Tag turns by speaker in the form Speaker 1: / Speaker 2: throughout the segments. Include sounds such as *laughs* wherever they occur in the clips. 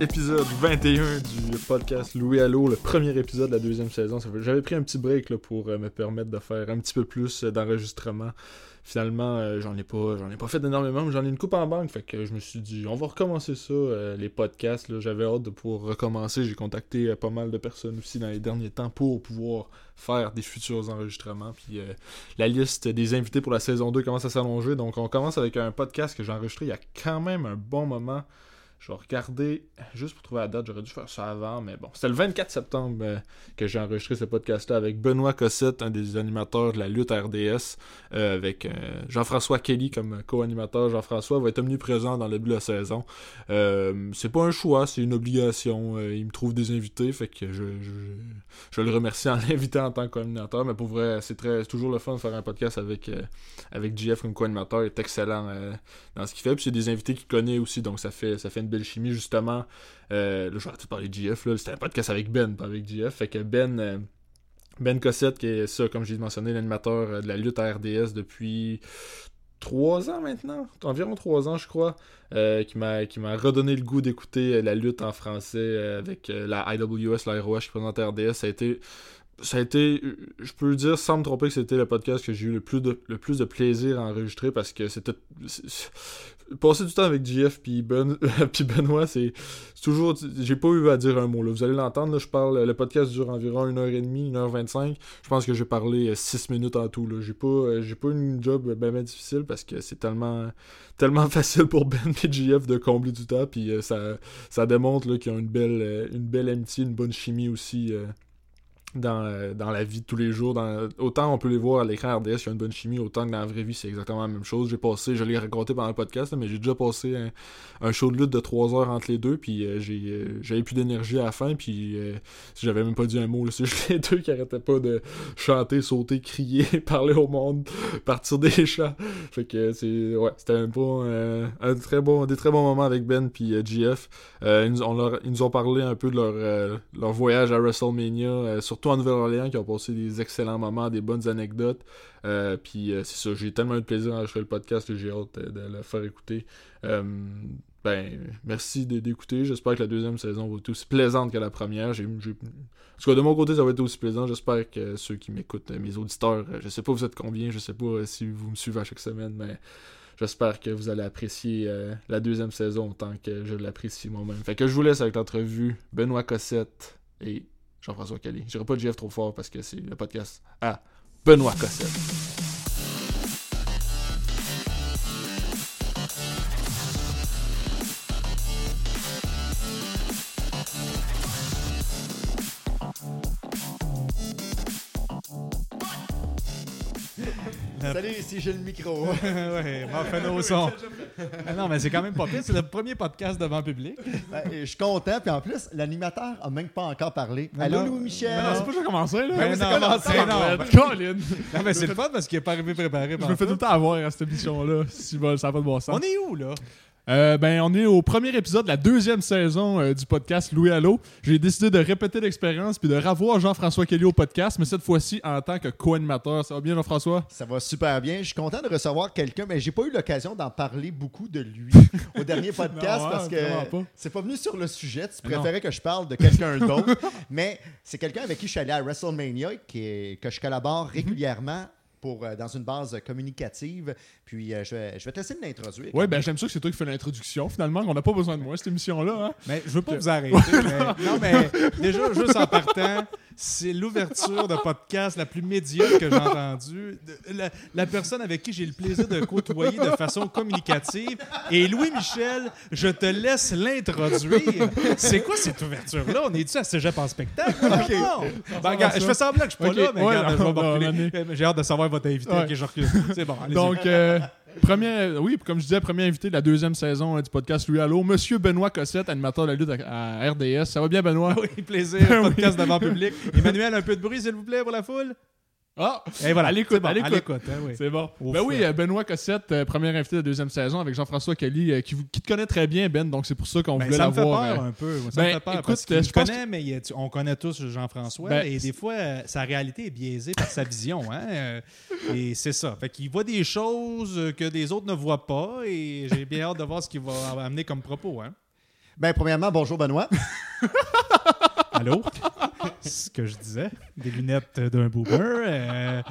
Speaker 1: épisode 21 du podcast Louis Allo, le premier épisode de la deuxième saison. J'avais pris un petit break pour euh, me permettre de faire un petit peu plus euh, d'enregistrement. Finalement, euh, j'en ai pas j'en ai pas fait énormément, mais j'en ai une coupe en banque. Fait que je me suis dit, on va recommencer ça, les podcasts. J'avais hâte de pouvoir recommencer. J'ai contacté pas mal de personnes aussi dans les derniers temps pour pouvoir faire des futurs enregistrements. Puis la liste des invités pour la saison 2 commence à s'allonger. Donc on commence avec un podcast que j'ai enregistré il y a quand même un bon moment. Je vais regarder, juste pour trouver la date, j'aurais dû faire ça avant, mais bon. C'était le 24 septembre euh, que j'ai enregistré ce podcast-là avec Benoît Cossette, un des animateurs de la lutte RDS, euh, avec euh, Jean-François Kelly comme co-animateur. Jean-François va être omniprésent dans le début de la saison. c'est pas un choix, c'est une obligation. il me trouve des invités, fait que je, je, le remercie en *laughs* l'invitant en tant que co-animateur, mais pour vrai, c'est très toujours le fun de faire un podcast avec, avec GF comme co-animateur. Il est excellent dans ce qu'il fait. Puis c'est des invités qu'il connaît aussi, donc ça fait, ça fait une belle chimie, justement. Euh, là, je vais arrêter de GF. C'était un podcast avec Ben, pas avec GF. Fait que Ben, euh, Ben Cossette, qui est ça, comme j'ai mentionné, l'animateur euh, de la lutte à RDS depuis trois ans maintenant, environ trois ans je crois, qui m'a qui m'a redonné le goût d'écouter la lutte en français avec la IWS, la ROH qui présente RDS. Ça a été ça a été, je peux dire sans me tromper que c'était le podcast que j'ai eu le plus de, le plus de plaisir à enregistrer parce que c'était passer du temps avec JF puis ben, *laughs* Benoît, c'est toujours j'ai pas eu à dire un mot là. Vous allez l'entendre je parle le podcast dure environ 1h30, 1h25. Je pense que j'ai parlé 6 minutes en tout. J'ai pas j'ai pas une job bien difficile parce que c'est tellement *laughs* tellement facile pour Ben et JF de combler du temps puis euh, ça ça démontre qu'ils ont une belle euh, une belle amitié, une bonne chimie aussi euh, dans, euh, dans, la vie de tous les jours. Autant on peut les voir à l'écran RDS, il y a une bonne chimie, autant que dans la vraie vie, c'est exactement la même chose. J'ai passé, je l'ai raconté pendant le podcast, mais j'ai déjà passé un, show de lutte de 3 heures entre les deux, puis euh, j'ai, euh, j'avais plus d'énergie à la fin, puis j'avais même pas dit un mot. *laughs* C'est juste les deux qui arrêtaient pas de chanter, sauter, crier, *laughs* parler au monde, *laughs* partir des chats. Fait que c'est, ouais, c'était un bon, un très bon, des très bons moments avec Ben puis GF. ils, nous, ils nous ont parlé un peu de leur, leur voyage à WrestleMania, sur surtout en Nouvelle-Orléans, qui ont passé des excellents moments, des bonnes anecdotes. Euh, puis euh, c'est ça, j'ai tellement eu de plaisir à enregistrer le podcast que j'ai hâte de, le faire écouter. Euh, ben, merci d'écouter. J'espère que la deuxième saison va être aussi plaisante que la première. En tout cas, de mon côté, ça va être aussi plaisant. J'espère que ceux qui m'écoutent, mes auditeurs, je sais pas vous êtes combien, je sais pas si vous me suivez à chaque semaine, mais j'espère que vous allez apprécier la deuxième saison autant que je l'apprécie moi-même. Fait que je vous laisse avec l'entrevue Benoît Cossette et Jean-François Kelly. Je dirais pas GF trop fort parce que c'est le podcast à Benoît Cossette.
Speaker 2: Salut, ici j'ai le micro. *laughs*
Speaker 3: ouais, m'en au son. Ah non, mais c'est quand même pas pire. C'est le premier podcast devant public.
Speaker 2: Ben, je suis content. Puis en plus, l'animateur a même pas encore parlé. Allô, Louis-Michel?
Speaker 3: Non, c'est pas déjà commencé, là.
Speaker 2: Ben, c'est commencé.
Speaker 3: Non, Colin. non, mais c'est le fun parce qu'il n'est pas arrivé préparé.
Speaker 1: Je me fais tout le temps avoir à cette émission-là. Si ça n'a pas de bon sens.
Speaker 3: On est où, là?
Speaker 1: Euh, ben, on est au premier épisode de la deuxième saison euh, du podcast Louis Allo. J'ai décidé de répéter l'expérience puis de revoir Jean-François Kelly au podcast, mais cette fois-ci en tant que co-animateur. Ça va bien, Jean-François?
Speaker 2: Ça va super bien. Je suis content de recevoir quelqu'un, mais j'ai pas eu l'occasion d'en parler beaucoup de lui *laughs* au dernier podcast parce que c'est pas venu sur le sujet. Tu préférais que je parle de quelqu'un *laughs* d'autre, mais c'est quelqu'un avec qui je suis allé à WrestleMania, qui que je collabore mhm. régulièrement pour, euh, dans une base communicative. Puis euh, je, vais, je vais te laisser l'introduire.
Speaker 1: Oui, ben j'aime ça que c'est toi qui fais l'introduction. Finalement, on n'a pas besoin de moi, cette émission-là. Hein?
Speaker 3: Mais je veux pas vous arrêter. *laughs* non, mais déjà, juste en partant, c'est l'ouverture de podcast la plus médiocre que j'ai entendue. La, personne avec qui j'ai le plaisir de côtoyer de façon communicative. Et Louis-Michel, je te laisse l'introduire. C'est quoi cette ouverture-là? On est-tu à Cégep en spectacle? Ben, je fais semblant que je suis pas là, mais regarde, j'ai hâte de savoir votre invité. c'est bon,
Speaker 1: Donc, euh, Premier, oui, comme je disais, premier invité de la deuxième saison euh, du podcast Louis Allo, Monsieur Benoît Cossette, animateur de la lutte à, RDS. Ça va bien, Benoît? *laughs*
Speaker 3: Oui, plaisir. *laughs* podcast devant public. Emmanuel, un peu de bruit, s'il vous plaît, pour la foule?
Speaker 1: Ah! Et voilà, à l'écoute, à l'écoute. Hein, c'est bon. ben oui, euh, Benoît Cossette, euh, premier invité de la deuxième saison avec Jean-François Kelly, euh, qui, qui, te connaît très bien, Ben, donc c'est pour ça qu'on ben, voulait l'avoir.
Speaker 3: Ça me fait peur un peu. Ça me ben, fait peur écoute, parce que je connais, mais on connaît tous Jean-François, ben, et des fois, sa réalité est biaisée par sa vision. Hein, et c'est ça. Fait qu'il voit des choses que des autres ne voient pas, et j'ai bien hâte de voir ce qu'il va amener comme propos. Hein.
Speaker 2: Ben, premièrement, bonjour Benoît. *laughs*
Speaker 3: Allô? Ce que je disais. Des lunettes d'un boomer. Euh,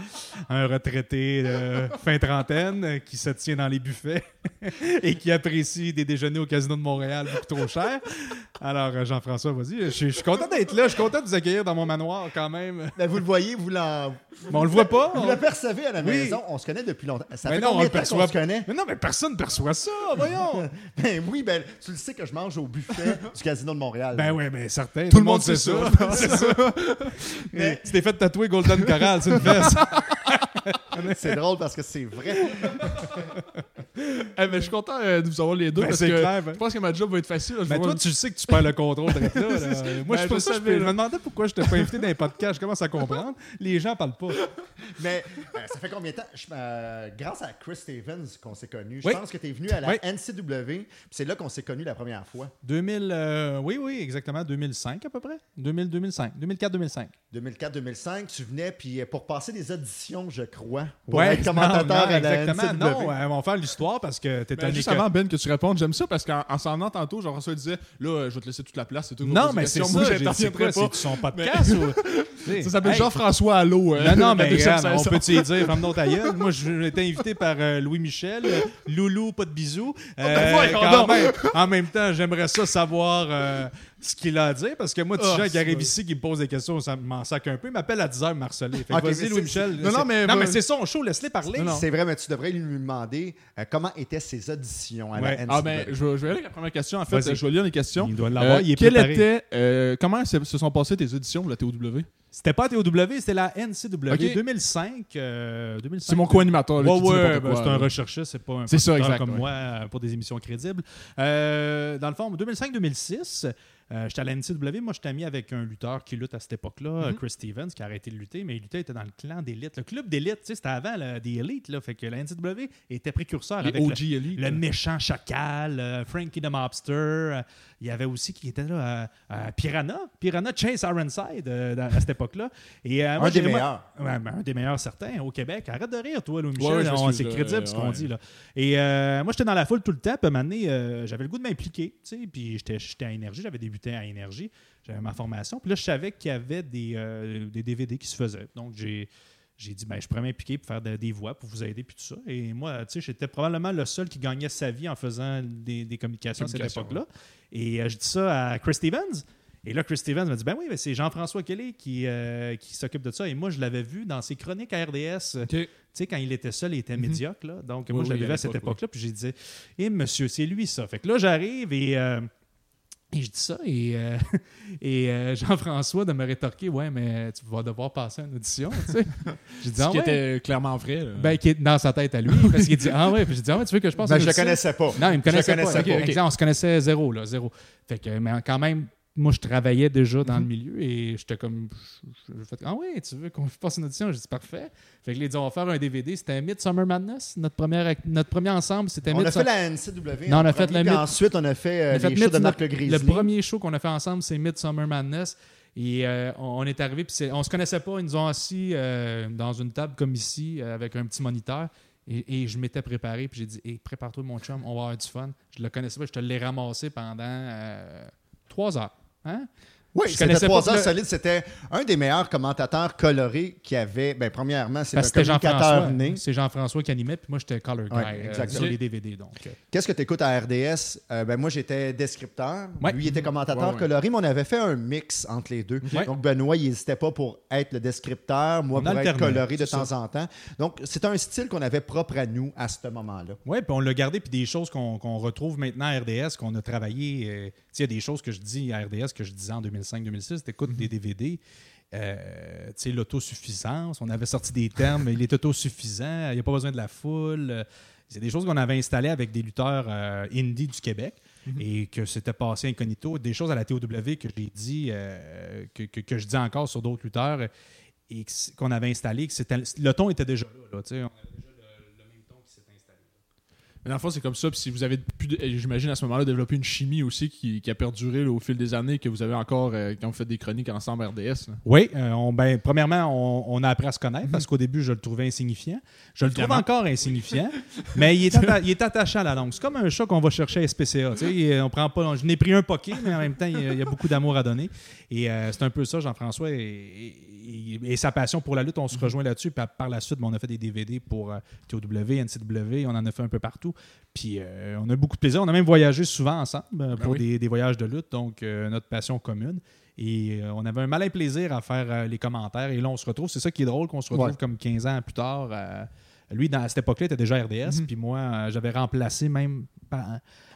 Speaker 3: un retraité de fin trentaine qui se tient dans les buffets *laughs* et qui apprécie des déjeuners au Casino de Montréal beaucoup trop cher. Alors, euh, Jean-François, vas-y. Je, suis content d'être là. Je suis content de vous accueillir dans mon manoir quand même.
Speaker 2: Ben, vous le voyez, vous l'en...
Speaker 3: on le voit pas.
Speaker 2: Vous le percevez à la maison. On se connaît depuis longtemps. Ça
Speaker 3: mais
Speaker 2: fait
Speaker 3: non, on
Speaker 2: se connaît?
Speaker 3: Mais non, mais personne ne perçoit ça, voyons. *laughs*
Speaker 2: ben oui, ben tu le sais que je mange au buffet *laughs* du Casino de Montréal.
Speaker 3: Ben oui, mais certain.
Speaker 4: Tout, le monde sait ça. *laughs*
Speaker 3: c'est ça. mais... Tu t'es fait tatouer Golden Coral, c'est une fesse.
Speaker 2: c'est drôle parce que c'est vrai.
Speaker 4: Eh, mais je suis content euh, de vous avoir les deux
Speaker 3: Ben,
Speaker 4: parce que
Speaker 3: clair, ben.
Speaker 4: je pense que ma job va être facile. là.
Speaker 3: Mais
Speaker 4: vais
Speaker 3: toi, tu sais que tu perds le contrôle d'être là. là. *laughs* Moi,
Speaker 4: Ben,
Speaker 3: je,
Speaker 4: je savais,
Speaker 3: je me demandais pourquoi je t'ai pas invité dans les podcasts. Je commence à comprendre. Les gens parlent pas. *laughs*
Speaker 2: Mais euh, ça fait combien de temps? Je- euh, grâce à Chris Stevens qu'on s'est connus. Je
Speaker 3: Oui.
Speaker 2: pense que tu es venu à la
Speaker 3: Oui.
Speaker 2: NCW. C'est là qu'on s'est connus la première fois.
Speaker 3: 2000, euh, oui, oui, exactement. 2005 à peu près. 2000, 2005. 2004-2005.
Speaker 2: 2004-2005, tu venais puis pour passer des auditions, je crois, pour
Speaker 3: Ouais,
Speaker 2: être *laughs* commentateur
Speaker 3: non, non,
Speaker 2: à la
Speaker 3: exactement.
Speaker 2: NCW.
Speaker 3: Non, euh, on va faire l'histoire parce que t'es
Speaker 4: Ben, juste avant Ben que tu répondes, j'aime ça parce qu'en en s'en allant tantôt, Jean-François disait là, euh, je vais te laisser toute la place, c'est tout.
Speaker 3: Non, mais c'est ça.
Speaker 4: J'interviendrai pas.
Speaker 3: C'est son podcast ou... *laughs*
Speaker 4: Ça s'appelle
Speaker 3: Hey,
Speaker 4: Jean-François Allo. euh,
Speaker 3: Non, non,
Speaker 4: la
Speaker 3: mais *laughs* regarde, on
Speaker 4: saison.
Speaker 3: peut-y dire, ferme ta gueule. Moi, j'ai été invité par euh, Louis Michel, euh, Loulou, pas de bisous. Euh,
Speaker 4: ben
Speaker 3: quand même, en même temps, j'aimerais ça savoir euh, ce qu'il a à dire, parce que moi, tu gens qui
Speaker 4: c'est
Speaker 3: arrive
Speaker 4: vrai.
Speaker 3: ici, qui me pose des questions, ça m'en sac un peu. Il m'appelle à 10h, Marcelé. Fait que
Speaker 2: Ok, mais
Speaker 3: vas-y,
Speaker 2: c'est-
Speaker 3: Louis Michel.
Speaker 4: Non, non, mais-
Speaker 3: non, mais
Speaker 4: mais-
Speaker 3: c'est son show, laisse-les parler.
Speaker 2: C'est vrai, mais tu devrais lui demander euh, comment étaient ses auditions à
Speaker 3: Ouais.
Speaker 2: la NCW.
Speaker 4: Ah ben, je vais, je vais aller avec la première question. En fait,
Speaker 3: Vas-y.
Speaker 4: je vais lire les questions.
Speaker 3: Il doit l'avoir,
Speaker 4: Euh,
Speaker 3: il est
Speaker 4: quel
Speaker 3: préparé.
Speaker 4: était, euh, comment se, se sont passées tes auditions pour la TOW
Speaker 3: C'était pas TOW, c'était la NCW.
Speaker 4: Ok.
Speaker 3: 2005. euh, 2005.
Speaker 4: C'est mon co-animateur.
Speaker 3: Ouais, ben, c'est un
Speaker 4: là.
Speaker 3: recherchiste, c'est pas un
Speaker 4: C'est ça, exact,
Speaker 3: comme
Speaker 4: ouais.
Speaker 3: moi euh, pour des émissions crédibles. Euh, dans le fond, 2005-2006, euh, j'étais à la NCW. Moi, j'étais ami avec un lutteur qui lutte à cette époque-là,
Speaker 4: Mhm.
Speaker 3: euh, Chris Stevens, qui a arrêté de lutter, mais il luttait, il était dans le clan d'élite. Le club d'élite, c'était avant là, des élites, là, fait que la NCW était précurseur
Speaker 4: Les
Speaker 3: avec le-
Speaker 4: OG Elite.
Speaker 3: le méchant chacal, euh, Frankie the Mobster. Il y avait aussi qui était là, euh, euh, Piranha, Piranha Chase Ironside euh, dans- à cette époque-là. Et, euh, moi,
Speaker 2: un des meilleurs.
Speaker 3: Ouais, un des meilleurs certains au Québec. Arrête de rire, toi, Louis Michel.
Speaker 4: Ouais,
Speaker 3: On- c'est crédible ce qu'on dit. Là. Et moi, j'étais dans la foule tout le temps. Puis, à un moment donné, j'avais le goût de m'impliquer. Puis, j'étais à Énergie. J'avais débuté à Énergie. J'avais ma formation. Puis là, je savais qu'il y avait des, des DVD qui se faisaient. Donc, j'ai. J'ai dit, ben, je pourrais m'impliquer pour faire de- des voix, pour vous aider, puis tout ça. Et moi, tu sais, j'étais probablement le seul qui gagnait sa vie en faisant des, des communications à cette époque-là. Et euh, je dis ça à Chris Stevens. Et là, Chris Stevens m'a dit Ben oui, ben, c'est Jean-François Kelly qui, euh, qui s'occupe de ça. Et moi, je l'avais vu dans ses chroniques à RDS. Tu sais, quand il était seul, il était
Speaker 4: Mhm.
Speaker 3: médiocre. Là. Donc,
Speaker 4: Oui,
Speaker 3: moi, je l'avais
Speaker 4: à
Speaker 3: vu à cette époque-là. Puis j'ai dit Eh, monsieur, c'est lui, ça. Fait que là, j'arrive et. euh, et je dis ça, et, euh, *laughs* et euh, Jean-François de me rétorquer Ouais, mais tu vas devoir passer une audition. tu sais. *laughs* J'ai dit
Speaker 4: Ce
Speaker 3: Ah
Speaker 4: qui
Speaker 3: ouais.
Speaker 4: était clairement vrai. là.
Speaker 3: Ben, qui est dans sa tête à lui. Parce qu'il dit Ah ouais. Puis j'ai dit Ah ouais, tu veux que je passe
Speaker 2: Ben,
Speaker 3: une
Speaker 2: je le
Speaker 3: audition?
Speaker 2: connaissais pas.
Speaker 3: Non, il me connaissait
Speaker 2: Je le connaissais
Speaker 3: pas.
Speaker 2: pas.
Speaker 3: On se connaissait zéro, là, zéro. Fait que, mais quand même, moi, je travaillais déjà dans le milieu et j'étais comme. je- ah oui, tu veux qu'on fasse une audition? J'ai dit parfait. Fait que les dit, on va faire un DVD. C'était Midsummer Madness. Notre, première, notre premier ensemble, c'était
Speaker 2: On a fait la NCW.
Speaker 3: Non, on a fait le
Speaker 2: ensuite, on a fait, euh, les shows de Marc Le
Speaker 3: Le premier show qu'on a fait ensemble, c'est Midsummer Madness. Et euh, on est arrivé, puis on se connaissait pas. Ils nous ont assis euh, dans une table comme ici, avec un petit moniteur. Et, et je m'étais préparé, puis j'ai dit hey, prépare-toi, mon chum, on va avoir du fun. Je le connaissais pas, je te l'ai ramassé pendant euh, trois heures. Hein?
Speaker 2: Oui,
Speaker 3: Je
Speaker 2: c'était
Speaker 3: connaissais
Speaker 2: trois
Speaker 3: pas
Speaker 2: heures
Speaker 3: le-
Speaker 2: solides. C'était un des meilleurs commentateurs colorés qu'il y avait. Ben, premièrement, c'est le
Speaker 3: c'était
Speaker 2: communicateur
Speaker 3: Jean-François.
Speaker 2: né.
Speaker 3: C'est Jean-François qui animait, puis moi, j'étais color guy
Speaker 2: Ouais,
Speaker 3: euh,
Speaker 2: exactement.
Speaker 3: sur les DVD. Donc, euh.
Speaker 2: Qu'est-ce que tu écoutes à RDS? Euh, ben, moi, j'étais descripteur.
Speaker 3: Ouais.
Speaker 2: Lui, il était commentateur
Speaker 4: Ouais,
Speaker 2: coloré, mais on avait fait un mix entre les deux. Donc, Benoît, il n'hésitait pas pour être le descripteur, moi
Speaker 3: On
Speaker 2: pour être coloré de temps en temps. Donc, c'est un style qu'on avait propre à nous à ce moment-là.
Speaker 3: Oui, puis on l'a gardé, puis des choses qu'on retrouve maintenant à RDS, qu'on a travaillé. euh, tu sais, il y a des choses que je dis à RDS que je disais en 2005-2006. T'écoutes des DVD. euh, tu sais, l'autosuffisance, on avait sorti des termes, il est autosuffisant, il n'y a pas besoin de la foule. c'est des choses qu'on avait installées avec des lutteurs euh, indie du Québec et que c'était passé incognito. Des choses à la TOW que j'ai dit, euh, que, que- que je dis encore sur d'autres lutteurs et qu'on avait installé, que c'était, le ton était déjà là. là, tu sais, on avait déjà le, le même ton qui s'est installé.
Speaker 4: Mais dans le fond, c'est comme ça. Puis si vous avez, j'imagine à ce moment-là, développé une chimie aussi qui, a perduré au fil des années, que vous avez encore, euh, quand vous faites des chroniques ensemble RDS.
Speaker 3: Oui. Euh, on, ben, premièrement, on, a appris à se connaître parce qu'au début, je le trouvais insignifiant. Je le trouve encore insignifiant, *laughs* mais il est, il est, attachant à la langue. C'est comme un chat qu'on va chercher à SPCA. On prend pas, je n'ai pris un poké, mais en même temps, il y a, beaucoup d'amour à donner. Et euh, c'est un peu ça, Jean-François. Et, et, sa passion pour la lutte, on se mhm. rejoint là-dessus. Puis par la suite, ben, on a fait des DVD pour euh, TOW, NCW, on en a fait un peu partout. Puis euh, on a beaucoup de plaisir. On a même voyagé souvent ensemble euh, ben pour des, voyages de lutte, donc notre passion commune. Et on avait un malin plaisir à faire les commentaires. Et là, on se retrouve. C'est ça qui est drôle qu'on se retrouve comme 15 ans plus tard. lui, dans, à cette époque-là, il était déjà RDS. Mhm. Puis moi, j'avais remplacé même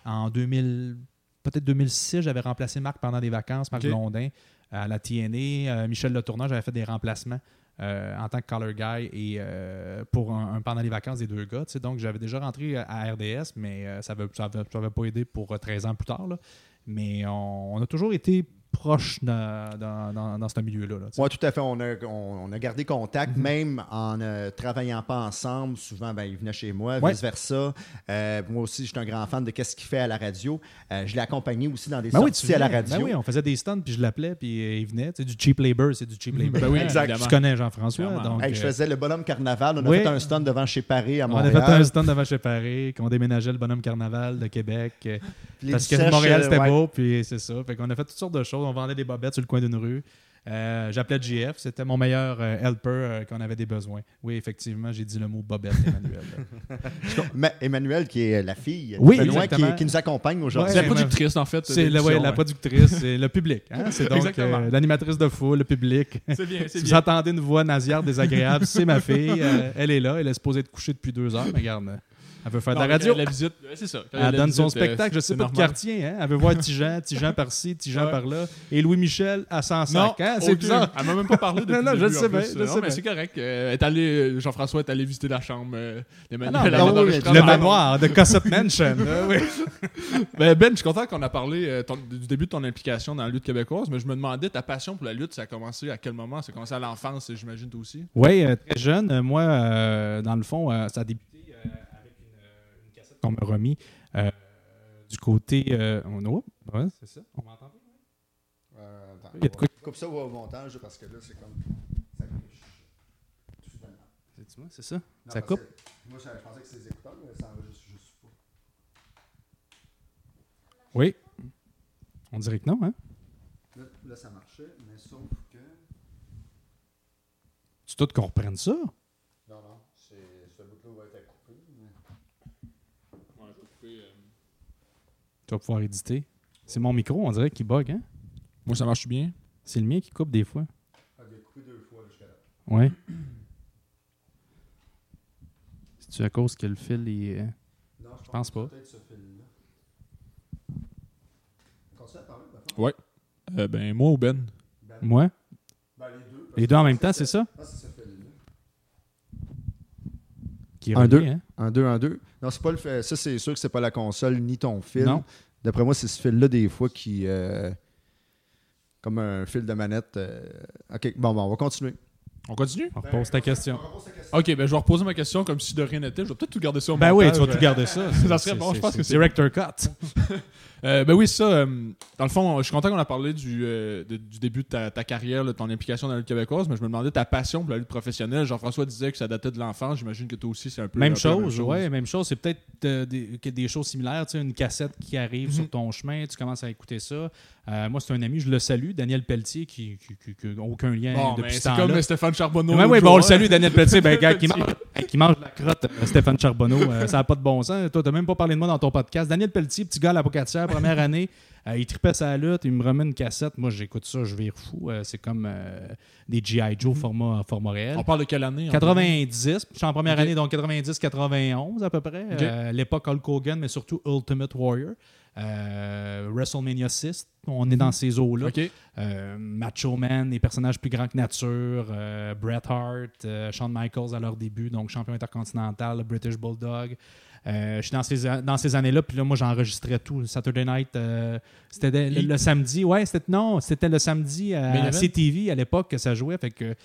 Speaker 3: en 2000 peut-être 2006, j'avais remplacé Marc pendant des vacances, Marc Blondin à la TNA. Euh, Michel Le Tournant, j'avais fait des remplacements euh, en tant que color guy et euh, pour pendant les vacances des deux gars. Donc, j'avais déjà rentré à RDS, mais ça n'avait pas aidé pour 13 ans plus tard. Mais on, a toujours été proche dans, dans, dans, ce milieu-là.
Speaker 2: oui, tout à fait. On a, on, a gardé contact, mhm. même en ne travaillant pas ensemble. Souvent, ben, il venait chez moi, vice-versa. Euh, moi aussi, je suis un grand fan de qu'est-ce qu'il fait à la radio. Euh, je l'ai accompagné aussi dans des ben sorties à la radio.
Speaker 3: Ben oui, on faisait des stunts, puis je l'appelais, puis euh, il venait. C'est du cheap labor, c'est du cheap labor.
Speaker 2: Ben oui, exact. *laughs*
Speaker 3: Tu connais Jean-François.
Speaker 2: je faisais le bonhomme carnaval. On a fait un stunt devant chez Paris à Montréal.
Speaker 3: On a fait un stunt devant chez Paris, qu'on déménageait le bonhomme carnaval de Québec. Parce que Montréal, c'était beau, puis c'est ça. Fait qu'on a fait toutes sortes de choses. On vendait des bobettes le coin d'une rue. Euh, j'appelais JF, c'était mon meilleur euh, helper euh, quand on avait des besoins. Oui, effectivement, j'ai dit le mot Bobette, *laughs*
Speaker 2: Emmanuel. Emmanuel, qui est la fille
Speaker 3: oui,
Speaker 2: qui, nous accompagne aujourd'hui.
Speaker 4: c'est la productrice, en fait.
Speaker 3: C'est la, la, productrice, c'est le public. Hein. *laughs* C'est donc l'animatrice de foule, le public.
Speaker 4: C'est bien, c'est
Speaker 3: si vous entendez une voix nasillarde désagréable, c'est ma fille. elle est là, elle est supposée être couchée depuis deux heures, mais regarde. Elle veut faire de la radio.
Speaker 4: La visite, c'est ça.
Speaker 3: Elle donne son spectacle, je sais pas de quartier. Hein? Elle veut voir Tijan, Tijan par-ci, Tijan par là. Et Louis-Michel à 105. Hein? C'est bizarre.
Speaker 4: Elle m'a même pas parlé de *laughs*
Speaker 3: Non, non, je sais bien.
Speaker 4: mais c'est correct. Euh, est Jean-François est allé visiter la chambre euh.
Speaker 3: Ah le manoir de Cossette Mansion. *laughs*
Speaker 4: ben, ben, je suis content qu'on a parlé euh, du début de ton implication dans la lutte québécoise, mais je me demandais, ta passion pour la lutte, ça a commencé à quel moment? Ça a commencé à l'enfance, j'imagine, toi aussi?
Speaker 3: Oui, très jeune. Moi, dans le fond, ça a débuté qu'on m'a remis euh, du côté. Euh, on, oh, ouais, c'est ça. On m'entend pas?
Speaker 2: Euh, attends, Il y a de quoi... Coupe ça au montage parce que là, c'est comme. Ça
Speaker 3: C'est moi, c'est ça? ça coupe?
Speaker 2: Moi, je pensais que c'est des écouteurs, mais ça enregistre juste pas.
Speaker 3: Oui. On dirait que non, hein?
Speaker 2: Là, là ça marchait, mais sauf que.
Speaker 3: Tu dois qu'on reprenne ça? Tu vas pouvoir éditer. C'est mon micro, on dirait qu'il bug, hein?
Speaker 4: Moi, ça marche bien?
Speaker 3: C'est le mien qui coupe des fois.
Speaker 2: Ah, il a coupé deux fois jusqu'à là.
Speaker 3: Ouais. *clears throat* C'est-tu à cause que le fil est.
Speaker 2: Euh, non, je pense, pas. Peut-être ce fil-là. Continue à parler,
Speaker 4: Ouais. Euh, ben, moi ou Ben?
Speaker 3: ben moi?
Speaker 2: Ben, les deux.
Speaker 3: Les deux en même temps, c'est ça?
Speaker 2: Ah, c'est ce fil-là.
Speaker 3: Qui un, deux. Hein?
Speaker 2: Un, deux, un, deux. Non, c'est pas le fait. Ça, c'est sûr que c'est pas la console ni ton fil. Non. D'après moi, c'est ce fil-là, des fois, qui. Euh, comme un fil de manette. Euh, ok, bon, bon, on va continuer.
Speaker 4: On continue?
Speaker 3: On repose ta question.
Speaker 4: Ok, ben je vais reposer ma question comme si de rien n'était. Je vais peut-être tout garder ça au
Speaker 3: Ben oui, tu vas tout garder ça. *laughs*
Speaker 4: ça serait bon, je pense que c'est.
Speaker 3: Director cut. *laughs*
Speaker 4: Euh, ben oui, ça. Euh, dans le fond, je suis content qu'on a parlé du, euh, du début de ta, carrière, de ton implication dans la lutte québécoise, mais je me demandais ta passion pour la lutte professionnelle. Jean-François disait que ça datait de l'enfance. J'imagine que toi aussi, c'est un peu.
Speaker 3: Même chose, oui, même chose. C'est peut-être des, des, choses similaires. Tu sais, une cassette qui arrive sur mhm. ton chemin, tu commences à écouter ça. Moi, c'est un ami, je le salue, Daniel Pelletier, qui n'a aucun lien depuis ce
Speaker 4: temps-là. C'est comme Stéphane Charbonneau.
Speaker 3: Oui, oui, bon, on le salue, Daniel Pelletier, ben, gars, qui, *laughs* mange, qui mange la crotte, Stéphane Charbonneau. ça n'a pas de bon sens. Toi, tu n'as même pas parlé de moi dans ton podcast. Daniel Pelletier, petit gars à la première *laughs* année. Euh, il tripait sa lutte, il me remet une cassette. Moi, j'écoute ça, je vire fou. Euh, c'est comme euh, des G.I. Joe mhm. format, format réel.
Speaker 4: On parle de quelle année
Speaker 3: 90. Je suis en première année, donc 90-91 à peu près. L'époque Hulk Hogan, mais surtout Ultimate Warrior. WrestleMania 6, on est dans mhm. ces eaux-là. Macho Man, des personnages plus grands que nature, Bret Hart, Shawn Michaels à leur début, donc champion intercontinental, British Bulldog. Euh, je suis dans ces, dans ces années-là, puis là, moi, j'enregistrais tout. Saturday Night, euh, c'était le, samedi. Ouais, c'était non, c'était le samedi à CTV à l'époque que ça jouait. Fait que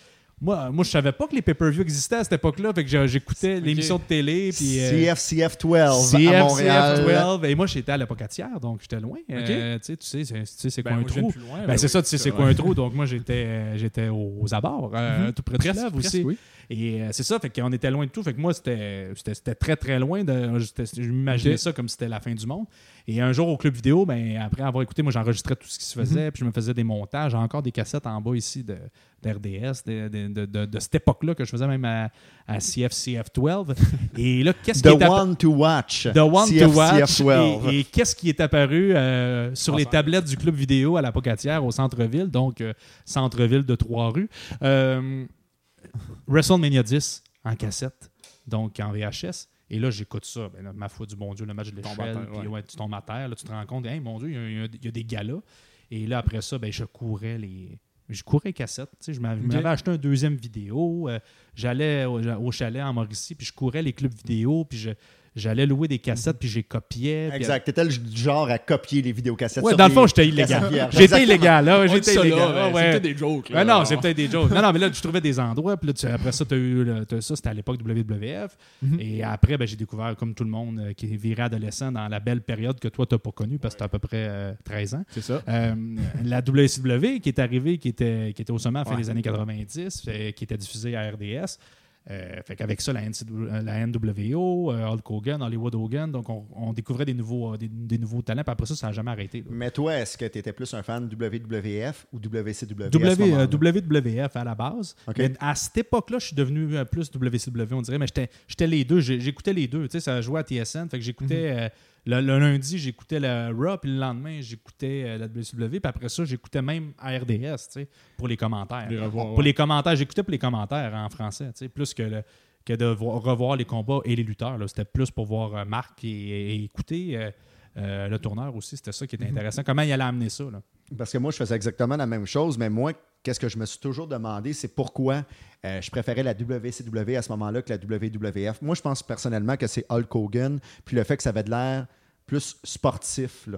Speaker 3: moi, moi je savais pas que les pay-per-view existaient à cette époque-là. Fait que j'écoutais l'émission de télé. Puis,
Speaker 2: euh, CF, 12 à Montréal. CF 12.
Speaker 3: Et moi, j'étais à l'apocatière, donc j'étais loin. Euh, tu sais, tu sais c'est ben, quoi un trou? ben, ben c'est ça, tu sais c'est quoi un trou? Donc moi, j'étais j'étais aux abords, mm-hmm. tout près de là aussi. Oui. Et c'est ça, fait qu'on était loin de tout. Fait que moi, c'était très, très loin. De, je m'imaginais ça comme si c'était la fin du monde. Et un jour au club vidéo, ben, après avoir écouté, moi j'enregistrais tout ce qui se faisait, mhm. puis je me faisais des montages. J'ai encore des cassettes en bas ici de, d'RDS, de, de, cette époque-là que je faisais même à, à CFCF12. *laughs* Et là, qu'est-ce qui
Speaker 2: est one to watch.
Speaker 3: The one to watch. Et, qu'est-ce qui est apparu euh, sur les tablettes du club vidéo à la Pocatière au centre-ville, donc euh, centre-ville de Trois-Rues. Euh, WrestleMania 10 en cassette, donc en VHS. Et là, j'écoute ça. Ben ma foi du bon Dieu, le match de l'échelle. Puis ouais. tu tombes à terre. Là, tu te rends compte, hey, mon Dieu, il y, a, des galas. Et là, après ça, ben, je courais les. Je courais cassette. Je m'avais acheté un deuxième vidéo. Euh, j'allais au, au, chalet en Mauricie, puis je courais les clubs vidéo, puis je, J'allais louer des cassettes, puis j'ai copié.
Speaker 2: Exact. T'étais le genre à copier les vidéocassettes.
Speaker 3: Ouais, dans le fond, j'étais illégal. *laughs* J'étais illégal, là. J'étais illégal.
Speaker 4: Ouais. C'était des jokes.
Speaker 3: Là. non, c'est peut-être des jokes. Non, non, mais là, tu trouvais des endroits. Puis là, après ça, tu as eu ça, c'était à l'époque WWF. Mhm. Et après, ben, j'ai découvert, comme tout le monde, euh, qui est viré adolescent dans la belle période que toi, tu n'as pas connue parce que tu as à peu près 13 euh, ans.
Speaker 4: C'est ça.
Speaker 3: Euh, la WCW qui est arrivée, qui était, qui était au sommet à la fin des années 90, qui était diffusée à RDS. Euh, fait qu'avec ça, la, NWO, euh, Hulk Hogan, Hollywood Hogan, donc on, découvrait des nouveaux, euh, des, nouveaux talents. Puis après ça, ça n'a jamais arrêté.
Speaker 2: Mais toi, est-ce que tu étais plus un fan de WWF ou WCW
Speaker 3: WWF à la base. à cette époque-là, je suis devenu plus WCW, on dirait, mais j'étais les deux. J'écoutais les deux. Tu sais, ça jouait à TSN. Fait que j'écoutais. Mhm. Le, lundi, j'écoutais la Raw, puis le lendemain, j'écoutais euh, la WCW, puis après ça, j'écoutais même RDS, tu sais, pour les commentaires. pour les commentaires, j'écoutais pour les commentaires en français, tu sais, plus que, que de revoir les combats et les lutteurs. C'était plus pour voir euh, Marc et, écouter euh, le tourneur aussi. C'était ça qui était mhm. intéressant. Comment il allait amener ça, là?
Speaker 2: Parce que moi, je faisais exactement la même chose, mais moi, qu'est-ce que je me suis toujours demandé, c'est pourquoi je préférais la WCW à ce moment-là que la WWF. Moi, je pense personnellement que c'est Hulk Hogan, puis le fait que ça avait de l'air plus sportif.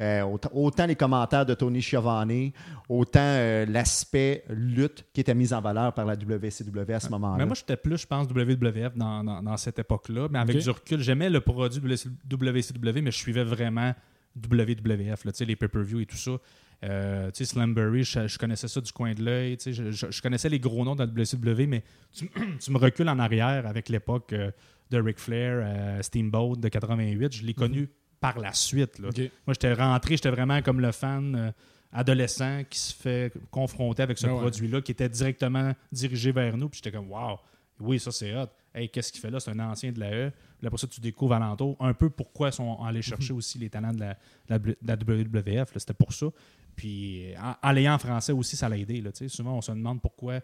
Speaker 2: Euh, autant, les commentaires de Tony Schiavone, autant euh, l'aspect lutte qui était mis en valeur par la WCW à ce moment-là.
Speaker 3: Mais moi, j'étais plus, je pense, WWF dans, cette époque-là. Mais avec du recul, j'aimais le produit WCW, mais je suivais vraiment WWF, là, les pay-per-view et tout ça. Euh, Slambury, je, connaissais ça du coin de l'œil. Je, je, connaissais les gros noms de la WCW, mais tu, *clears throat* tu me recules en arrière avec l'époque de Ric Flair, Steamboat de 88. Je l'ai connu par la suite. Moi, j'étais rentré, j'étais vraiment comme le fan euh, adolescent qui se fait confronter avec ce ben produit-là, qui était directement dirigé vers nous. Puis j'étais comme, wow, oui, ça c'est hot. Hey, qu'est-ce qu'il fait là? C'est un ancien de la E. Puis après ça, tu découvres alentour un peu pourquoi ils sont allés chercher aussi les talents de la, WWF. C'était pour ça. Puis en, l'ayant en français aussi, ça l'a aidé. Là, souvent, on se demande pourquoi.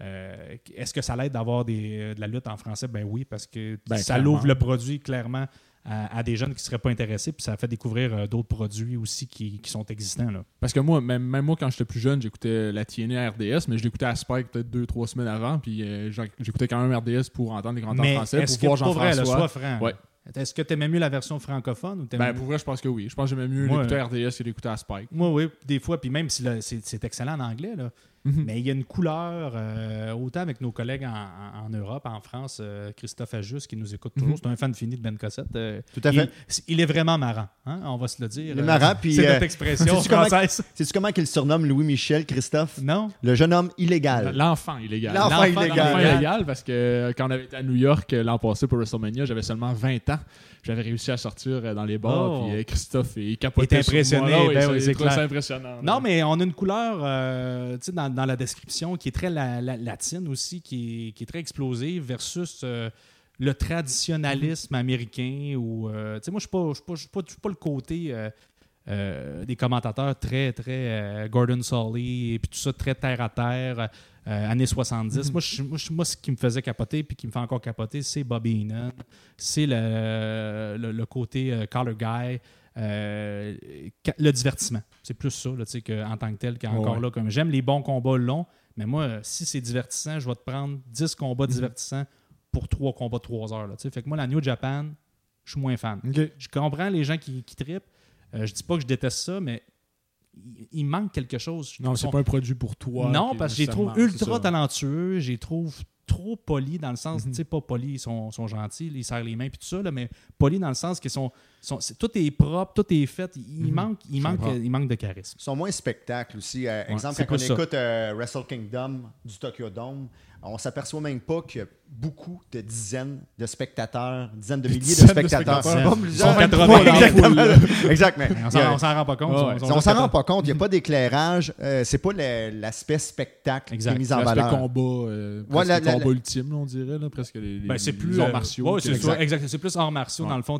Speaker 3: Euh, est-ce que ça l'aide d'avoir de la lutte en français? Ben oui, parce que ben, ça l'ouvre le produit clairement à, des jeunes qui ne seraient pas intéressés, puis ça fait découvrir euh, d'autres produits aussi qui, sont existants. Là.
Speaker 4: Parce que moi, même, moi, quand j'étais plus jeune, j'écoutais la TNA RDS, mais je l'écoutais à Spike peut-être deux, trois semaines avant, puis euh, j'écoutais quand même RDS pour entendre les grands temps français, pour voir Jean-François.
Speaker 3: franc. Est-ce que tu aimais mieux la version francophone ou
Speaker 4: ben, pour vrai, je pense que oui. Je pense que j'aimais mieux l'écouter RDS que l'écouter à Spike.
Speaker 3: Moi, oui, des fois. Puis même si c'est excellent en anglais, là, Mhm. Mais il y a une couleur, euh, autant avec nos collègues en, Europe, en France, euh, Christophe Ajus, qui nous écoute toujours, mhm. c'est un fan fini de Ben Cossette. Euh,
Speaker 2: Tout à fait.
Speaker 3: Il, est vraiment marrant, hein, on va se le dire.
Speaker 2: Il est marrant, puis.
Speaker 3: C'est notre expression française. *laughs*
Speaker 2: Sais-tu comment qu'il surnomme Louis-Michel, Christophe?
Speaker 3: Non.
Speaker 2: Le jeune homme illégal.
Speaker 4: L'enfant illégal.
Speaker 2: L'enfant illégal. L'enfant
Speaker 4: illégal, parce que quand on avait été à New York l'an passé pour WrestleMania, j'avais seulement 20 ans j'avais réussi à sortir euh, dans les bars. Oh. Puis euh, Christophe, il capotait.
Speaker 3: Il est impressionné.
Speaker 4: Ben c'est impressionnant.
Speaker 3: Non, mais on a une couleur euh, dans, dans, la description qui est très latine aussi, qui est, qui est, très explosive versus le traditionnalisme américain. Ou, moi, je ne suis pas, pas, pas, le côté. Des commentateurs très, très Gordon Solly et puis tout ça, très terre à terre. Euh, années 70. Mhm. moi, moi, ce qui me faisait capoter puis qui me fait encore capoter, c'est Bobby Heenan. C'est le, le, côté euh, color guy. Euh, le divertissement. C'est plus ça là, que, en tant que tel qu'encore là. Comme j'aime les bons combats longs, mais moi, si c'est divertissant, je vais te prendre 10 combats mhm. divertissants pour 3 combats de 3 heures. Là, fait que moi, la New Japan, je suis moins fan. Je comprends les gens qui, qui tripent. Je dis pas que je déteste ça, mais il, manque quelque chose.
Speaker 1: Non, c'est pas un produit pour toi.
Speaker 3: Non, parce que je les trouve ultra talentueux, je les trouve trop polis dans le sens, mhm. tu sais, pas polis, ils sont, sont, gentils, ils serrent les mains puis tout ça, là, mais polis dans le sens qu'ils sont, sont tout est propre, tout est fait, il, mhm. manque, il, manque, il manque de charisme.
Speaker 2: Ils sont moins spectacles aussi. Euh, exemple, quand on écoute euh, Wrestle Kingdom du Tokyo Dome, on s'aperçoit même pas qu'il y a beaucoup de dizaines de spectateurs, dizaines de milliers de spectateurs.
Speaker 3: Ils sont 80
Speaker 2: Exact, mais
Speaker 3: on s'en rend pas compte.
Speaker 2: on s'en rend pas compte. Il n'y a pas d'éclairage. Euh, c'est pas l'aspect spectacle qui est mis en valeur.
Speaker 1: L'aspect combat, euh, combat ultime, on dirait, là, presque les,
Speaker 3: ben, c'est plus, arts martiaux. exact. C'est plus arts martiaux, dans le fond,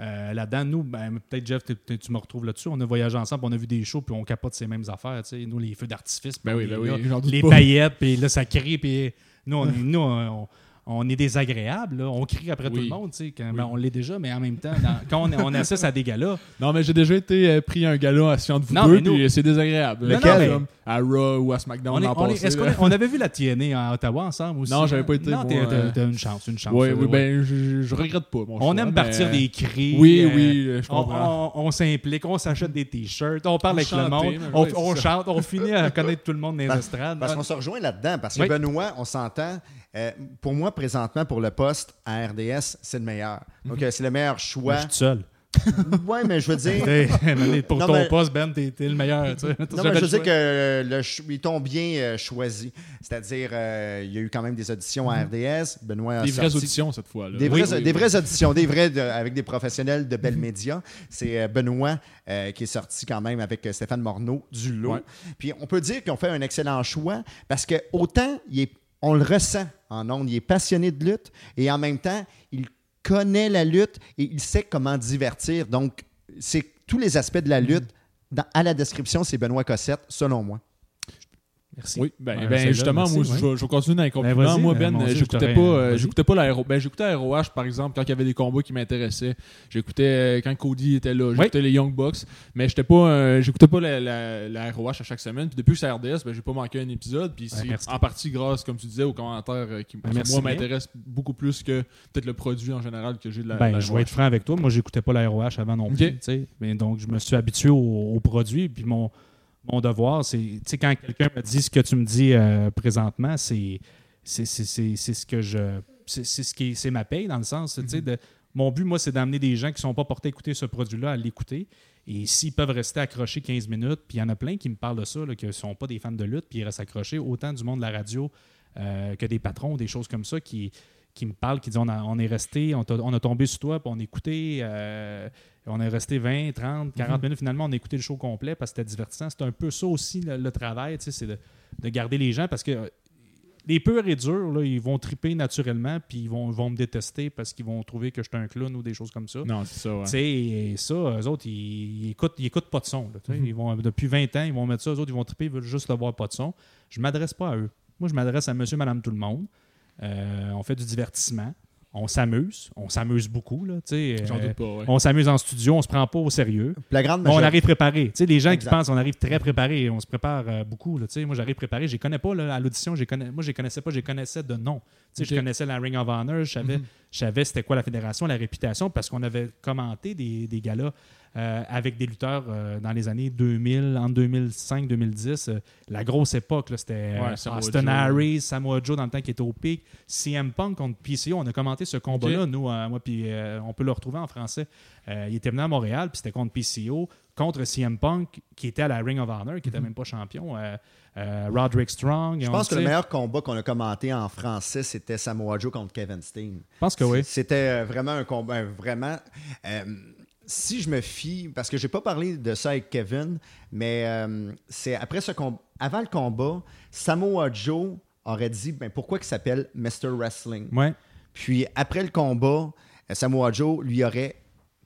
Speaker 3: Euh, là-dedans, nous, ben, peut-être, Jeff, tu me retrouves là-dessus. On a voyagé ensemble, on a vu des shows, puis on capote ces mêmes affaires. Nous, les feux d'artifice,
Speaker 1: ben oui,
Speaker 3: les, ben paillettes, puis là, ça crie, puis nous, on, nous, on, on est désagréable, on crie après tout le monde, quand, ben, on l'est déjà, mais en même temps, quand on, on assiste à des galas.
Speaker 1: Non, mais j'ai déjà été euh, pris un gala à Sion de vous deux, c'est désagréable.
Speaker 2: Lequel
Speaker 1: À Raw ou à SmackDown
Speaker 3: on, est, on, avait vu la TNA à Ottawa ensemble aussi
Speaker 1: Non, j'avais pas été.
Speaker 3: Non, t'as une chance, une chance.
Speaker 1: Oui, oui, ben, je, regrette pas. Mon
Speaker 3: on aime partir des cris.
Speaker 1: Oui, euh, oui, je comprends.
Speaker 3: On, s'implique, on s'achète des t-shirts, on parle avec le monde, on, chante, on finit à connaître tout le monde dans les estrades.
Speaker 2: Parce qu'on se rejoint là-dedans, parce que Benoît, on s'entend. Euh, pour moi, présentement, pour le poste à RDS, c'est le meilleur. Donc, mhm. c'est le meilleur choix.
Speaker 3: je suis seul. *laughs*
Speaker 2: oui, mais je veux dire.
Speaker 3: pour ton poste, Ben, t'es es le meilleur.
Speaker 2: Tu sais. Non, mais je veux dire que le, ils t'ont bien euh, choisi. C'est-à-dire, euh, il y a eu quand même des auditions à mhm. RDS. Benoît a
Speaker 1: Des vraies auditions cette fois. Là.
Speaker 2: Des, vraies, des vraies auditions, des vraies avec des professionnels de belles mhm. médias. C'est Benoît qui est sorti quand même avec Stéphane Morneau du lot. Puis on peut dire qu'ils ont fait un excellent choix parce que autant il est on le ressent en ondes. Il est passionné de lutte et en même temps, il connaît la lutte et il sait comment divertir. Donc, c'est tous les aspects de la lutte. à la description, c'est Benoît Cossette, selon moi.
Speaker 3: Merci.
Speaker 1: Oui, ben, ben justement, moi, je, je, continue dans les ben, compliments. moi, Ben, ben j'écoutais pas, euh, j'écoutais pas l'aéro. Ben, j'écoutais ROH, par exemple, quand il y avait des combats qui m'intéressaient. J'écoutais euh, quand Cody était là, j'écoutais les Young Bucks, mais j'étais pas, euh, j'écoutais pas la, la, ROH à chaque semaine. Puis depuis que c'est RDS, ben, j'ai pas manqué un épisode. Puis c'est en partie grâce, comme tu disais, aux commentaires qui, moi, m'intéressent beaucoup plus que peut-être le produit en général que j'ai de la.
Speaker 3: Ben, je vais être franc avec toi. Moi, j'écoutais pas la ROH avant non plus. Mais donc, je me suis habitué au, au produit. Puis mon mon devoir, c'est, tu sais, quand quelqu'un me dit ce que tu me dis euh, présentement, c'est, c'est, ce que je, c'est, ce qui, c'est ma paye dans le sens, tu sais, mm-hmm. de, mon but, moi, c'est d'amener des gens qui ne sont pas portés à écouter ce produit-là à l'écouter. Et s'ils peuvent rester accrochés 15 minutes, puis il y en a plein qui me parlent de ça, qui ne sont pas des fans de lutte, puis ils restent accrochés, autant du monde de la radio euh, que des patrons, des choses comme ça, qui, qui me parlent, qui disent on, on est resté, on, a, tombé sur toi, puis on a écouté, euh, on est resté 20, 30, 40 minutes. Finalement, on a écouté le show complet parce que c'était divertissant. C'est un peu ça aussi le, travail, c'est de, garder les gens parce que euh, les purs et durs, là, ils vont triper naturellement, puis ils vont, vont me détester parce qu'ils vont trouver que je suis un clown ou des choses comme ça.
Speaker 1: Non, c'est ça.
Speaker 3: Ouais. Et ça, eux autres, ils, écoutent, ils écoutent pas de son. Mhm. ils vont, depuis 20 ans, ils vont mettre ça. Eux autres, ils vont triper, ils veulent juste avoir pas de son. Je m'adresse pas à eux. Moi, je m'adresse à monsieur, madame, tout le monde. Euh, on fait du divertissement on s'amuse, on s'amuse beaucoup. Là,
Speaker 1: euh, pas,
Speaker 3: On s'amuse en studio, on se prend pas au sérieux.
Speaker 2: La grande
Speaker 3: on arrive préparé. sais, les gens qui pensent on arrive très préparé, on se prépare euh, beaucoup. Là, moi, j'arrive préparé. Je les connais pas là, à l'audition. Connais, moi, je les connaissais pas, je les connaissais de nom. sais, Je connaissais la Ring of Honor, je savais, mm-hmm. c'était quoi la fédération, la réputation, parce qu'on avait commenté des, des galas euh, avec des lutteurs euh, dans les années 2000, en 2005-2010. Euh, la grosse époque, c'était Austin Harris, Samoa Joe dans le temps qui était au pic, CM Punk contre PCO. On a commenté ce combat-là, nous, moi, puis on peut le retrouver en français. il était venu à Montréal, puis c'était contre PCO, contre CM Punk, qui était à la Ring of Honor, qui n'était mhm. même pas champion. Roderick Strong.
Speaker 2: Je pense que le meilleur combat qu'on a commenté en français, c'était Samoa Joe contre Kevin Steen. Je
Speaker 3: pense que oui.
Speaker 2: C'était vraiment un combat, vraiment si je me fie, parce que j'ai pas parlé de ça avec Kevin, mais euh, c'est après ce combat, avant le combat, Samoa Joe aurait dit ben, pourquoi il s'appelle Mr. Wrestling?
Speaker 3: Ouais.
Speaker 2: Puis après le combat, Samoa Joe lui aurait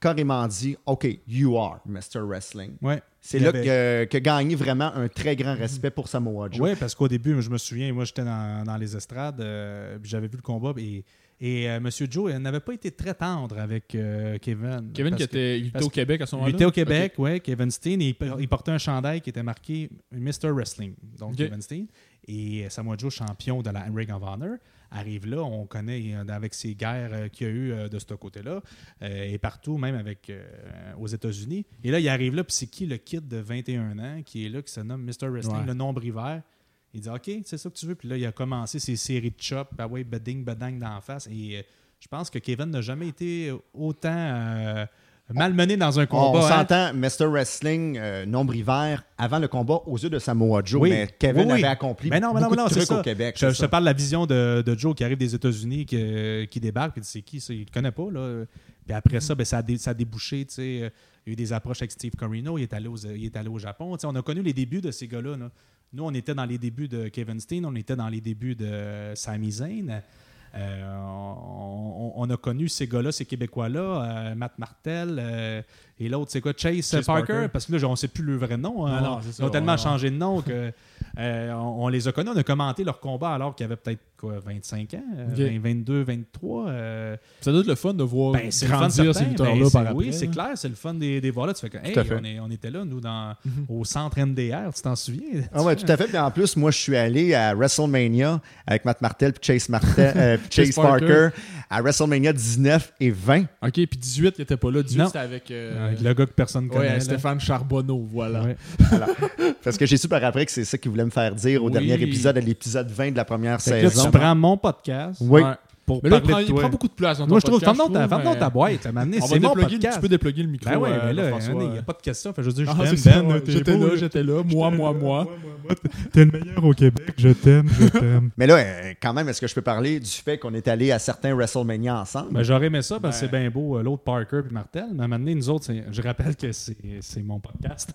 Speaker 2: carrément dit OK, you are Mr. Wrestling.
Speaker 3: Ouais.
Speaker 2: C'est là que, que gagné vraiment un très grand respect pour Samoa Joe.
Speaker 3: Oui, parce qu'au début, je me souviens, moi j'étais dans, les estrades, euh, j'avais vu le combat et et euh, M. Joe n'avait pas été très tendre avec euh, Kevin.
Speaker 1: Kevin qui était, il était au Québec à ce moment-là?
Speaker 3: Il était au Québec, oui. Kevin Steen. il, portait un chandail qui était marqué Mr. Wrestling. Donc, Kevin Steen. Et Samoa Joe, champion de la Ring of Honor. arrive là. On connaît avec ces guerres qu'il y a eu de ce côté-là et partout, même avec aux États-Unis. Et là, il arrive là, puis c'est qui le kid de 21 ans qui est là, qui se nomme Mr. Wrestling, le nombre hiver? Il dit OK, c'est ça que tu veux. Puis là, il a commencé ses séries de chop, bah ouais, bading, badang d'en face. Et je pense que Kevin n'a jamais été autant malmené dans un combat.
Speaker 2: On hein. s'entend, Mr. Wrestling, euh, nombre hiver, avant le combat aux yeux de Samoa Joe, mais Kevin avait accompli mais non, mais non, beaucoup de trucs au Québec.
Speaker 3: Je, te parle de la vision de, Joe qui arrive des États-Unis, qui, qui débarque, puis c'est qui, il ne connaît pas. Là. Puis après ça, ben, ça, a ça a débouché, tu sais, euh, il y a eu des approches avec Steve Corino, il est allé, il est allé au Japon. on a connu les débuts de ces gars-là. Nous, on était dans les débuts de Kevin Steen, on était dans les débuts de Sami Zayn. Euh, on, a connu ces gars-là, ces Québécois-là, euh, Matt Martel, euh, et l'autre, c'est quoi, Chase, Parker, parce que là, on ne sait plus le vrai nom. Hein. ils ont tellement changé de nom que on, les a connus. On a commenté leur combat alors qu'il y avait peut-être quoi, 25 ans, 22, 23.
Speaker 1: Ça doit être le fun de voir ben, grandir ces lutteurs-là
Speaker 3: ben,
Speaker 1: par après.
Speaker 3: Oui, c'est clair, c'est le fun des, des voir là. Tu fais que, hey, on, on, était là, nous, dans, mhm. au centre NDR, tu t'en souviens?
Speaker 2: Ah ouais, tout à fait. Puis en plus, moi, je suis allé à WrestleMania avec Matt Martel et Chase, Martel, *laughs* Chase, Parker. à WrestleMania 19 et 20.
Speaker 1: OK, puis 18, il n'était pas là. 18, c'était avec, euh,
Speaker 3: avec, le gars que personne connaît.
Speaker 1: Ouais, Stéphane Charbonneau, *laughs* voilà.
Speaker 2: Parce que j'ai su par après que c'est ça qu'il voulait me faire dire au dernier épisode, à l'épisode 20 de la première saison.
Speaker 3: Tu prends mon podcast.
Speaker 2: Oui
Speaker 1: mais là, il prend, il prend, beaucoup de place dans
Speaker 3: Moi, je trouve, ta, ta boîte. C'est mon podcast.
Speaker 1: Tu peux déploguer le micro.
Speaker 3: Ben ouais, mais là, il n'y a pas de question. je veux dire,
Speaker 1: je ah, t'aime, Ben. J'étais là, j'étais là. Moi, moi, moi. *laughs*
Speaker 3: T'es le meilleur au Québec. Je t'aime, je t'aime.
Speaker 2: Mais là, euh, quand même, est-ce que je peux parler du fait qu'on est allé à certains WrestleMania ensemble?
Speaker 3: Ben, j'aurais aimé ça parce que c'est bien beau, euh, l'autre Parker puis Martel. Mais à un moment donné, nous autres, je rappelle que c'est mon podcast.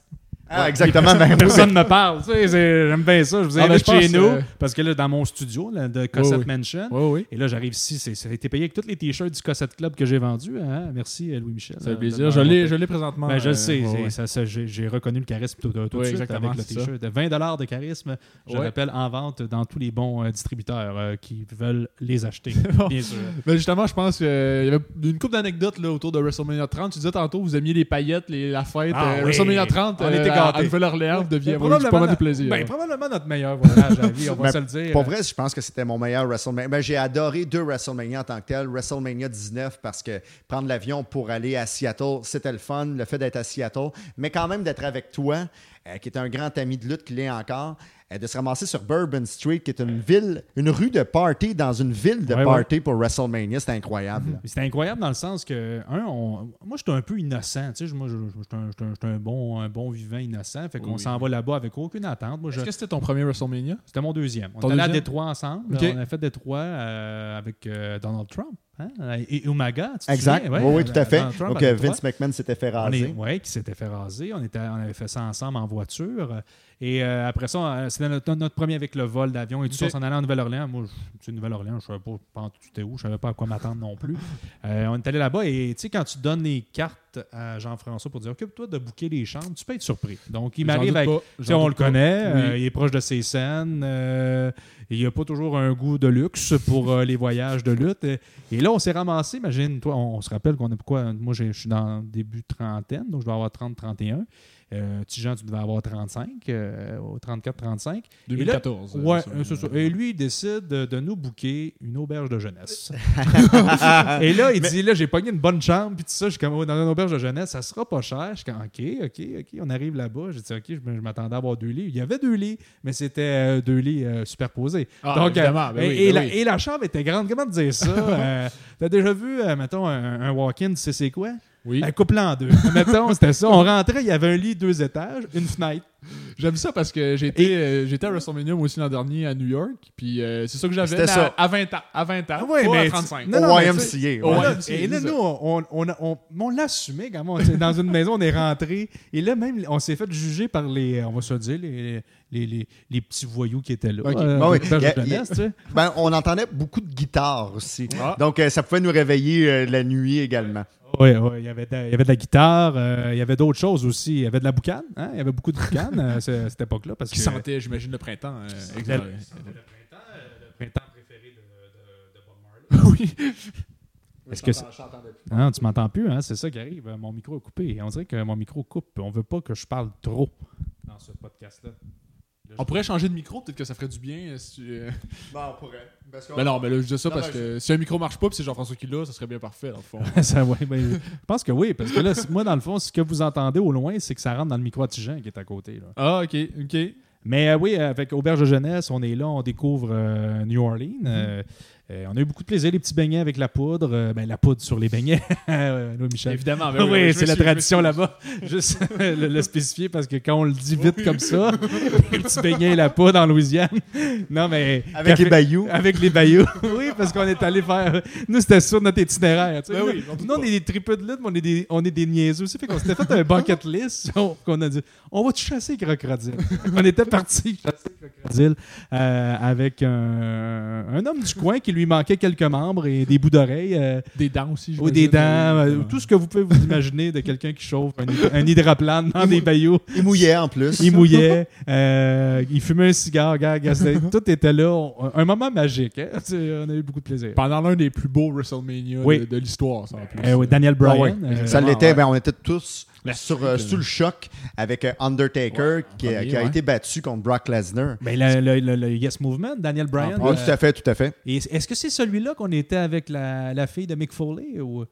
Speaker 2: Ah, exactement. *laughs*
Speaker 3: Ben, Personne ne me parle. Tu sais, j'aime bien ça. Je vous ah, invite chez nous. Euh, parce que là, dans mon studio de Cossette Mansion, et là, j'arrive ici. Ça a été payé avec tous les t-shirts du Cossette Club que j'ai vendus. Hein. Merci, euh, Louis-Michel.
Speaker 1: C'est un plaisir. Je l'ai présentement.
Speaker 3: Ben, je le euh, sais. j'ai reconnu le charisme tout, tout de suite avec le t-shirt. 20 de charisme, je rappelle, en vente dans tous les bons distributeurs qui veulent les acheter. *laughs* bien sûr.
Speaker 1: Mais justement, je pense qu'il y avait une couple d'anecdotes autour de WrestleMania 30. Tu disais tantôt, vous aimiez les paillettes, les, la fête. Ah WrestleMania 30. On était à Nouvelle-Orléans devient pas mal de plaisir.
Speaker 3: Ben, probablement notre meilleur voyage à vie, on va ben, se le dire.
Speaker 2: Pour vrai, je pense que c'était mon meilleur WrestleMania. Ben, j'ai adoré deux WrestleMania en tant que tel. WrestleMania 19 parce que prendre l'avion pour aller à Seattle, c'était le fun, le fait d'être à Seattle, mais quand même d'être avec toi, euh, qui est un grand ami de lutte, qui l'est encore. Euh, de se ramasser sur Bourbon Street, qui est une ville, une rue de party dans une ville de party pour WrestleMania. C'était incroyable.
Speaker 3: C'était incroyable dans le sens que, un, moi, j'étais un peu innocent. Tu sais, moi, j'étais un, bon, un bon vivant innocent. Fait qu'on s'en va là-bas avec aucune attente.
Speaker 1: Est-ce que c'était ton premier WrestleMania?
Speaker 3: C'était mon deuxième. On est allé à Détroit ensemble. On a fait Détroit euh, avec euh, Donald Trump. Hein? Et Umaga, tu
Speaker 2: Exact. oui, oui, tout à fait. Donc, Vince McMahon s'était fait raser.
Speaker 3: Oui, qui s'était fait raser. On, était, on avait fait ça ensemble en voiture. Et euh, après ça, euh, c'était notre, premier avec le vol d'avion et tout ça. On s'en allait en Nouvelle-Orléans. Moi, c'est Nouvelle-Orléans, je ne savais pas, tu étais où, je ne savais pas à quoi m'attendre non plus. Euh, on est allé là-bas et tu sais, quand tu donnes les cartes à Jean-François pour dire occupe-toi de bouquer les chambres, tu peux être surpris. Donc, il m'arrive avec. On le connaît, il est proche de ses scènes. il n'y a pas toujours un goût de luxe pour les voyages de lutte. Et, là, on s'est ramassé, imagine, toi, on, se rappelle qu'on est pourquoi. Moi, je suis dans début trentaine, donc je dois avoir 30-31. Euh, Tijan, tu devais avoir 35, euh, 34-35.
Speaker 1: 2014.
Speaker 3: Et, ouais, c'est ça. et lui, il décide de, nous booker une auberge de jeunesse. *laughs* et là, il dit là, j'ai pogné une bonne chambre, puis tout ça, je suis comme oh, dans une auberge de jeunesse, ça sera pas cher. Je suis comme OK, OK, OK. On arrive là-bas. J'ai dit OK, je, m'attendais à avoir deux lits. Il y avait deux lits, mais c'était euh, deux lits euh, superposés.
Speaker 1: Ah, Donc, ben
Speaker 3: et, La, et, La, chambre était grande. Comment te dire ça? *laughs* T'as déjà vu, mettons, un, un walk-in, tu sais c'est quoi?
Speaker 1: Oui.
Speaker 3: Un couple en deux. *laughs* Mettons, c'était ça. On rentrait, il y avait un lit deux étages, une fenêtre.
Speaker 1: J'aime ça parce que j'étais euh, j'étais à WrestleMania moi aussi l'an dernier à New York. Puis euh, c'est ça que j'avais à, à 20 ans. À 20 ans.
Speaker 2: Ouais,
Speaker 1: pas
Speaker 2: mais
Speaker 1: à 35.
Speaker 2: Non, non, au YMCA.
Speaker 3: et là, nous, on, on, on, on l'assumait. Dans une *laughs* maison, on est rentré. Et là, même, on s'est fait juger par les, on va se dire, les, les, les, les petits voyous qui étaient là. Euh,
Speaker 2: ben, oui. ben, on entendait beaucoup de guitares aussi. Ah. Donc, ça pouvait nous réveiller la nuit également.
Speaker 3: Oui, oui, il y avait de, il y avait de la guitare, euh, il y avait d'autres choses aussi. Il y avait de la boucane, hein? il y avait beaucoup de boucane à cette époque-là. Parce
Speaker 1: Qui sentait, j'imagine, le printemps. Euh, le,
Speaker 3: printemps euh, le printemps préféré de, de, Bob Marley. oui. Est-ce que non, tu m'entends plus, hein? c'est ça qui arrive. Mon micro est coupé. On dirait que mon micro coupe. On veut pas que je parle trop dans ce podcast-là.
Speaker 1: On pourrait changer de micro, peut-être que ça ferait du bien.
Speaker 2: Si *laughs* tu... on pourrait.
Speaker 1: Ben non, mais là, je dis ça parce que si un micro marche pas puis c'est Jean-François qui l'a, ça serait bien parfait, dans le fond. *laughs*
Speaker 3: ça, ouais, ben, je pense que oui, parce que là, moi, dans le fond, ce que vous entendez au loin, c'est que ça rentre dans le micro à qui est à côté. Là.
Speaker 1: Ah, ok, ok.
Speaker 3: Mais euh, oui, avec Auberge de Jeunesse, on est là, on découvre euh, New Orleans. Mm-hmm. Euh, euh, on a eu beaucoup de plaisir, les petits beignets avec la poudre. Euh, ben, la poudre sur les beignets. *laughs*
Speaker 1: Louis Michel. Évidemment.
Speaker 3: Ben oui, c'est la tradition là-bas. *laughs* Juste *laughs* le, spécifier parce que quand on le dit vite comme ça, les petits beignets et la poudre en Louisiane. Non, mais.
Speaker 2: Avec les bayous.
Speaker 3: Avec les bayous. oui, parce qu'on est allé faire. Nous, c'était sur notre itinéraire. Ben oui, nous, on est des tripes de lutte, mais on est des, on est des niaiseux aussi. Fait qu'on s'était fait un bucket list. qu'on a dit on va chasser crocodile. on était parti chasser crocodile euh, avec un, un homme du coin qui lui il manquait quelques membres et des bouts d'oreilles. Euh,
Speaker 1: des dents aussi.
Speaker 3: Ou des dents. Euh, tout ce que vous pouvez vous imaginer de quelqu'un qui chauffe un, hydroplane dans des bayous.
Speaker 2: Il mouillait en plus.
Speaker 3: Il mouillait. Euh, il fumait un cigare. *laughs* tout était là. Un moment magique. Hein. On a eu beaucoup de plaisir.
Speaker 1: Pendant l'un des plus beaux WrestleMania de, l'histoire, ça, en plus.
Speaker 3: Eh Daniel ah Bryan.
Speaker 2: ça l'était. Ben, on était tous sur, euh, sous le choc avec euh, Undertaker qui, a, été battu contre Brock Lesnar.
Speaker 3: Ben, le, Yes Movement, Daniel Bryan.
Speaker 2: Ah, tout à fait, tout à fait.
Speaker 3: Est-ce que c'est celui-là qu'on était avec la, fille de Mick Foley ou...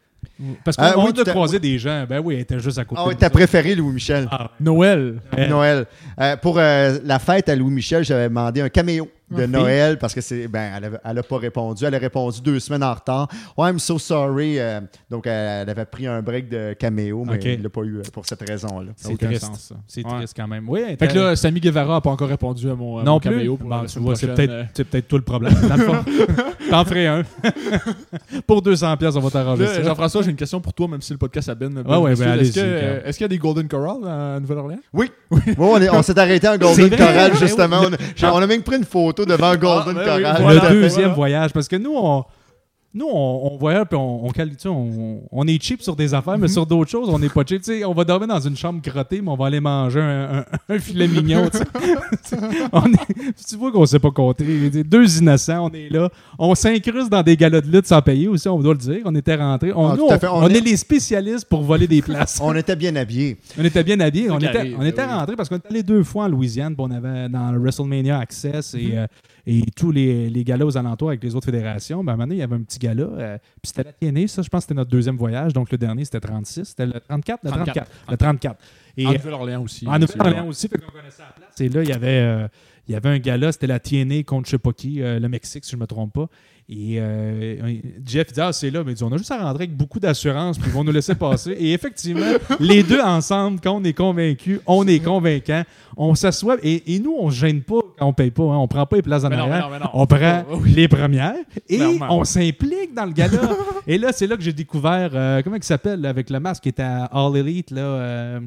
Speaker 3: Parce qu'on ah, a croisé des gens. Ben oui, elle était juste à côté.
Speaker 2: Ah oui, t'as préféré Louis-Michel.
Speaker 3: Ah, Noël.
Speaker 2: Noël. Euh, pour la fête à Louis-Michel, j'avais demandé un caméo de Noël parce que c'est ben elle, a, pas répondu. Elle a répondu deux semaines en retard. Oh, I'm so sorry. Euh, donc elle, avait pris un break de caméo, mais elle l'a pas eu euh, pour cette raison-là.
Speaker 3: C'est triste. C'est triste quand même. Oui.
Speaker 1: Fait que là, Sammy Guevara n'a pas encore répondu à mon, non caméo.
Speaker 3: Bon, c'est peut-être euh, peut tout le problème. *laughs* T'en ferais un. *laughs* pour 200 pièces, on va t'arranger ça.
Speaker 1: Jean-François, j'ai une question pour toi, même si le podcast a ben.
Speaker 3: ben, ouais, ben
Speaker 1: Est-ce qu'il y a des Golden Corral à Nouvelle-Orléans?
Speaker 2: Oui. oui. on, s'est arrêté en *laughs* Golden Corral, justement. on a même pris une photo devant Golden ah, ben
Speaker 3: Le deuxième voyage, parce que nous, on, nous, on, voyage puis on, on, on, est cheap sur des affaires, mais mhm. sur d'autres choses, on n'est pas cheap. on va dormir dans une chambre grottée, mais on va aller manger un, filet mignon. tu vois qu'on ne sait pas compter. Deux innocents, on est là. On s'incruste dans des galas de lutte sans payer aussi, on doit le dire. On était rentrés. On, ah, on, est... les spécialistes pour voler des places. *laughs*
Speaker 2: on était bien habillés.
Speaker 3: On était bien habillés. On était, on était rentrés parce qu'on était allé deux fois en Louisiane. On avait dans le WrestleMania Access et. Mhm. Euh, et tous les, les galas aux alentours avec les autres fédérations, ben, maintenant, il y avait un petit gala. Euh, puis c'était la TNA, ça, je pense que c'était notre deuxième voyage. Donc, le dernier, c'était 36. C'était le 34? Le 34. Le 34.
Speaker 1: Et, en Nouvelle-Orléans aussi.
Speaker 3: En Nouvelle-Orléans aussi, fait qu'on connaissait la place. Et là, il y avait, euh, il y avait un gala, c'était la TNA contre je sais pas qui, euh, le Mexique, si je ne me trompe pas. Et euh, Jeff dit Ah, c'est là, mais dit, on a juste à rentrer avec beaucoup d'assurance, puis ils vont nous laisser *laughs* passer. Et effectivement, les deux ensemble, quand on est convaincus, on est convaincant. On s'assoit, et, nous, on ne gêne pas quand on ne paye pas. Hein. On ne prend pas les places en arrière. On prend les premières et on s'implique dans le gala. *laughs* et là, c'est là que j'ai découvert, euh, comment il s'appelle, avec le masque qui était à All Elite, là. Euh,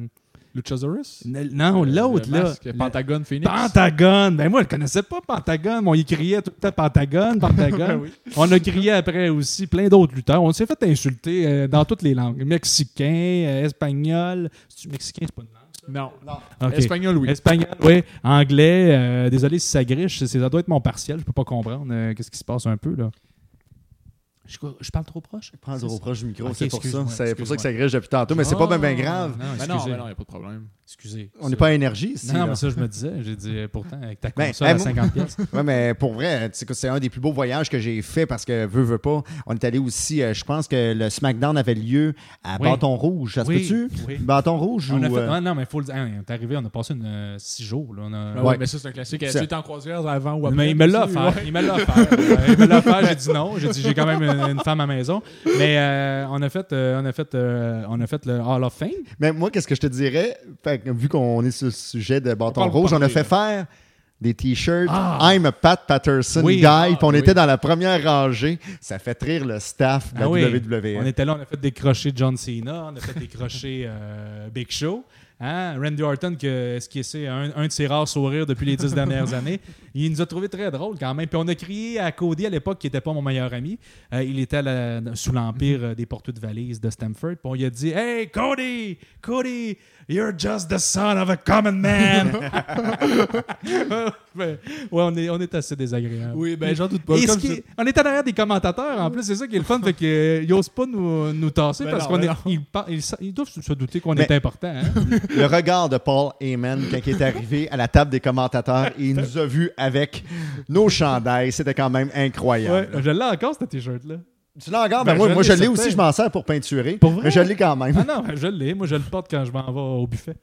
Speaker 1: Luchasaurus?
Speaker 3: Non, l'autre, là.
Speaker 1: Pentagon Phoenix.
Speaker 3: Pentagon! Ben moi, je ne connaissais pas Pentagon. On y criait tout le temps Pentagon, Pentagon. *laughs* On a crié après aussi plein d'autres lutteurs. On s'est fait insulter euh, dans toutes les langues. Mexicain, euh, espagnol. Mexicain, c'est pas une
Speaker 1: langue, ça? Non. Espagnol, oui.
Speaker 3: Espagnol, oui. Anglais. Euh, désolé si ça griche. Ça doit être mon partiel. Je peux pas comprendre qu'est-ce qui se passe un peu, là. Je, parle trop proche?
Speaker 2: Je parle trop proche du micro, c'est pour ça. C'est pour ça que ça grèche depuis tantôt, mais c'est pas bien grave.
Speaker 1: Non, non, il n'y a pas de problème.
Speaker 3: Excusez.
Speaker 2: On n'est pas à énergie ici.
Speaker 3: Non, mais ça, je me disais. J'ai dit, pourtant, avec ta ben, console à 50 pièces.
Speaker 2: Oui, mais pour vrai, c'est un des plus beaux voyages que j'ai fait parce que, veux, veux pas, on est allé aussi, euh, je pense que le SmackDown avait lieu à Bâton Rouge. Ça se peut-tu? Bâton Rouge
Speaker 3: on
Speaker 2: ou...
Speaker 3: A fait... Euh, non, mais il faut le dire. on est arrivé, on a passé une, euh, six jours. Là,
Speaker 1: a... Oui, mais ça, c'est un classique. Tu étais en croisière avant ou après?
Speaker 3: Mais il me l'a offert. Il me l'a offert. il me l'a offert. J'ai dit non. J'ai dit, j'ai quand même *laughs* une, femme à maison. Mais on, a fait, on, a fait, on a fait le Hall of Fame.
Speaker 2: Mais moi, qu'est-ce que je te dirais? vu qu'on est sur le sujet de bâton rouge, on a fait faire des t-shirts ah. I'm a Pat Patterson guy. Ah, puis on était dans la première rangée. Ça fait rire le staff de la ah WWE.
Speaker 3: On était là, on a fait des crochets John Cena, on a fait des crochets euh, Big Show. Hein? Randy Orton, que, ce qui est un, un, de ses rares sourires depuis les dix dernières *laughs* années, il nous a trouvé très drôle quand même. Puis on a crié à Cody à l'époque, qui n'était pas mon meilleur ami. Euh, il était sous l'empire euh, des porteurs de valises de Stamford. Puis on lui a dit Hey, Cody, Cody, You're just the son of a common man. *laughs* *laughs* ouais, on est, on est assez désagréable.
Speaker 1: Oui, ben j'en doute pas.
Speaker 3: On est derrière des commentateurs en plus, c'est ça qui est le fun, fait qu'ils n'osent pas nous, nous tasser ben parce qu'ils ils, doivent se douter qu'on est important. Hein? *laughs*
Speaker 2: le regard de Paul Heyman quand il est arrivé à la table des commentateurs et il nous a vus avec nos chandails. C'était quand même incroyable.
Speaker 3: Ouais, je l'ai encore, ce t-shirt-là.
Speaker 2: Tu l'as encore? Ben, ben moi, je, l'ai aussi, je m'en sers pour peinturer. Mais je l'ai quand même.
Speaker 3: Ah non, je l'ai. Moi, je le porte quand je m'en vais au buffet.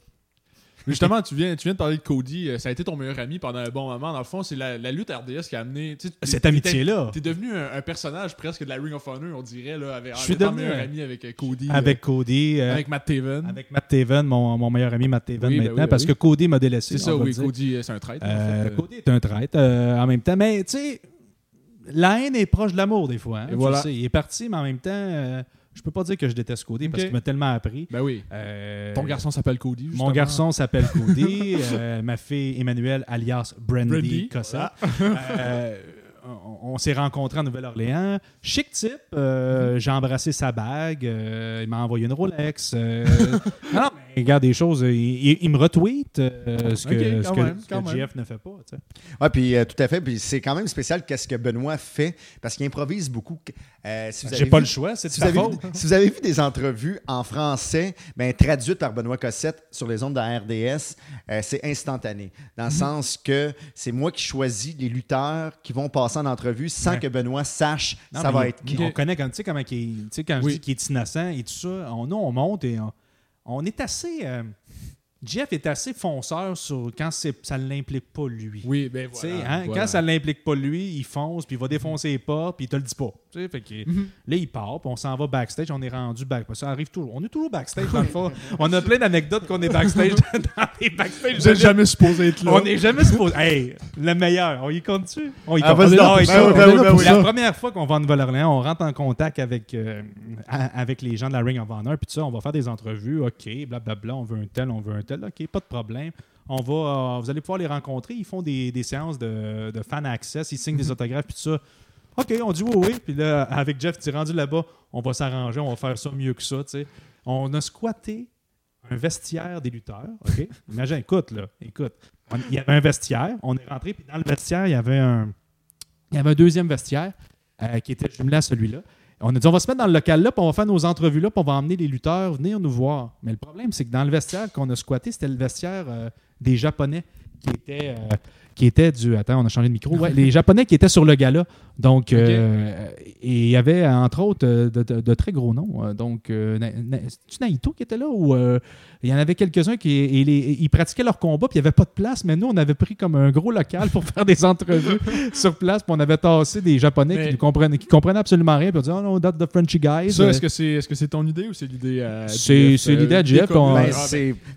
Speaker 1: Justement, tu viens, tu viens de parler de Cody. Euh, ça a été ton meilleur ami pendant un bon moment. Dans le fond, c'est la, lutte RDS qui a amené.
Speaker 3: Cette amitié-là.
Speaker 1: T'es devenu un, personnage presque de la Ring of Honor, on dirait. Là, avec, je suis devenu meilleur ami avec euh, Cody.
Speaker 3: Avec euh, Cody.
Speaker 1: avec Matt Taven.
Speaker 3: Avec Matt Taven, mon, mon meilleur ami Matt Taven ben maintenant. parce que Cody m'a délaissé.
Speaker 1: C'est ça, oui. Cody, c'est un traître.
Speaker 3: Cody est un traître en même temps. Mais tu sais, la haine est proche de l'amour des fois. Hein, voilà. il est parti, mais en même temps je peux pas dire que je déteste Cody parce qu'il m'a tellement appris.
Speaker 1: Ben oui. Euh, Ton garçon s'appelle Cody. Justement.
Speaker 3: Mon garçon s'appelle Cody. *laughs* Euh, ma fille Emmanuel, alias Brandy, Brandy. Cossa. *laughs* Euh, on, s'est rencontrés en Nouvelle-Orléans. Chic type. Euh, j'ai embrassé sa bague. Euh, il m'a envoyé une Rolex. Euh, *laughs* non, mais regarde des choses. Il, me retweet ce que, ce Jeff ne fait pas.
Speaker 2: Oui, puis tout à fait. Puis c'est quand même spécial qu'est-ce que Benoît fait parce qu'il improvise beaucoup.
Speaker 3: si J'ai pas le choix, c'est
Speaker 2: si, si vous avez vu des entrevues en français ben, traduites par Benoît Cossette sur les ondes de la RDS, c'est instantané. Dans le mhm. sens que c'est moi qui choisis les lutteurs qui vont passer en entrevue sans que Benoît sache ça va être qui.
Speaker 3: On connaît quand, tu sais, comment il, quand je dis qu'il est innocent et tout ça, on, on monte et on, est assez. Euh, Jeff est assez fonceur sur quand ça ne l'implique pas lui.
Speaker 1: Oui, ben
Speaker 3: hein, Quand ça ne l'implique pas lui, il fonce, puis il va défoncer les pas, puis il te le dit pas. Fait que, mhm. Là, il part, puis on s'en va backstage. On est rendu back. Ça arrive toujours. On est toujours backstage dans le fond. on a plein d'anecdotes qu'on est backstage *laughs* *laughs* dans les backstage.
Speaker 1: J'ai jamais supposé être là.
Speaker 3: On n'est jamais supposé. Hey, le meilleur. On y compte-tu? On y ah, compte. La première fois qu'on va en Nouvelle-Orléans, on rentre en contact avec, euh, avec les gens de la Ring of Honor, puis ça, on va faire des entrevues. OK, blablabla, on veut un tel, on veut un tel. OK, pas de problème. On va, euh, vous allez pouvoir les rencontrer. Ils font des, séances de, fan access. Ils signent des mhm. autographes, puis tout ça. OK, on dit oui, oui. Puis là, avec Jeff, tu es rendu là-bas, on va s'arranger, on va faire ça mieux que ça. On a squatté un vestiaire des lutteurs. OK? *laughs* Imagine, écoute, là, écoute. il y avait un vestiaire. On est rentré, puis dans le vestiaire, il y avait un, il y avait un deuxième vestiaire euh, qui était jumelé à celui-là. On a dit, on va se mettre dans le local là, puis on va faire nos entrevues là, puis on va emmener les lutteurs venir nous voir. Mais le problème, c'est que dans le vestiaire qu'on a squatté, c'était le vestiaire euh, des Japonais qui étaient, euh, qui était du. Attends, on a changé de micro. Ouais, les Japonais qui étaient sur le gala. Donc, euh, et il y avait, entre autres, de, très gros noms. Donc, c'est Naito qui était là ou il y en avait quelques-uns qui ils pratiquaient leur combat, puis il n'y avait pas de place, mais nous, on avait pris comme un gros local pour *laughs* faire des entrevues *laughs* sur place, puis on avait tassé des Japonais qui, comprenaient, qui comprenaient absolument rien, puis on dit Oh non, that's the Frenchy guys.
Speaker 1: Ça, est-ce que c'est est -ce c'est ton idée ou c'est l'idée à.
Speaker 3: C'est l'idée à Jeff. Ben,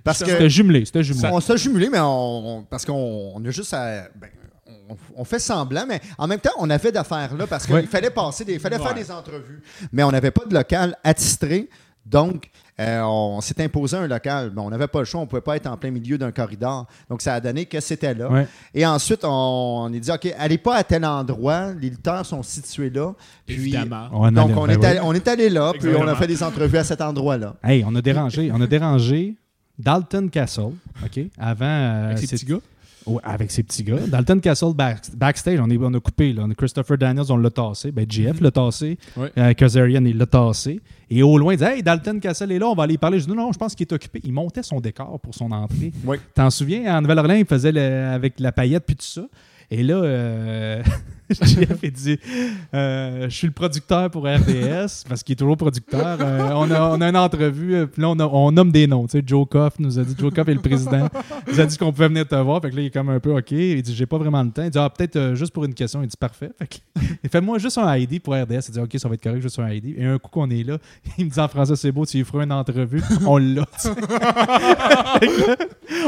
Speaker 3: parce que c'était jumelé. C'était jumelé.
Speaker 2: On s'est jumelé, mais on, parce qu'on a juste à. Ben, on fait semblant, mais en même temps, on a fait d'affaires là parce qu'il fallait passer des, fallait faire des entrevues. Mais on n'avait pas de local attitré. Donc, euh, on s'est imposé un local. mais on n'avait pas le choix, on ne pouvait pas être en plein milieu d'un corridor. Donc, ça a donné que c'était là. Et ensuite, on, est dit, OK, allez pas à tel endroit. Les lutteurs sont situés là.
Speaker 1: Évidemment.
Speaker 2: donc, on, est allé, on est allé là, puis on a fait des entrevues à cet endrockslà
Speaker 3: Hey, on a dérangé, on a dérangé Dalton Castle, OK, avant...
Speaker 1: Euh, Avec
Speaker 3: ces
Speaker 1: petits gars?
Speaker 3: Avec ses petits gars. Dalton Castle backstage, on, est, on a coupé. Là. Christopher Daniels, on l'a tassé. Ben, GF l'a tassé. Euh, Kazarian, il l'a tassé. Et au loin, il dit Hey, Dalton Castle est là, on va aller parler. Je dis Non, non, je pense qu'il est occupé. Il montait son décor pour son entrée. T'en souviens, en Nouvelle-Orléans, il faisait avec la paillette puis tout ça. Et là, euh, *laughs* Jeff dit euh, Je suis le producteur pour RDS, parce qu'il est toujours producteur. Euh, on, a, on a une entrevue, puis là, on, nomme des noms. Tu sais, Joe Koff nous a dit Joe Koff est le président. Il nous a dit qu'on pouvait venir te voir. Fait que là, il est comme un peu OK. Il dit J'ai pas vraiment le temps. Il dit Ah, peut-être juste pour une question. Il dit Parfait. Fait que, il fait Moi, juste un ID pour RDS. Il dit OK, ça va être correct, juste un ID. Et un coup qu'on est là, *laughs* il me dit en français C'est beau, tu lui feras une entrevue. On l'a. *laughs*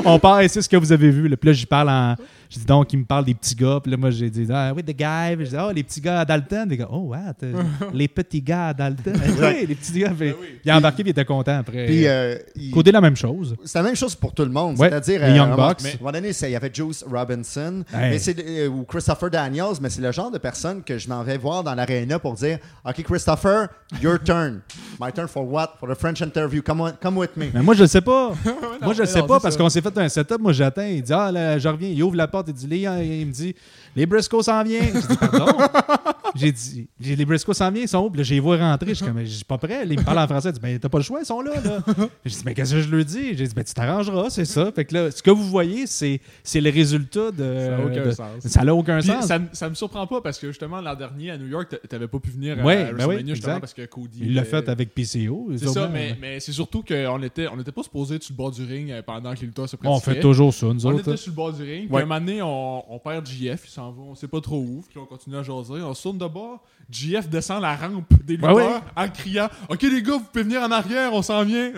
Speaker 3: on parle, c'est ce que vous avez vu. Puis là, j'y parle en je dis donc, il me parle des petits gars. Puis là, moi, j'ai dit, ah oui, the guy. Puis je dis, oh, les petits gars à Dalton. Des gars, oh, what? *laughs* les petits gars à Dalton. *laughs* oui, les petits gars. Ben il a embarqué, puis il était content après.
Speaker 2: Puis, euh,
Speaker 3: Coder la même chose.
Speaker 2: C'est la même chose pour tout le monde. C'est-à-dire,
Speaker 3: les Young euh, Bucks.
Speaker 2: À un moment donné, il y avait Juice Robinson mais euh, ou Christopher Daniels, mais c'est le genre de personne que je m'en vais voir dans l'aréna pour dire, OK, Christopher, your turn. *laughs* My turn for what? For the French interview. Come, on, come with me.
Speaker 3: Mais moi, je ne sais pas. moi, je ne sais pas parce qu'on s'est fait un setup. Moi, j'attends. Il dit, ah, là, je reviens. Il ouvre la Il il me dit Les Briscoe s'en viennent. Je dis Pardon? *laughs* j'ai dit, les Briscoe s'en viennent, ils sont où? Puis là, j'ai vu rentrer. Je suis comme, je suis pas prêt. Ils me parlent en français. Je dis, ben, t'as pas le choix, ils sont là. là. J'ai dit, mais qu'est-ce que je leur dis? J'ai dit, ben, tu t'arrangeras, c'est ça. Fait que là, ce que vous voyez, c'est, c'est le résultat de.
Speaker 1: Ça n'a aucun sens.
Speaker 3: Ça n'a aucun sens.
Speaker 1: Ça, ça me surprend pas parce que justement, l'an dernier, à New York, t'avais pas pu venir ouais, à ben WrestleMania justement parce que Cody.
Speaker 3: Il l'a fait avec PCO.
Speaker 1: C'est ça, mais, mais c'est surtout qu'on était, on était pas supposé être sur le bord du ring euh, pendant que les lutteurs se
Speaker 3: pratiquaient. On fait toujours ça, nous
Speaker 1: autres.
Speaker 3: On était
Speaker 1: sur le bord du ring. Puis un moment donné, on, perd JF, il s'en va, on sait pas trop où. Puis on continue à jaser. On se tourne de bord. JF descend la rampe des lutteurs en criant Ok, les gars, vous pouvez venir en arrière, on s'en vient.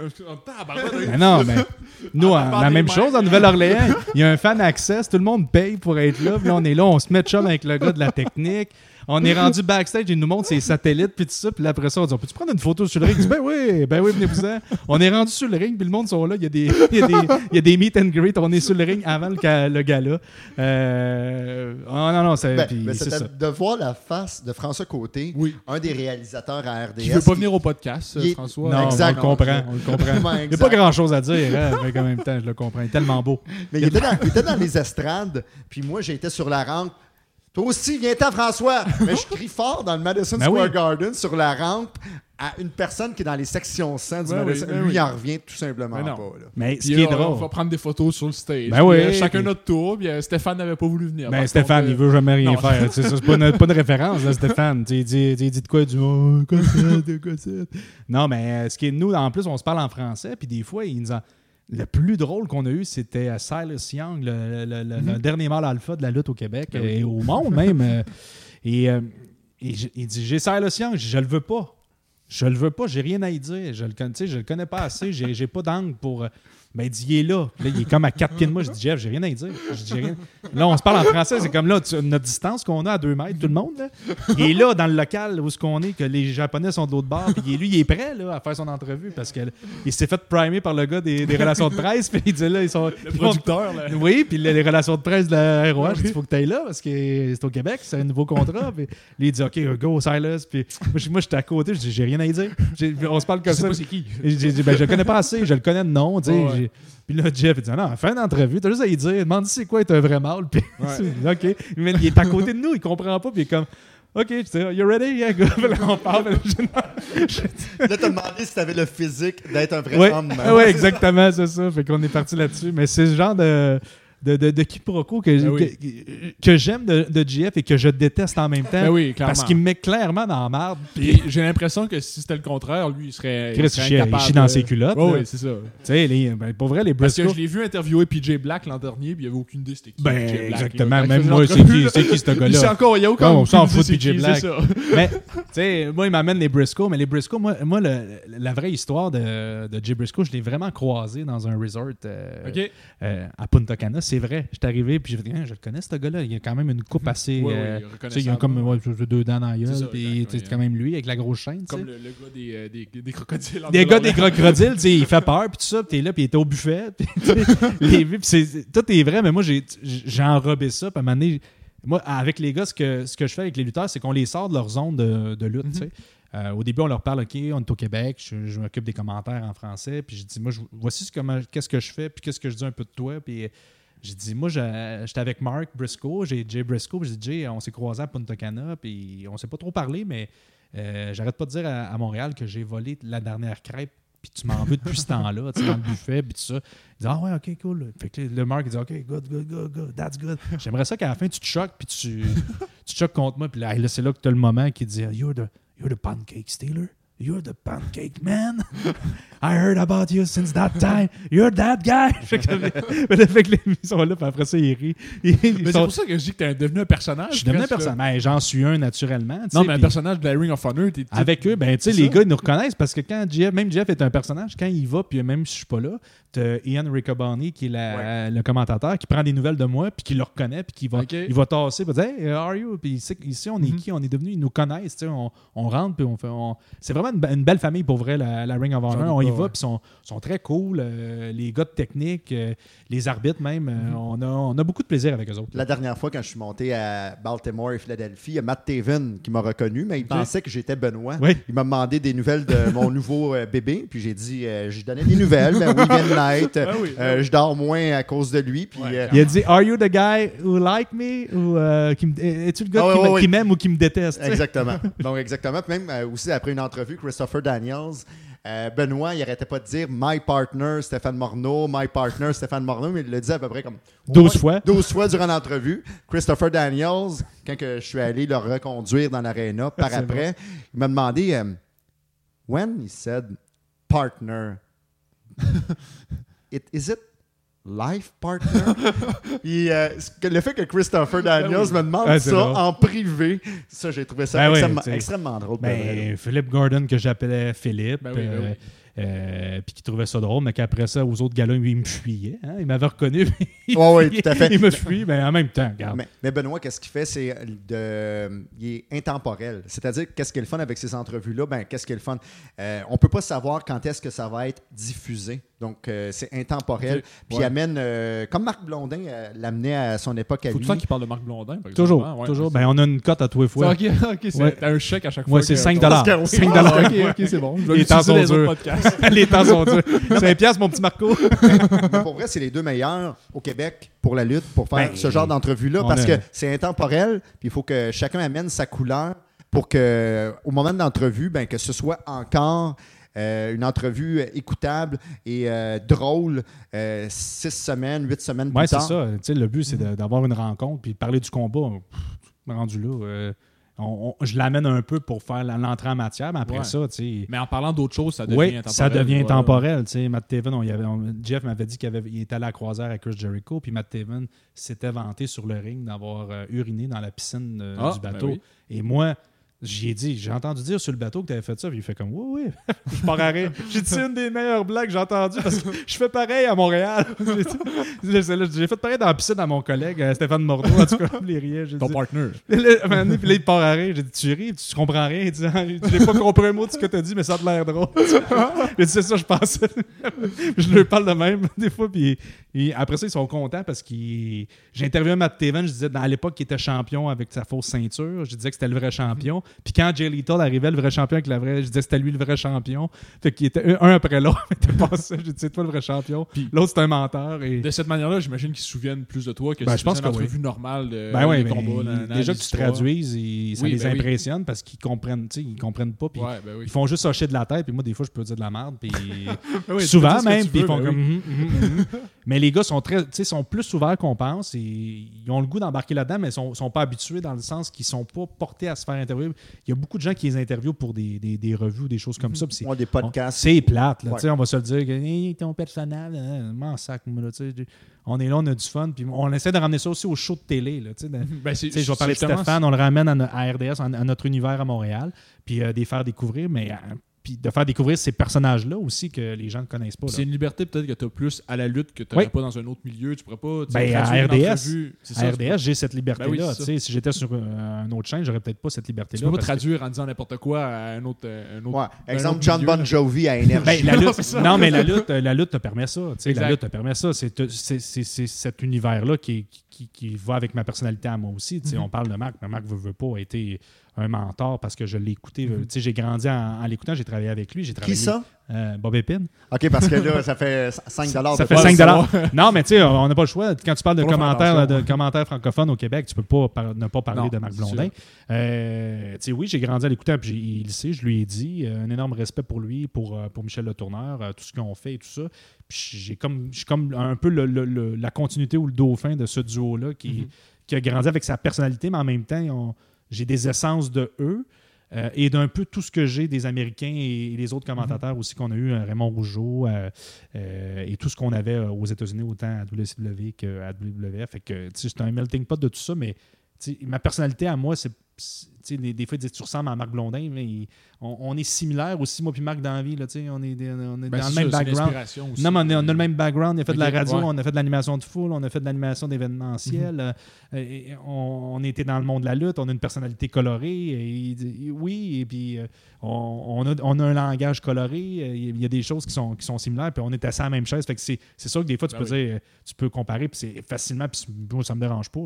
Speaker 3: mais non, mais *laughs* nous, la même chose en Nouvelle-Orléans. Il y a un fan access, tout le monde paye pour être là. Puis là, on est là, on se met de chum avec le gars de la technique. On est rendu backstage, il nous montre ses satellites, puis tout ça. Puis après ça, on dit On peut-tu prendre une photo sur le ring? Il dit Ben oui, ben oui, venez-vous-en. On est rendu sur le ring, puis le monde sont là. Il y, a des, il, y a des, il y a des meet and greet. On est sur le ring avant le, le gala. Euh... Oh, non, non, c'est.
Speaker 2: Ben, ben ça. De voir la face de François Côté, un des réalisateurs à RDS.
Speaker 1: Qui veut pas venir au podcast, François.
Speaker 3: Non, exact. on le comprend. On le comprend. *laughs* il n'y a pas grand-chose à dire, hein, mais en même temps, je le comprends. Il est tellement beau.
Speaker 2: Mais il était dans, il était dans les estrades, puis moi, j'étais sur la rampe. Toi aussi, viens-t'en, François! *laughs* Mais je crie fort dans le Madison ben Square Garden sur la rampe à une personne qui est dans les sections 100 du Madison. Ben lui, il en revient tout simplement pas.
Speaker 3: Mais ce qui est drôle.
Speaker 1: On va prendre des photos sur le stage.
Speaker 3: Ben oui,
Speaker 1: chacun notre tour. Puis, euh, Stéphane n'avait pas voulu venir.
Speaker 3: Ben, Stéphane, il il veut jamais rien faire. C'est pas, pas de référence, là, Stéphane. Il dit, dit, de quoi du oh, Non, mais euh, ce qui est nous, en plus, on se parle en français. Puis des fois, il nous en le plus drôle qu'on a eu, c'était Silas Young, le, mhm. dernier mâle alpha de la lutte au Québec ben et au monde même. Euh, *laughs* et, euh, il dit J'ai Silas Young, je le veux pas. Je le veux pas, j'ai rien à y dire. Je le, je le connais pas assez, j'ai pas d'angle pour. Ben, il dit, il est là. là. Il est comme à quatre pieds de moi. Je dis, Jeff, j'ai rien à dire. Je dis, rien. Là, on se parle en français. C'est comme là, notre distance qu'on a à deux mètres, tout le monde. Là. Il est là, dans le local où ce qu'on est, que les Japonais sont de l'autre bord. Puis lui, il est prêt là, à faire son entrevue parce qu'il s'est fait primer par le gars des, relations de presse. Puis il dit, là, ils sont.
Speaker 1: Le producteur, là.
Speaker 3: Oui, puis les, relations de presse de la ROH, il faut que tu ailles là parce que c'est au Québec, c'est un nouveau contrat. Puis il dit, OK, go, Silas. Puis moi, j'étais à côté. Je dis, j'ai rien à dire. On se parle comme ça.
Speaker 1: c'est qui.
Speaker 3: Dit, ben, je le connais pas assez. Je le connais de nom. Puis là, Jeff, il dit Non, fin d'entrevue, t'as juste à lui dire Demande c'est quoi être un vrai mâle. Puis, *laughs* OK. Mais il est à côté de nous, il comprend pas. Puis il est comme OK, tu sais, you ready? Yeah, go. *laughs* Là, on parle.
Speaker 2: là, t'as demandé si t'avais le physique d'être un vrai homme.
Speaker 3: Oui, exactement, c'est ça. Fait qu'on est parti là-dessus. Mais c'est ce genre de de, de, de quiproquo que, ben que, j'aime de, de GF et que je déteste en même temps.
Speaker 1: Ben oui,
Speaker 3: parce qu'il me met clairement dans la merde.
Speaker 1: j'ai l'impression que si c'était le contraire, lui, il serait.
Speaker 3: il, serait incapable il chie dans ses culottes.
Speaker 1: oui, c'est ça.
Speaker 3: Les, ben, pour vrai, les Briscoe.
Speaker 1: Parce que je l'ai vu interviewer PJ Black l'an dernier, puis il n'y avait aucune idée c'était qui.
Speaker 3: Ben, PJ Black, exactement. Même moi, c'est qui, qui ce gars-là?
Speaker 1: Il encore, il y a aucun.
Speaker 3: on s'en fout de PJ Black. mais, tu sais, moi, il m'amène les Briscoe, mais les Briscoe, moi, moi la vraie histoire de, de Jay Briscoe, je l'ai vraiment croisé dans un resort euh, euh, à Punta Cana. C'est vrai. Je arrivé puis je hein, je le connais, ce gars-là. Il a quand même une coupe mhm. assez.
Speaker 1: Oui, euh,
Speaker 3: il a comme deux dents dans la gueule, puis c'est quand même lui avec la grosse chaîne.
Speaker 1: Comme le, gars des, euh, des, des, crocodiles.
Speaker 3: Des gars des crocodiles, il fait peur, puis tout ça, puis t'es là, puis il était au buffet. *laughs* les, tout est vrai, mais moi, j'ai enrobé ça, puis à un moment donné, moi, avec les gars, ce que, ce que je fais avec les lutteurs, c'est qu'on les sort de leur zone de, de lutte. Mhm. Euh, au début, on leur parle, OK, on est au Québec, je, m'occupe des commentaires en français, puis je dis, moi, voici qu'est-ce que je fais, puis qu'est-ce que je dis un peu de toi, puis j'ai dit, moi, j'étais avec Mark Briscoe, j'ai Jay Briscoe, j'ai dit, Jay, on s'est croisés à Punta Cana, puis on s'est pas trop parlé, mais euh, j'arrête pas de dire à, Montréal que j'ai volé la dernière crêpe, puis tu m'en veux depuis ce temps-là, tu dans le buffet, puis tout ça. Il dit, ah ouais, ok, cool. Fait que le Mark, il dit, ok, good, good, good, good, that's good. J'aimerais ça qu'à la fin, tu te choques, puis tu, *laughs* tu te choques contre moi, puis là, c'est là que tu as le moment qui dit, you're the, you're the pancake stealer. You're the pancake man. *laughs* I heard about you since that time. You're that guy. *laughs* fait que, les, *laughs* ils sont là, puis après ça, ils rient.
Speaker 1: mais c'est pour ça que je dis que t'es devenu un personnage.
Speaker 3: Je suis devenu un personnage. Ben, j'en suis un naturellement.
Speaker 1: Non, mais un personnage de la Ring of Honor.
Speaker 3: Avec eux, ben, tu sais, les gars, ils nous reconnaissent parce que quand Jeff, même Jeff est un personnage, quand il va, puis même si je suis pas là, t'as Ian Riccoboni, qui est le commentateur, qui prend des nouvelles de moi, puis qui le reconnaît, puis qui va, il va tasser, va dire Hey, how are you? Puis ici, on est mm-hmm. qui? On est devenu, ils nous connaissent, on, on rentre, puis on fait. C'est vraiment vraiment une, belle famille pour vrai, la, Ring of Honor. On y va, puis ils sont, sont, très cool. Euh, les gars de technique, euh, les arbitres même, mm-hmm. on, a, on, a, beaucoup de plaisir avec eux autres.
Speaker 2: La dernière fois, quand je suis monté à Baltimore et Philadelphie, il y a Matt Taven qui m'a reconnu, mais il pensait que j'étais Benoît. Il m'a demandé des nouvelles de mon *laughs* nouveau bébé, puis j'ai dit, je donnais des nouvelles. ben oui, Night, *laughs* ah je dors moins à cause de lui. Puis,
Speaker 3: il a dit, Are you the guy who like me? Ou es-tu le gars ah qui m'aime ou qui me déteste?
Speaker 2: Exactement. Donc, exactement. même aussi, après une entrevue, Christopher Daniels, euh, Benoît, il arrêtait pas de dire My partner Stéphane Morneau, My partner Stéphane Morneau, mais il le disait à peu près comme
Speaker 3: 12 fois.
Speaker 2: 12 fois durant l'entrevue. Christopher Daniels, quand que je suis allé le reconduire dans l'aréna, *laughs* par après, il m'a demandé euh, When he said partner, *laughs* it, is it life partner. *laughs* Puis, euh, le fait que Christopher ben Daniels me demande ça en privé, ça, j'ai trouvé ça ben extrêmement, drôle.
Speaker 3: Ben, Philippe Gordon, que j'appelais Philippe. Euh, euh, puis qui trouvait ça drôle, mais qu'après ça, aux autres gars-là, il me fuyait. Hein? Il m'avait reconnu. *laughs* il,
Speaker 2: oui, tout à fait.
Speaker 3: il me fuit, mais en même temps, regarde.
Speaker 2: Mais, Benoît, qu'est-ce qu'il fait? C'est de, il est intemporel. C'est-à-dire, qu'est-ce qu'il est le fun avec ces entrevues-là? Ben, qu'est-ce qu'il est le fun? on ne peut pas savoir quand est-ce que ça va être diffusé. Donc, euh, c'est intemporel. Puis il amène, euh, comme Marc Blondin euh, l'amenait à son époque à
Speaker 1: Faut
Speaker 2: lui.
Speaker 1: Faut qu'il parle de Marc Blondin, par
Speaker 3: Toujours, hein? toujours. Ben, on a une cote à tous les fois.
Speaker 1: OK, OK, c'est un chèque à chaque fois.
Speaker 3: Ouais, c'est 5 dollars. 5
Speaker 1: dollars. OK, OK, c'est bon. Je
Speaker 3: les temps sont durs. *laughs* les temps sont durs. 5 piastres, mon petit Marco. *laughs*
Speaker 2: Mais pour vrai, c'est les deux meilleurs au Québec pour la lutte, pour faire ben, ce genre d'entrevue-là, parce que c'est intemporel, puis il faut que chacun amène sa couleur pour que, au moment de l'entrevue, ben, que ce soit encore euh, une entrevue écoutable et euh, drôle euh, six semaines, huit semaines plus tard.
Speaker 3: Oui, c'est ça. le but, c'est d'avoir une rencontre puis parler du combat. rendu là. Je l'amène un peu pour faire l'entrée en matière, mais après ça, tu
Speaker 1: Mais en parlant d'autre chose, ça devient oui, temporel.
Speaker 3: ça devient temporel. Matt Taven, Jeff m'avait dit qu'il était allé à la croisière avec Chris Jericho, puis Matt Taven s'était vanté sur le ring d'avoir uriné dans la piscine ah, du ben bateau. Et moi, J'y ai dit, j'ai entendu dire sur le bateau que tu avais fait ça, puis il fait comme, oui, oui, *laughs* je pars à J'ai dit, c'est une des meilleures blagues que j'ai entendues parce que je fais pareil à Montréal. *laughs* j'ai fait pareil dans la piscine à mon collègue euh, Stéphane Mordeau, en tout cas, *laughs* il riait.
Speaker 1: Ton partner.
Speaker 3: Puis là, il part à J'ai dit, tu ris, tu comprends rien. Tu n'as pas compris un mot de ce que tu as dit, mais ça a l'air drôle. j'ai dit, c'est ça, je pensais. je lui parle de même, des fois, puis après ça, ils sont contents parce que j'ai interviewé Matt Taven, je disais, à l'époque, qu'il était champion avec sa fausse ceinture. Je disais que c'était le vrai champion. Puis quand Jay Lethal arrivait, le vrai champion avec la vraie, je disais que c'était lui le vrai champion. Fait qu'il était un après l'autre. *laughs* Je disais, c'est toi le vrai champion. L'autre, c'est un menteur. Et...
Speaker 1: De cette manière-là, j'imagine qu'ils se souviennent plus de toi que
Speaker 3: ben,
Speaker 1: si
Speaker 3: je pense
Speaker 1: une entrevue normale de
Speaker 3: ben ouais, combats. déjà que tu traduises, ça les ben impressionne parce qu'ils comprennent, ils comprennent pas. Puis ben ils font juste hocher de la tête. Puis moi, des fois, je peux dire de la merde. Puis *laughs* souvent même, puis ils font comme. Mhm, mhm, mhm. Mais les gars sont très, sont plus ouverts qu'on pense. Et ils ont le goût d'embarquer là-dedans, mais ils sont, sont pas habitués dans le sens qu'ils sont pas portés à se faire interviewer il y a beaucoup de gens qui les interviewent pour des, des, des revues ou des choses comme ça.
Speaker 2: Ouais, des podcasts.
Speaker 3: C'est plate. Là, On va se le dire. Hey, ton personnel, hein, m'en sac. on est là, on a du fun. Puis on essaie de ramener ça aussi au show de télé. Là, ben, je vais parler de Stéphane, on le ramène à, RDS, à, notre univers à Montréal, puis euh, des faire découvrir. Mais euh, puis de faire découvrir ces personnages-là aussi que les gens ne connaissent pas.
Speaker 1: C'est une liberté peut-être que tu as plus à la lutte que tu n'aurais pas dans un autre milieu. Tu pourrais pas.
Speaker 3: Ben, à RDS, à RDS j'ai cette liberté-là. Ben si j'étais sur un autre chaîne, j'aurais peut-être pas cette liberté-là.
Speaker 1: Tu peux pas traduire en disant n'importe quoi à un autre. Un autre
Speaker 2: Exemple, John Bon Jovi à *laughs* Énergie.
Speaker 3: Ben, la *laughs* lutte, non, mais la lutte, la lutte te permet ça. La lutte te permet ça. C'est cet univers-là qui, qui, qui, va avec ma personnalité à moi aussi. Mm-hmm. On parle de Marc, mais Marc veut, veut pas été un mentor parce que je l'ai écouté. Mhm. J'ai grandi en, l'écoutant, j'ai travaillé avec lui.
Speaker 2: Qui ça?
Speaker 3: Euh, Bob Epine.
Speaker 2: OK, parce que là, ça fait *laughs* 5
Speaker 3: Ça fait 5 *laughs* Non, mais tu sais, on n'a pas le choix. Quand tu parles de commentaires, de commentaires francophones au Québec, tu peux pas ne pas parler de Marc Blondin. Euh, oui, j'ai grandi à l'écouter, puis il le sait, je lui ai dit. Euh, un énorme respect pour lui, pour, pour Michel Le Tourneur, tout ce qu'on fait et tout ça. Puis j'ai comme, je suis comme un peu la continuité ou le dauphin de ce duo-là qui, mhm. qui a grandi avec sa personnalité, mais en même temps, on j'ai des essences de eux. Euh, et d'un peu tout ce que j'ai des Américains et, les autres commentateurs mhm. aussi qu'on a eu, euh, Raymond Rougeau euh, et tout ce qu'on avait aux États-Unis, autant à WCW qu'à WWF. Fait que c'est un melting pot de tout ça, mais ma personnalité à moi, c'est des, des, fois, tu ressembles à Marc Blondin, mais on, est similaires aussi, moi puis Marc dans la vie. Là, on est, on est ben, dans le même background. non, mais on, a, le même background. On a fait de la radio, on a fait de l'animation de foule, on a fait de l'animation d'événementiel. Mm-hmm. on, était dans le monde de la lutte, on a une personnalité colorée. Et, oui, et puis on, a, on, a, un langage coloré. Il y a des choses qui sont, qui sont similaires, puis on est assez à la même chaise. Fait que c'est sûr que des fois, tu ben peux dire, tu peux comparer, puis c'est facilement, puis moi, ça me dérange pas.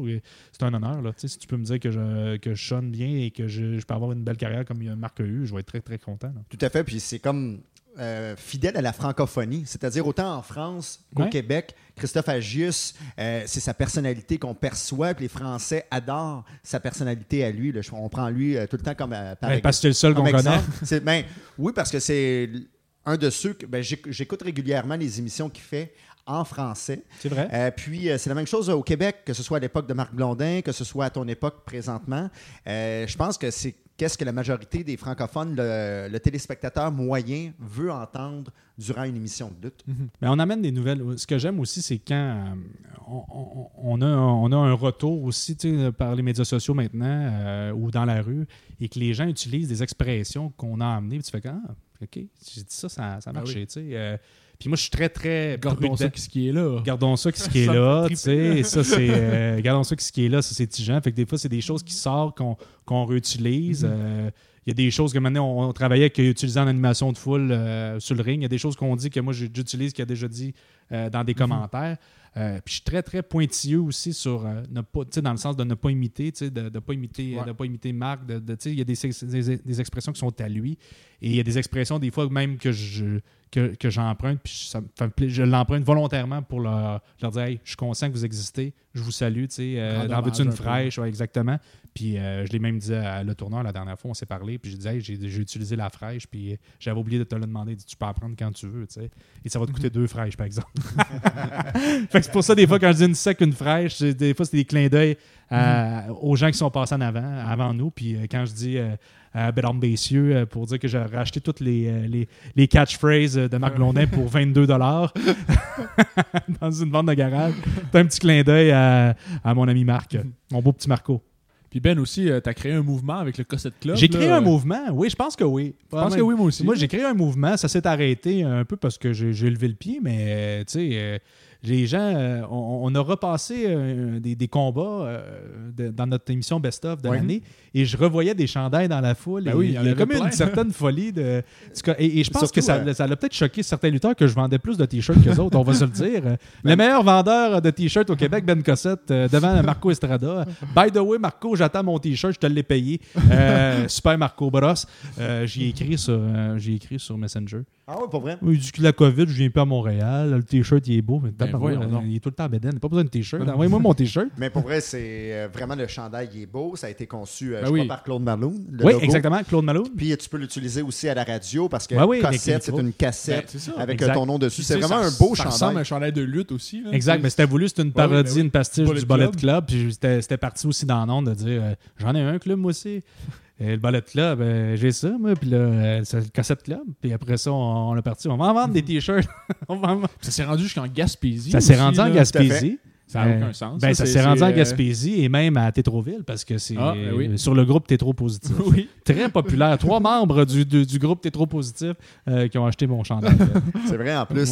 Speaker 3: C'est un honneur. Là, si tu peux me dire que je, que je sonne bien et que je, je peux avoir une belle carrière comme Marc a eu, je vais être très, très content.
Speaker 2: Tout à fait. Puis c'est comme euh, fidèle à la francophonie, c'est-à-dire autant en France qu'au Québec. Christophe Agius, euh, c'est sa personnalité qu'on perçoit, puis les Français adorent sa personnalité à lui. On prend lui euh, tout le temps comme
Speaker 3: par Parce que c'est le seul qu'on connaît.
Speaker 2: Ben, oui, parce que c'est un de ceux que ben, j'écoute régulièrement les émissions qu'il fait en français.
Speaker 3: C'est vrai.
Speaker 2: Euh, puis, euh, c'est la même chose au Québec, que ce soit à l'époque de Marc Blondin, que ce soit à ton époque présentement. Euh, je pense que c'est qu'est-ce que la majorité des francophones, le, téléspectateur moyen, veut entendre durant une émission de lutte.
Speaker 3: Mais on amène des nouvelles. Ce que j'aime aussi, c'est quand on, a, on a un retour aussi par les médias sociaux maintenant ou dans la rue et que les gens utilisent des expressions qu'on a amenées. Tu fais ah, OK, j'ai dit ça, ça, ça a ah marché. Puis moi, je suis très, très.
Speaker 1: Gardons ça ce qui est là.
Speaker 3: Gardons ça ce qui est là. tu sais, ça, c'est. Euh, gardons ça ce qui est là, ça, c'est tigeant. Fait que des fois, c'est des choses qui sortent, qu'on réutilise. Mm-hmm. Euh, il y a des choses que maintenant, on, travaillait qui utilisé en animation de foule euh, sur le ring. Il y a des choses qu'on dit que moi, j'utilise, qu'il a déjà dit dans des mm-hmm. commentaires. Puis je suis très, très pointilleux aussi sur ne pas, dans le sens de ne pas imiter, de ne pas imiter, de pas imiter Marc. De, il y a des, des, expressions qui sont à lui. Et il y a des expressions, des fois, même que je que, que j'emprunte, puis ça je l'emprunte volontairement pour leur, leur dire je suis conscient que vous existez, je vous salue, tu sais, euh, dans une fraîche, exactement. Puis euh, je l'ai même dit à le tourneur la dernière fois, on s'est parlé, puis je disais j'ai, utilisé la fraîche, puis j'avais oublié de te le demander, tu peux en prendre quand tu veux, tu sais. Et ça va te coûter *laughs* deux fraîches, par exemple. *laughs* fait que c'est pour ça, des fois, quand je dis une sec, une fraîche, des fois, c'est des clins d'œil mm-hmm. aux gens qui sont passés en avant, avant nous. Puis euh, quand je dis à Bédard Bessieux euh, pour dire que j'ai racheté toutes les, euh, les, les catchphrases de Marc Blondin pour 22 dollars *laughs* dans une vente de garage. C'est un petit clin d'œil à, à, mon ami Marc, mon beau petit Marco.
Speaker 1: Puis Ben aussi, euh, tu as créé un mouvement avec le Cossette Club.
Speaker 3: J'ai créé un mouvement, oui, je pense que oui.
Speaker 1: Je pense que oui, moi aussi?
Speaker 3: Moi, j'ai créé un mouvement, ça s'est arrêté un peu parce que j'ai levé le pied, mais tu sais les gens, euh, on, a repassé euh, des, combats euh, dans notre émission Best of de l'année et je revoyais des chandails dans la foule. Ben il y a comme une certaine folie. De, et, je pense que ça, ça a peut-être choqué certains lutteurs que je vendais plus de t-shirts que les autres, on va se le dire. Ben *laughs* le meilleur vendeur de t-shirts au Québec, Ben Cossette, devant Marco Estrada. *laughs* By the way, Marco, j'attends mon t-shirt, je te l'ai payé. *laughs* super Marco Bros. j'ai écrit, sur, écrit sur Messenger.
Speaker 2: Ah ouais, pas vrai?
Speaker 3: Il dit que la COVID, je viens pas à Montréal. Le t-shirt, il est beau. Mais ben il est tout le temps à Beden. Pas besoin de t-shirt. Envoyez-moi mon t-shirt.
Speaker 2: Mais pour vrai, c'est euh, vraiment le chandail, il est beau. Ça a été conçu, euh, ben je crois, par Claude Malone.
Speaker 3: Oui, exactement, Claude Malone.
Speaker 2: Puis tu peux l'utiliser aussi à la radio parce que cassette, c'est une cassette ben, avec ton nom dessus. C'est vraiment un beau chandail. Ça
Speaker 1: ressemble à un chandail de lutte aussi.
Speaker 3: exact, mais c'était voulu, c'était une parodie, une pastiche du Bullet Club. Puis c'était parti aussi dans le nom de dire euh, j'en ai un club, moi aussi. Et le ballet club, euh, j'ai ça, moi. Puis là, euh, c'est le cassette club. Puis après ça, on, est parti. On va en vendre des t-shirts. *laughs*
Speaker 1: ça s'est rendu jusqu'en Gaspésie.
Speaker 3: Ça s'est rendu en Gaspésie.
Speaker 1: Ça n'a aucun sens.
Speaker 3: Ben, ça s'est rendu en Gaspésie et même à Tétroville parce que c'est ah, ben sur le groupe Tétro Positif. *laughs*
Speaker 1: oui.
Speaker 3: Très populaire. Trois membres du, du, groupe Tétro Positif euh, qui ont acheté mon chandail. *laughs*
Speaker 2: c'est vrai en plus.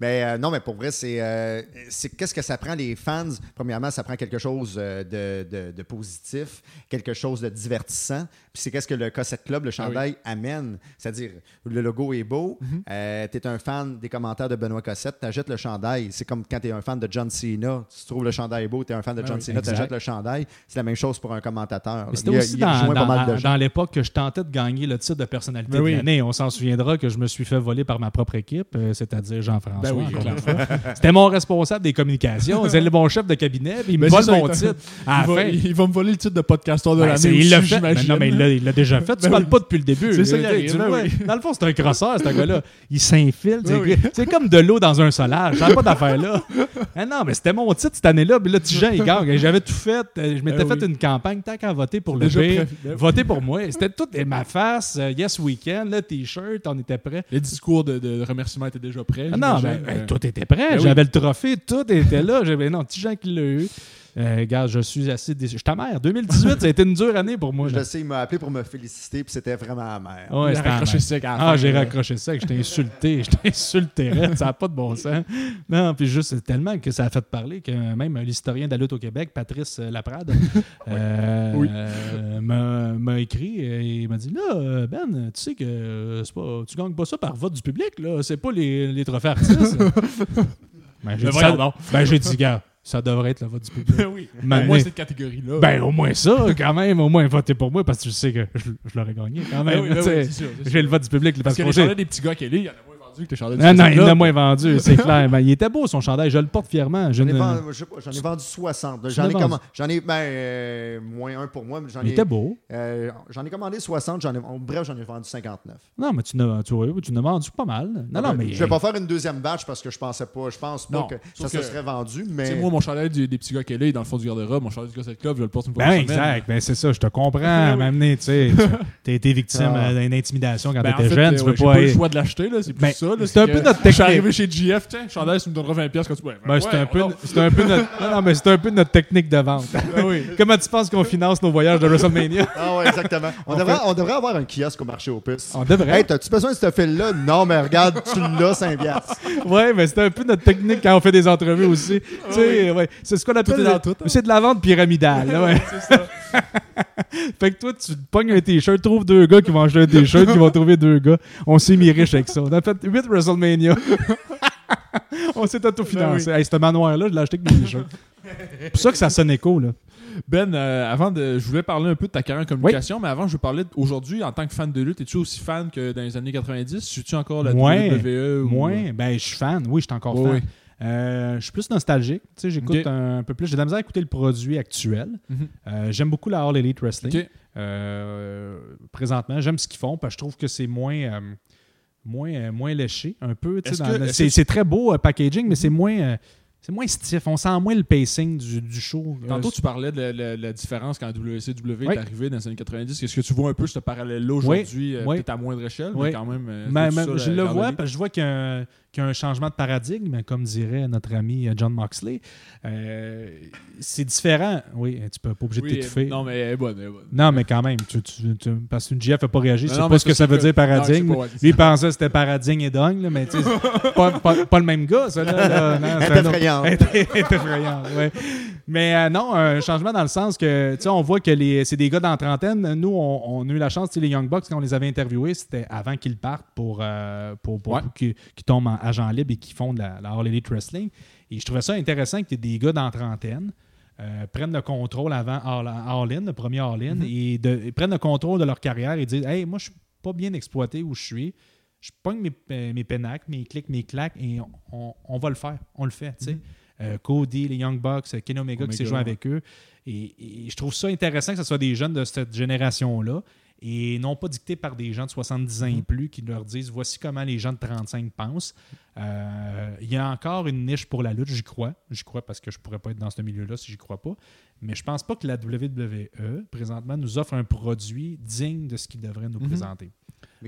Speaker 2: Mais euh, non, mais pour vrai, euh, c'est qu'est-ce que ça prend les fans? Premièrement, ça prend quelque chose euh, de, de, positif, quelque chose de divertissant. Puis c'est qu'est-ce que le Cossette Club, le ah chandail, amène? C'est-à-dire, le logo est beau, mhm. tu es un fan des commentaires de Benoît Cossette, tu achètes le chandail. C'est comme quand tu es un fan de John Cena, tu trouves le chandail beau, tu es un fan de ah John Cena, tu achètes le chandail. C'est la même chose pour un commentateur.
Speaker 3: C'était aussi dans, dans, l'époque que je tentais de gagner le titre de personnalité de l'année. On s'en souviendra que je me suis fait voler par ma propre équipe, c'est-à-dire Jean-François. Ben C'était mon responsable des communications. C'est le bon chef de cabinet. il me vole mon titre.
Speaker 1: il, va, me voler le titre de podcasteur de ben, l'année.
Speaker 3: Il l'a fait. Ben, non, mais il l'a déjà fait. Tu ne parles pas depuis le début.
Speaker 1: C'est ça, il
Speaker 3: Dans le fond, c'est un crosseur, ce gars-là. Il s'infiltre. C'est comme de l'eau dans un solage. J'avais pas d'affaire là. Ah non, mais c'était mon titre cette année-là. Puis là, Tijan, il gagne. J'avais tout fait. Je m'étais fait une campagne. Tant qu'à voter pour le B, voter pour moi. C'était tout. Ma face, euh, Yes Weekend, le T-shirt, on était prêts.
Speaker 1: Les discours de, remerciement étaient déjà prêts.
Speaker 3: Ah non, ben, tout était prêt. Ben J'avais le trophée, tout était là. J'avais non, petit Jean qui l'a eu. Euh, gars, je suis assez déçu. Je suis ta mère. 2018, ça a été une dure année pour moi.
Speaker 2: Je sais, il m'a appelé pour me féliciter, puis c'était vraiment amer.
Speaker 3: Ouais,
Speaker 1: il a raccroché sec
Speaker 3: Ah, j'ai raccroché sec. Je t'ai insulté. Je t'ai insulté. ça n'a pas de bon sens. Non, puis juste tellement que ça a fait parler que même l'historien de la lutte au Québec, Patrice Laprade, *laughs* euh, m'a écrit et il m'a dit Là, Ben, tu sais que pas, tu gagnes pas ça par vote du public, là. C'est pas les, les trophées artistes. *laughs* ben, j'ai dit, ben, dit, gars, ça devrait être le vote du public. *laughs*
Speaker 1: Ben oui. au moins cette catégorie-là.
Speaker 3: Ben, au moins ça, quand même. Au moins, votez pour moi parce que je sais que je, l'aurais gagné quand ben même. Ben j'ai le vote du public.
Speaker 1: Parce, parce que les des petits gars qui est il y en a
Speaker 3: non, non, il l'a moins vendu, c'est *laughs* clair. Mais il était beau son chandail, je le porte fièrement.
Speaker 2: J'en ai, vendu 60. J'en ai, j'en ai ben, euh, moins un pour moi. Mais
Speaker 3: il
Speaker 2: ai,
Speaker 3: était beau.
Speaker 2: Euh, j'en ai commandé 60, ai, bref, j'en ai vendu 59.
Speaker 3: Non, mais tu n'as, tu, tu vendu pas mal. Non, non, mais,
Speaker 2: je vais pas faire une deuxième batch parce que je pensais pas, je pense pas que ça se serait vendu. Mais...
Speaker 1: moi, mon chandail des, petits gars qui est là, dans le fond du garde-robe, mon chandail du gars club, je le porte une fois
Speaker 3: ben, exact, ben, c'est ça, je te comprends. *laughs* M'amener, tu sais, t'as été victime ah. d'une intimidation quand ben, t'étais jeune, tu peux pas.
Speaker 1: le choix de l'acheter, là, c'est plus ben, ça.
Speaker 3: C'est un peu notre
Speaker 1: je suis arrivé chez GF, tiens, chandail, tu me donneras 20$ quand tu
Speaker 3: ouais, ben, c'est un, peu, c'est un peu notre, non, mais c'est un peu notre technique de vente. Ah *laughs* oui. Comment tu penses qu'on finance nos voyages de WrestleMania? *laughs*
Speaker 2: Ah ouais, exactement. On, devrait, on devrait avoir un kiosque au marché aux puces.
Speaker 3: On devrait.
Speaker 2: Hey, t'as-tu besoin de ce fil-là? Non, mais regarde, tu l'as, 5 *laughs*
Speaker 3: Ouais, mais c'est un peu notre technique quand on fait des entrevues aussi. tu sais, ouais. C'est ce qu'on appelle. Hein. C'est de la vente pyramidale. ouais. c'est ça. fait que toi, tu pognes un t-shirt, trouves deux gars qui vont acheter un t-shirt, qui vont trouver deux gars. On s'est mis riche avec ça. On a fait 8 WrestleMania. *laughs* on s'est autofinancé. Ben hey, ce manoir-là, je l'ai acheté avec des t-shirts. C'est pour ça que ça sonne écho, là.
Speaker 1: Ben, euh, avant de. Je voulais parler un peu de ta carrière en communication, mais avant, je veux parler aujourd'hui en tant que fan de lutte. Es-tu aussi fan que dans les années 90 Suis-tu encore la WWE
Speaker 3: Moi, ben, je suis fan. Oui, je suis encore fan. Euh, je suis plus nostalgique. Tu sais, j'écoute un, peu plus. J'ai de la misère à écouter le produit actuel. Mhm. Euh, j'aime beaucoup la All Elite Wrestling. Euh, présentement, j'aime ce qu'ils font parce que je trouve que c'est moins, moins, moins léché un peu. C'est très beau packaging, mais c'est mhm. moins c'est moins stiff. On sent moins le pacing du, du show.
Speaker 1: Tantôt, tu parlais de la, différence quand WCW est arrivé dans les années 90. Est-ce que tu vois un peu ce parallèle-là aujourd'hui, peut-être à moindre échelle, mais quand même.
Speaker 3: je le vois parce que je vois qu'il y a un, qu'il y a un changement de paradigme, comme dirait notre ami euh, John Moxley. Euh, c'est différent. Oui, tu peux pas obligé de t'étouffer.
Speaker 1: Non, mais elle est bonne,
Speaker 3: Non, mais quand même, tu, tu, parce qu'une GF n'a pas réagi, c'est pas ce que ça veut dire paradigme. Lui, il pensait que c'était paradigme et dingue, mais tu pas, pas, pas, le même gars, ça. Là,
Speaker 2: non, *laughs*
Speaker 3: Mais euh, non, un changement dans le sens que, tu sais, on voit que c'est des gars dans la trentaine. Nous, on, a eu la chance, les Young Bucks, quand on les avait interviewés, c'était avant qu'ils partent pour, pour, pour, qu'ils tombent en agent libre et qui font de la, All Elite Wrestling. Et je trouvais ça intéressant que des gars dans trentaine euh, prennent le contrôle avant All, In, le premier All In, mm-hmm. et, prennent le contrôle de leur carrière et disent Hey, moi, je suis pas bien exploité où je suis. Je pogne mes, euh, mes mes clics, mes claques, et on, va le faire. On le fait. Mm-hmm. Euh, Cody, les Young Bucks, Ken Omega, qui s'est joué avec eux. Et, et, je trouve ça intéressant que ce soit des jeunes de cette génération-là et non pas dicté par des gens de 70 ans et mhm. plus qui leur disent voici comment les gens de 35 pensent. Euh, il y a encore une niche pour la lutte, j'y crois. J'y crois parce que je ne pourrais pas être dans ce milieu-là si j'y crois pas. Mais je pense pas que la WWE, présentement, nous offre un produit digne de ce qu'il devrait nous mhm. présenter.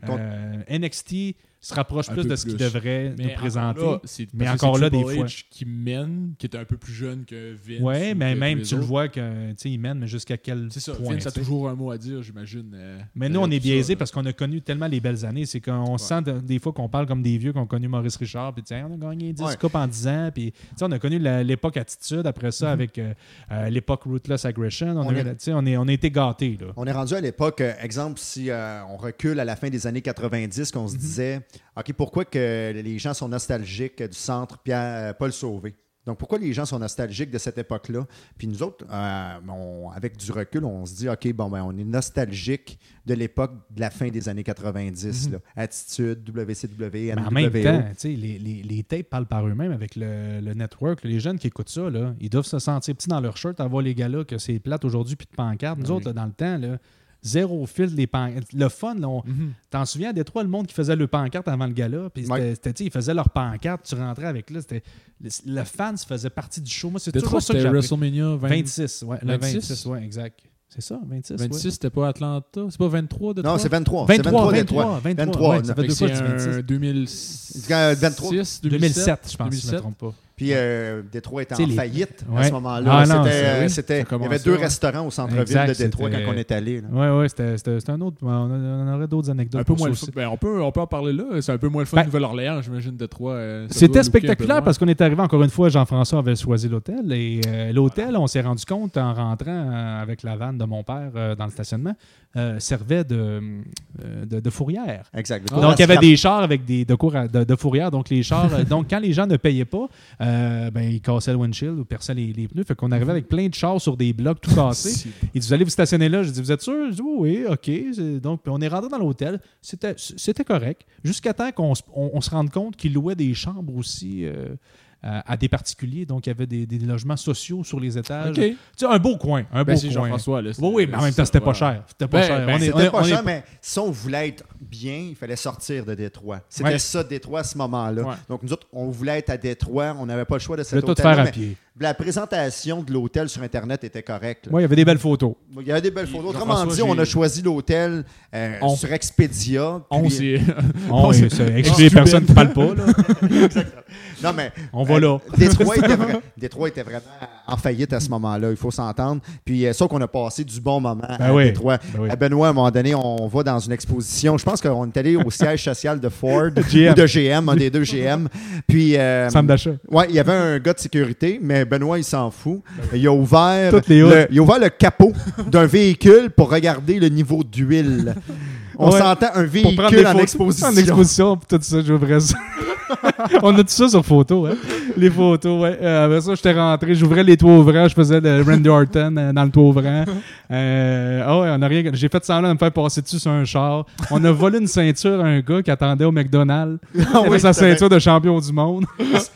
Speaker 3: Euh, NXT se rapproche plus de ce qu'il devrait nous présenter. mais encore là, des fois.
Speaker 1: qui mène, qui est un peu plus jeune que Vince.
Speaker 3: Oui, mais même tu le vois qu'il mène, mais jusqu'à quel
Speaker 1: ça,
Speaker 3: point,
Speaker 1: Vince a toujours un mot à dire, j'imagine. Euh,
Speaker 3: mais nous, on est biaisé parce qu'on a connu tellement les belles années. C'est qu'on sent des fois qu'on parle comme des vieux qui ont connu Maurice Richard, puis on a gagné 10 coupes en 10 ans, puis on a connu l'époque Attitude, après ça, mm-hmm. avec euh, euh, l'époque Ruthless Aggression. On, a, on, est, on a été gâtés.
Speaker 2: On est rendu à l'époque, exemple, si on recule à la fin des années 90, qu'on se mm-hmm. disait, OK, pourquoi que les gens sont nostalgiques du centre Pierre, euh, Paul Sauvé? Donc, pourquoi les gens sont nostalgiques de cette époque-là? Puis nous autres, euh, avec du recul, on se dit, OK, bon, ben, on est nostalgique de l'époque de la fin des années 90. Mhm. Attitude, WCW,
Speaker 3: Mais en même temps, les, les, les, tapes parlent par eux-mêmes avec le, le, network. Les jeunes qui écoutent ça, là, ils doivent se sentir petits dans leur shirt, avoir les gars-là que c'est plate aujourd'hui, puis de pancarte. Nous autres, dans le temps, là, zéro fil les pancartes. Le fun, mhm. t'en souviens, des trois, le monde qui faisait le pancarte avant le gala, puis c'était, ils faisaient leur pancarte, tu rentrais avec là, c'était le, fan faisait partie du show. Moi, c'est toujours ça que
Speaker 1: j'ai WrestleMania
Speaker 3: 26, ouais, 26, ouais, exact. C'est ça, 26.
Speaker 1: 26, c'était pas Atlanta? C'est pas 23 de
Speaker 2: Non, c'est 23.
Speaker 3: 23, 23. 23,
Speaker 1: ça fait deux fois 2006.
Speaker 2: 23.
Speaker 3: 2007, je pense, 2007. si je me trompe pas.
Speaker 2: Puis euh, Détroit était en faillite à ce moment-là. Ah, c'était, il y avait deux restaurants au centre-ville de Détroit quand on est allé.
Speaker 3: Oui, oui, c'était, un autre. On aurait d'autres anecdotes.
Speaker 1: Un peu moins ben, on, peut, on peut en parler là. C'est un peu moins le fun ben, Nouvelle-Orléans, j'imagine, Détroit. Euh,
Speaker 3: c'était spectaculaire parce qu'on est arrivé, encore une fois, Jean-François avait choisi l'hôtel. Et euh, l'hôtel, on s'est rendu compte en rentrant avec la vanne de mon père dans le stationnement, servait de, de, fourrière.
Speaker 2: Exact.
Speaker 3: Donc, il y avait des chars avec des de, cours de, fourrière. Donc, les chars. *laughs* donc, quand les gens ne payaient pas, euh, ben, ils cassaient le windshield ou perçaient les, les, pneus. Fait qu'on arrivait avec plein de chars sur des blocs tout cassés. *laughs* Ils disaient, allez vous stationner là. Je dis, vous êtes sûr? Je dis, oui, OK. Donc, on est rentré dans l'hôtel. C'était correct. Jusqu'à temps qu'on on, se rende compte qu'ils louaient des chambres aussi. Euh, à, des particuliers. Donc, il y avait des, des logements sociaux sur les étages. Tu sais, un beau coin. Un ben, beau coin.
Speaker 1: Jean-François.
Speaker 3: Oui, oui, mais en même temps, c'était pas cher. C'était pas ben, cher.
Speaker 2: Ben, c'était pas cher, mais si on voulait être bien, il fallait sortir de Détroit. C'était ça, Détroit, à ce moment-là. Donc, nous autres, on voulait être à Détroit. On n'avait pas le choix de cet hôtel.
Speaker 3: tout faire à pied
Speaker 2: la présentation de l'hôtel sur Internet était correcte.
Speaker 3: Oui, il y avait des belles photos.
Speaker 2: Il y avait des belles photos. Autrement dit, on a choisi l'hôtel euh, sur Expedia.
Speaker 3: On, *laughs* c'est. On, des personnes qui ne parlent pas. Là. *laughs*
Speaker 2: Exactement. Non, mais.
Speaker 3: On va là.
Speaker 2: Euh, *laughs* Détroit, était vraiment en faillite à ce moment-là, il faut s'entendre. Puis, euh, sauf qu'on a passé du bon moment ben à Détroit. Ben Benoît, à un moment donné, on va dans une exposition. Je pense qu'on est allé au siège social de Ford ou de GM, un des deux GM. Puis.
Speaker 3: Centre d'achat.
Speaker 2: Oui, il y avait un gars de sécurité, mais Benoît, il s'en fout. Il a ouvert, le, il a ouvert le capot d'un véhicule pour regarder le niveau d'huile. *laughs* On s'entend un véhicule en exposition. En
Speaker 3: exposition, tout ça, j'ouvrais ça. *laughs* on a tout ça sur photo, hein? Les photos, ouais. Euh, après ça, j'étais rentré, j'ouvrais les toits ouvrants, je faisais le Randy Orton euh, dans le toit ouvrant. Euh, oh, ouais, on a rien. J'ai fait semblant de me faire passer dessus sur un char. On a volé une ceinture à un gars qui attendait au McDonald's. *laughs* Ah, oui, sa ceinture de champion du monde.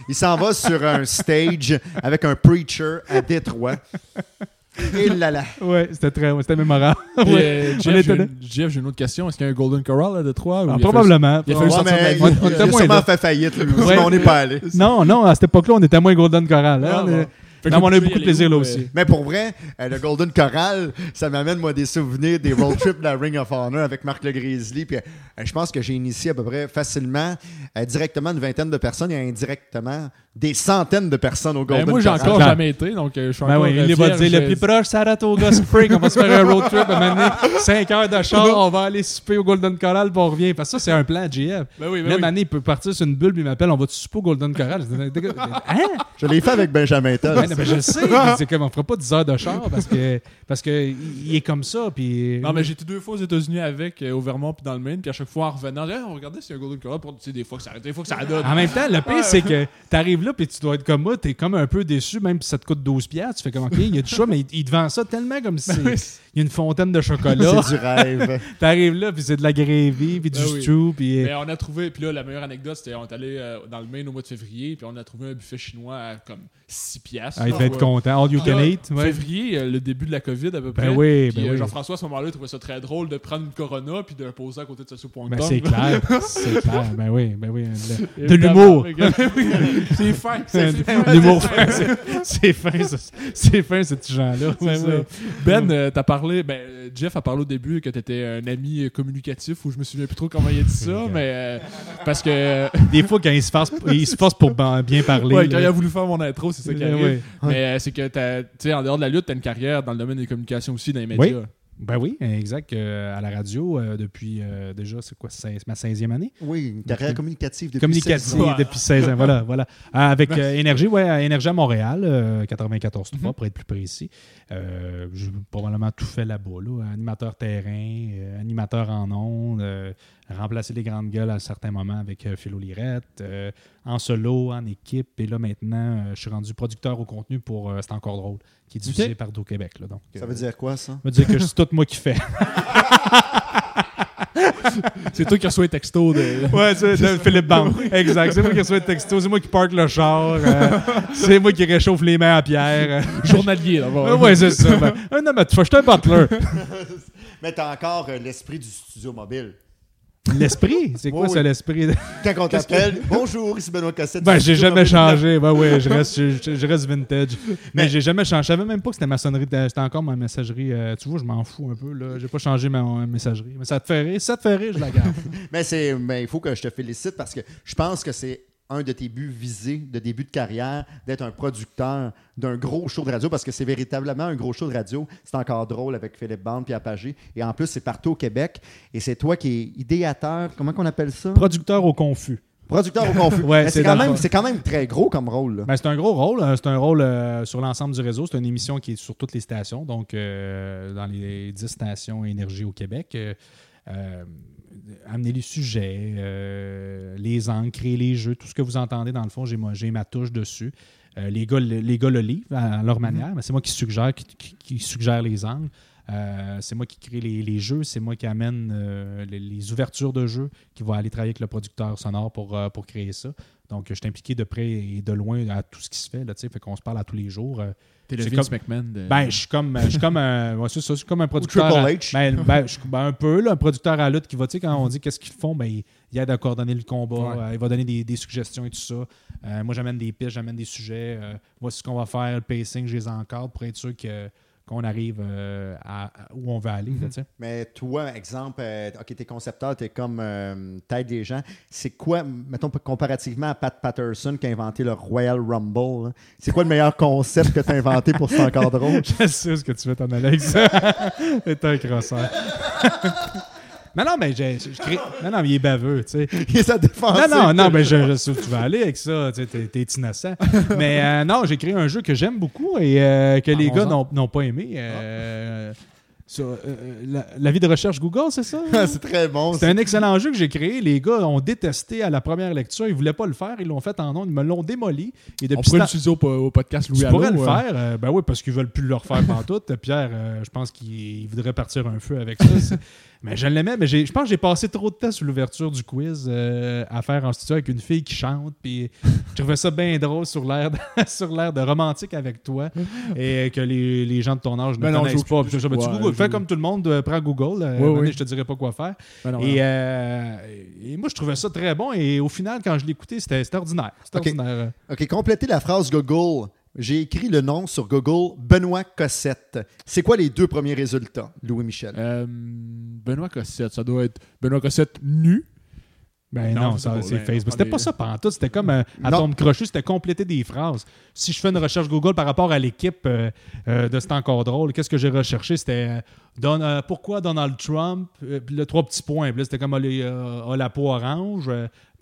Speaker 2: Il s'en va sur un stage avec un preacher à Détroit. *laughs* Et là là. *laughs*
Speaker 3: Ouais, c'était très, c'était mémorable. *laughs*
Speaker 1: Euh, Jeff, j'ai une, autre question. Est-ce qu'il y a un Golden Corral à Détroit?
Speaker 3: Ah, probablement.
Speaker 2: Il a fallu sortir mais, on, on, a sûrement fait faillite. on n'est pas allé.
Speaker 3: Non, non, à cette époque-là, on était moins Golden Corral. Hein, non, on a eu beaucoup de plaisir là aussi.
Speaker 2: Mais pour vrai, euh, le Golden Corral, ça m'amène moi des souvenirs des road trips de la Ring of Honor avec Marc Le Grizzly. Puis euh, je pense que j'ai initié à peu près facilement, euh, directement une vingtaine de personnes et indirectement des centaines de personnes au Golden
Speaker 1: ben, moi,
Speaker 2: j'ai
Speaker 1: encore jamais été, donc je suis ben encore.
Speaker 3: il va dire le plus proche, Saratoga Spring. on va se faire un road trip, à 5 *laughs* heures de char, on va aller souper au Golden Corral, puis on revient. Parce que ça, c'est un plan GF.
Speaker 1: Ben oui,
Speaker 3: Même année, il peut partir sur une bulle, puis il m'appelle, on va souper au Golden Corral?
Speaker 2: hein? Je l'ai fait avec Benjamin Todd.
Speaker 3: je *laughs* sais c'est comme on fera pas 10 heures de char parce que parce que il est comme ça. Puis...
Speaker 1: Non, mais j'étais deux fois aux États-Unis avec, euh, au Vermont puis dans le Maine, puis à chaque fois en revenant, on regardait s'il y a un Golden Corral pour des fois que ça des fois que ça donne.
Speaker 3: En même temps, le pire, c'est que tu arrives là puis tu dois être comme moi, tu es comme un peu déçu, même si ça te coûte 12 piastres. Tu fais comme, OK, il y a du choix, mais il, te vend ça tellement comme si *laughs* ben il y a une fontaine de chocolat.
Speaker 2: c'est du rêve. *laughs*
Speaker 3: T'arrives là, puis c'est de la gravy, puis du ben stew. Puis...
Speaker 1: Mais on a trouvé, puis là, la meilleure anecdote, c'était on est allé euh, dans le Maine au mois de février, puis on a trouvé un buffet chinois à comme 6 piastres.
Speaker 3: Ah, il devait être content. All you can eat.
Speaker 1: Février, euh, le début de la COVID à peu ben près.
Speaker 3: Ben oui, ben
Speaker 1: euh,
Speaker 3: oui.
Speaker 1: Jean-François, à ce moment-là, il trouvait ça très drôle de prendre une Corona puis de la poser à côté de sa soupe
Speaker 3: ben c'est clair. *laughs* c'est clair. Ben oui, ben oui. de l'humour. *laughs*
Speaker 1: c'est fin.
Speaker 3: L'humour fin. C'est fin, c'est fin, ce petit gens-là.
Speaker 1: Ben, euh, t'as parlé, ben, Jeff a parlé au début que t'étais un ami communicatif, ou je me souviens plus trop comment il a dit ça, *laughs* mais parce que.
Speaker 3: Des fois, quand il se force, il se force pour bien parler.
Speaker 1: Ouais, quand il a voulu faire mon intro, c'est ça qui arrive. Mais c'est que, tu sais, en dehors de la lutte, t'as une carrière dans le domaine des communications aussi, dans les médias.
Speaker 3: Ben oui, exact. Euh, à la radio, euh, depuis euh, déjà, c'est quoi, ma 16e année?
Speaker 2: Oui, une carrière communicative depuis
Speaker 3: communicative 16 ans. depuis 16 ans, voilà. voilà. avec Énergie, ouais, Énergie à Montréal, 94 mm pour être plus précis. J'ai probablement tout fait là-bas, là. Animateur terrain, animateur en ondes, remplacer les grandes gueules à certains moments avec Philo Lirette, en solo, en équipe. Et là, maintenant, je suis rendu producteur au contenu pour C'est encore drôle qui est diffusé par Do Québec. Là, donc,
Speaker 2: ça veut dire quoi, ça? Ça
Speaker 3: veut dire que c'est tout moi qui fais. *laughs*
Speaker 1: c'est toi qui reçois les textos de.
Speaker 3: Ouais, c'est *laughs* Philippe Bam. Exact. C'est moi qui reçois les textos. C'est moi qui parque le char. Euh, c'est moi qui réchauffe les mains à Pierre. *laughs*
Speaker 1: Journalier, d'abord.
Speaker 3: ouais, c'est ça. Ben, non, mais tu fais, je un butler.
Speaker 2: mais t'as encore euh, l'esprit du studio mobile.
Speaker 3: L'esprit? C'est quoi ça, l'esprit?
Speaker 2: Quand on t'appelle, bonjour, ici Benoît Cossette.
Speaker 3: Ben, j'ai jamais changé. Ben oui, je reste, je, reste vintage. Mais, j'ai jamais changé. Je savais même pas que c'était ma sonnerie. C'était encore ma messagerie. Euh, tu vois, je m'en fous un peu. là. J'ai pas changé ma, messagerie. Mais ça te fait rire. ça te fait rire, je la garde. *laughs*
Speaker 2: mais c'est, mais il faut que je te félicite parce que je pense que c'est un de tes buts visés de début de carrière d'être un producteur d'un gros show de radio parce que c'est véritablement un gros show de radio. C'est encore drôle avec Philippe Bande et Apagé. Et en plus, c'est partout au Québec. Et c'est toi qui es idéateur, comment qu'on appelle ça?
Speaker 3: Producteur au confus.
Speaker 2: Producteur au confus. *laughs* ouais, c'est quand, même, quand même très gros comme rôle.
Speaker 3: Ben, c'est un gros rôle. Hein. C'est un rôle euh, sur l'ensemble du réseau. C'est une émission qui est sur toutes les stations, donc euh, dans les 10 stations énergie au Québec. Euh, amener les sujets, les angles, créer les jeux, tout ce que vous entendez dans le fond, j'ai ma touche dessus. les, gars, les gars le livrent à leur mm-hmm. manière, mais c'est moi qui suggère, qui suggère les angles. Euh, c'est moi qui crée les, jeux, c'est moi qui amène euh, les, ouvertures de jeux, qui va aller travailler avec le producteur sonore pour, euh, pour créer ça. Donc, je suis impliqué de près et de loin à tout ce qui se fait. Là, fait qu'on se parle à tous les jours.
Speaker 1: T'es le Vince McMahon.
Speaker 3: Ben, je suis comme, je suis comme, un, ouais, ça, comme un producteur. Triple H. Ben, ben, ben, un peu, là, un producteur à lutte qui va, tu sais, quand on dit qu'est-ce qu'ils font, ben, il, aide à coordonner le combat, il va donner des, suggestions et tout ça. moi, j'amène des pistes, j'amène des sujets. voici ce qu'on va faire, le pacing, je les encadre pour être sûr que qu'on arrive euh, à, où on veut aller. *laughs*
Speaker 2: Mais toi, exemple, euh, OK, t'es concepteur, t'es comme euh, tête des gens. C'est quoi, mettons, comparativement à Pat Patterson qui a inventé le Royal Rumble, c'est quoi le meilleur concept que tu as inventé pour C'est encore drôle? *laughs*
Speaker 3: Je sais ce que tu veux t'en aller avec ça. T'es un crosseur. *laughs* Non, non, mais j'ai, Non, non, mais il est baveux, tu sais.
Speaker 2: il est sa défense.
Speaker 3: Non, non, non, mais je, je, tu vas aller avec ça, tu sais, t'es, innocent. *laughs* mais euh, non, j'ai créé un jeu que j'aime beaucoup et euh, que les gars n'ont, pas aimé. Euh, la, vie de recherche Google, c'est ça? *laughs*
Speaker 2: c'est très bon.
Speaker 3: C'est un excellent jeu que j'ai créé. Les gars ont détesté à la première lecture. Ils voulaient pas le faire. Ils l'ont fait en nom. Ils me l'ont démoli.
Speaker 1: Et depuis On pourrait l'utiliser au, au, podcast Louis Tu
Speaker 3: pourrais le faire. ben oui, parce qu'ils veulent plus le refaire *laughs* tout. Pierre, je pense qu'il voudrait partir un feu avec ça. Mais je l'aimais, mais je pense que j'ai passé trop de temps sur l'ouverture du quiz euh, à faire en studio avec une fille qui chante. Puis je trouvais ça bien drôle sur l'air de, *laughs* sur l'air de romantique avec toi et que les, les gens de ton âge ne ben connaissent pas. tu Google, fais comme tout le monde, euh, prends Google. Euh, oui, oui. Je te dirai pas quoi faire. Ben et, et, moi, je trouvais ça très bon. Et au final, quand je l'écoutais, c'était ordinaire. C'était ordinaire.
Speaker 2: OK, complétez la phrase Google j'ai écrit le nom sur Google Benoît Cossette. C'est quoi les deux premiers résultats, Louis-Michel?
Speaker 1: Euh, Benoît Cossette, ça doit être Benoît Cossette nu.
Speaker 3: Ben non, c'est ben, Facebook. C'était pas ça pendant tout. C'était comme un euh, tombe crochet, c'était compléter des phrases. Si je fais une recherche Google par rapport à l'équipe euh, de C'est encore drôle, qu'est-ce que j'ai recherché? C'était pourquoi Donald Trump, le trois petits points. C'était comme a, la peau orange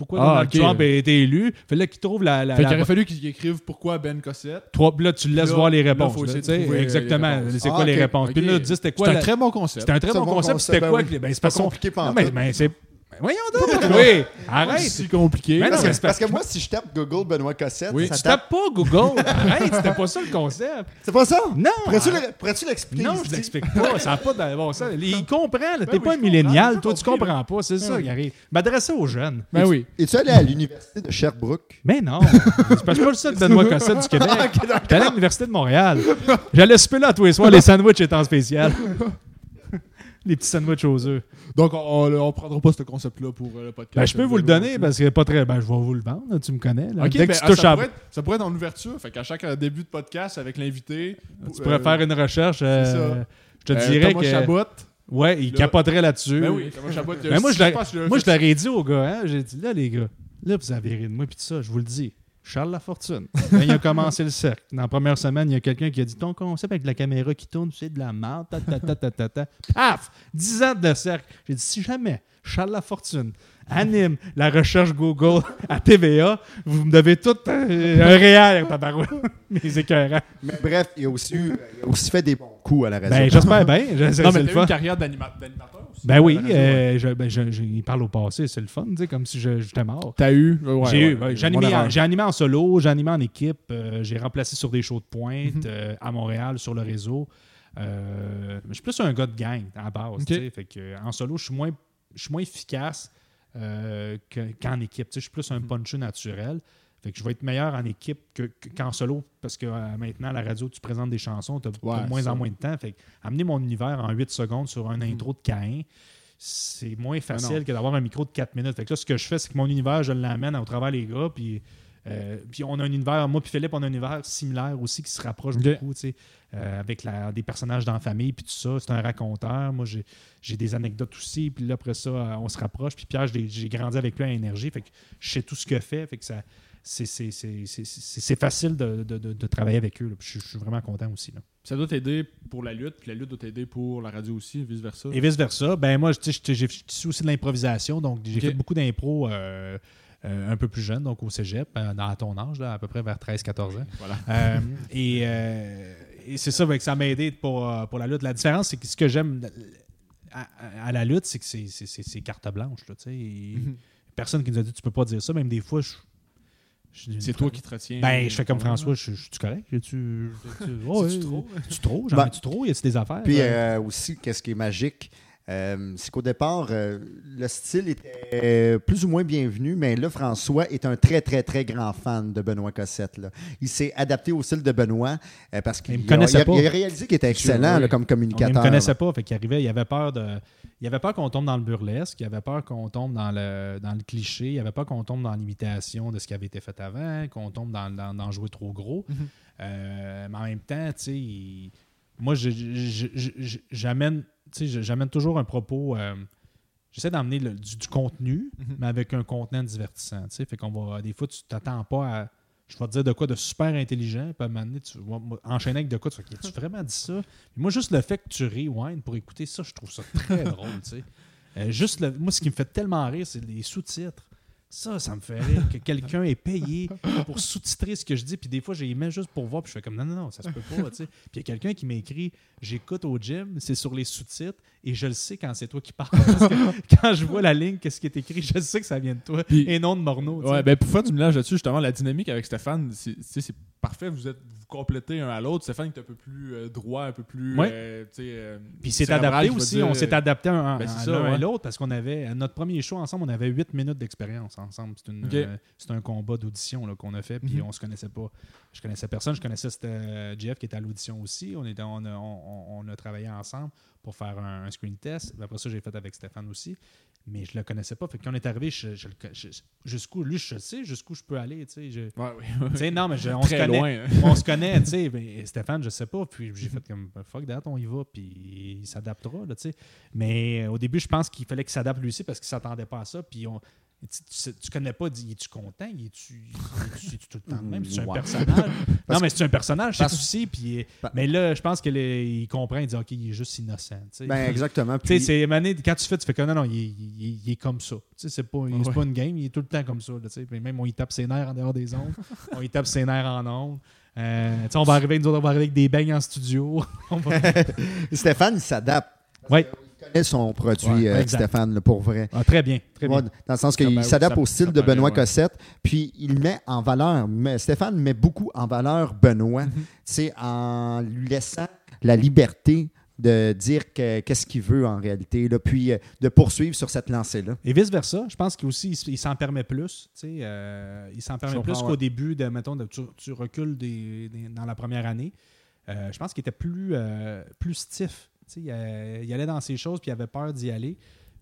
Speaker 3: pourquoi ah, Donald Trump a été élu? Fait là qu'il trouve la. la
Speaker 1: fait qu'il aurait fallu qu'il écrive pourquoi Ben Cossette.
Speaker 3: Trois, là, tu laisses voir les réponses. exactement. C'est quoi les réponses? Puis là,
Speaker 1: c'était quoi. C'est un très bon concept.
Speaker 3: C'est un très bon concept. C'était quoi.
Speaker 2: Ben, c'est pas compliqué
Speaker 3: c'est Voyons donc! oui! Arrête!
Speaker 1: C'est compliqué.
Speaker 2: parce, que, moi, si je tape Google Benoît Cossette,
Speaker 3: oui. ça tu tape... tapes pas Google! Arrête! C'était pas ça le concept!
Speaker 2: C'est pas ça?
Speaker 3: Non!
Speaker 2: Pourrais-tu l'expliquer?
Speaker 3: Non, je l'explique pas. Ça n'a pas de bon sens. Il comprend. Ben T'es pas un millénial. Toi, tu comprends pas. C'est ça qui arrive. M'adresser aux jeunes.
Speaker 2: Ben oui. Es-tu allé à l'université de Sherbrooke?
Speaker 3: Mais non! C'est pas le seul Benoît Cossette du *laughs* Québec. J'allais à l'université de Montréal. J'allais souper là tous les soirs. Les sandwichs étant spécial. Les petits sandwichs aux œufs.
Speaker 1: Donc, on ne prendra pas ce concept-là pour euh, le podcast.
Speaker 3: Ben, je peux vous le donner parce n'est pas très. Ben, je vais vous le vendre, tu me connais.
Speaker 1: Là. Dès que ben, tu ça, pourrait être, ça pourrait être en ouverture. Fait qu'à chaque euh, début de podcast avec l'invité.
Speaker 3: Tu pourrais faire une recherche. Euh, je te dirais
Speaker 1: Thomas
Speaker 3: que.
Speaker 1: Chabot.
Speaker 3: Ouais, il capoterait là-dessus.
Speaker 1: Ben oui, Thomas Chabot.
Speaker 3: Mais moi, je l'aurais dit aux gars. Hein, J'ai dit, là, les gars, là, vous avez ri de moi, puis tout ça, je vous le dis. Charles Lafortune. Quand il a commencé le cercle, dans la première semaine, il y a quelqu'un qui a dit Ton concept avec la caméra qui tourne, c'est de la merde. Paf 10 ans de cercle. J'ai dit Si jamais Charles Lafortune anime la recherche Google à TVA, vous me devez tout euh, un réel, *laughs* mes écœurants.
Speaker 2: Mais bref, il a aussi, aussi fait des bons coups à la radio.
Speaker 3: Ben, j'espère bien.
Speaker 1: Non, mais tu une carrière d'animateur
Speaker 3: ben oui, euh, je, ben, il parle au passé, c'est le fun, comme si j'étais mort.
Speaker 1: T'as eu?
Speaker 3: J'ai eu. j'ai animé, en solo, j'ai animé en équipe, euh, j'ai remplacé sur des shows de pointe mhm. euh, à Montréal sur le réseau. je suis plus un gars de gang à la base. Fait que, en solo, je suis moins, moins efficace qu'en équipe. Je suis plus un mhm. puncher naturel. Fait que je vais être meilleur en équipe qu'en solo parce que maintenant, à la radio, tu présentes des chansons, tu as de moins en moins de temps. Fait que amener mon univers en 8 secondes sur un mhm. intro de Cain, c'est moins facile que d'avoir un micro de 4 minutes. Fait que là, ce que je fais, c'est que mon univers, je l'amène au travers les gars, puis puis on a un univers, moi puis Philippe, on a un univers similaire aussi qui se rapproche beaucoup, tu sais, avec la, des personnages dans la famille, puis tout ça. C'est un raconteur. Moi, j'ai des anecdotes aussi, puis là, après ça, on se rapproche. Puis Pierre, j'ai grandi avec lui à énergie, fait que je sais tout ce qu'il fait, fait que ça c'est facile de, de, de, travailler avec eux. Je, suis vraiment content aussi. Là.
Speaker 1: Ça doit t'aider pour la lutte, puis la lutte doit t'aider pour la radio aussi, vice-versa.
Speaker 3: Et vice-versa. Ben moi, j'ai aussi de l'improvisation, donc j'ai fait beaucoup d'impro euh, euh, un peu plus jeune, donc au cégep, euh, dans, à ton âge, là, à peu près vers 13-14 ans. Voilà. et, c'est ça, que ça m'a aidé pour, pour la lutte. La différence, c'est que ce que j'aime à, la lutte, c'est que c'est carte blanche. Là, mm-hmm. Personne qui nous a dit tu peux pas dire ça, même des fois, je
Speaker 1: c'est toi qui te retiens.
Speaker 3: Ben, je fais comme François, je, suis correct. Tu, tu, oh, tu trop? Tu trop? J'en ben, tu trop? Y a des affaires?
Speaker 2: Puis euh, aussi, qu'est-ce qui est magique, euh, c'est qu'au départ, euh, le style était plus ou moins bienvenu, mais là, François est un très, très, très grand fan de Benoît Cossette. Là. Il s'est adapté au style de Benoît parce qu'il a, réalisé qu'il était excellent comme communicateur. Il
Speaker 3: ne connaissait pas, fait qu'il arrivait, il avait peur de il avait peur qu'on tombe dans le burlesque, il avait peur qu'on tombe dans le, dans le cliché, il avait peur qu'on tombe dans l'imitation de ce qui avait été fait avant, qu'on tombe dans, dans, jouer trop gros. Mhm. Euh, mais en même temps, tu sais, moi, j'amène toujours un propos. Euh, j'essaie d'amener du, contenu, mhm. mais avec un contenant divertissant. Fait qu'on va. Des fois, tu t'attends pas à je vais te dire de quoi de super intelligent, puis à un tu vas enchaîner avec de quoi, tu tu vraiment dit ça? moi, juste le fait que tu rewind pour écouter ça, je trouve ça très *laughs* drôle, tu sais. Euh, juste moi, ce qui me fait tellement rire, c'est les sous-titres. Ça, ça me fait rire que quelqu'un est payé pour sous-titrer ce que je dis. Puis des fois, j'ai mis juste pour voir. Puis je fais comme non, non, non, ça se peut pas. Puis il y a quelqu'un qui m'écrit J'écoute au gym, c'est sur les sous-titres. Et je le sais quand c'est toi qui parles. *laughs* quand je vois la ligne, qu'est-ce qui est écrit, je sais que ça vient de toi et non de Morneau.
Speaker 1: Ouais, ben pour faire du mélange là-dessus, justement, la dynamique avec Stéphane, c'est parfait. Vous êtes vous complétez un à l'autre. Stéphane est un peu plus euh, droit, un peu plus.
Speaker 3: Ouais. Euh, euh, Puis c'est adapté aussi. On s'est adapté un, ben, à l'autre parce qu'on avait, à notre premier show ensemble, on avait 8 minutes d'expérience ensemble. C'est un combat d'audition qu'on a fait. Puis mhm. on se connaissait pas. Je connaissais personne. Je connaissais Jeff qui était à l'audition aussi. On, était, on, on, a travaillé ensemble pour faire un, screen test. Après ça, j'ai fait avec Stéphane aussi. Mais je le connaissais pas. Fait quand on est arrivé, jusqu'où lui, je sais jusqu'où je peux aller. Tu sais, ouais, non, mais on, se connaît, hein. on se connaît. Tu sais, mais Stéphane, je sais pas. Puis j'ai fait comme fuck that, on y va. Puis il s'adaptera. tu sais. Mais au début, je pense qu'il fallait qu'il s'adapte lui aussi parce qu'il s'attendait pas à ça. Puis on, tu, tu, connais pas, es-tu content? Es-tu tout le temps même? C'est un personnage? *laughs* non, mais c'est un personnage, c'est aussi. Puis, mais là, je pense qu'il comprend, il dit, OK, il est juste innocent.
Speaker 2: Ben, exactement.
Speaker 3: Puis... C'est, quand tu fais, tu fais que non, non, il, est comme ça. C'est pas, pas une game, il est tout le temps comme ça. Là, même on y tape ses nerfs en dehors des ondes, *laughs* on y tape ses nerfs en ondes. Euh, on va arriver, nous on va arriver avec des beignes en studio. *laughs*
Speaker 2: Stéphane, il s'adapte.
Speaker 3: Oui
Speaker 2: connaît son produit, euh, Stéphane, pour vrai.
Speaker 3: Ah, très bien. Très bien.
Speaker 2: dans le sens qu'il s'adapte au style de Benoît Cossette, puis il met en valeur, Stéphane met beaucoup en valeur Benoît, c'est mhm. en lui laissant la liberté de dire qu'est-ce qu'il veut en réalité, là, puis euh, de poursuivre sur cette lancée-là.
Speaker 3: Et vice-versa, je pense qu'il aussi il, s'en permet plus. Euh, il s'en permet plus qu'au début, de, mettons, de, tu, recules dans la première année. je pense qu'il était plus, plus stiff il, allait dans ces choses, puis il avait peur d'y aller.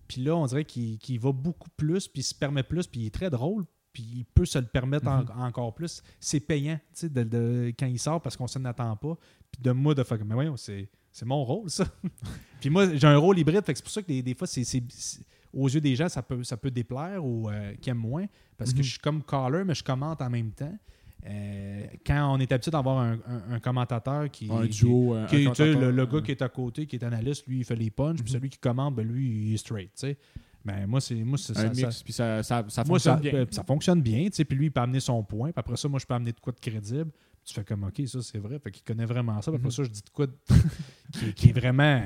Speaker 3: Puis là, on dirait qu'il va beaucoup plus, puis il se permet plus, puis il est très drôle, puis il peut se le permettre mhm. encore plus. C'est payant de, quand il sort parce qu'on s'en attend pas. Puis de moi, de faire mais voyons, c'est mon rôle, ça. *laughs* *laughs* puis moi, j'ai un rôle hybride, c'est pour ça que des, fois, c'est aux yeux des gens, ça peut, ça peut déplaire ou euh, qui aiment moins, parce que mhm. je suis comme caller, mais je commente en même temps. Euh, quand on est habitué d'avoir un, commentateur qui.
Speaker 1: Un duo.
Speaker 3: Qui, le, gars qui est à côté, qui est analyste, lui, il fait les punches, puis mhm. celui qui commande, ben, lui, il est straight. sais. Ben, moi, c'est. Moi, ça,
Speaker 1: puis ça, ça, ça, fonctionne bien.
Speaker 3: Ça fonctionne bien, puis lui, il peut amener son point, puis après ça, moi, je peux amener de quoi de crédible. Tu fais comme, OK, ça, c'est vrai. Fait qu'il connaît vraiment ça. Puis après mhm. ça, je dis de quoi *laughs* qui, est vraiment.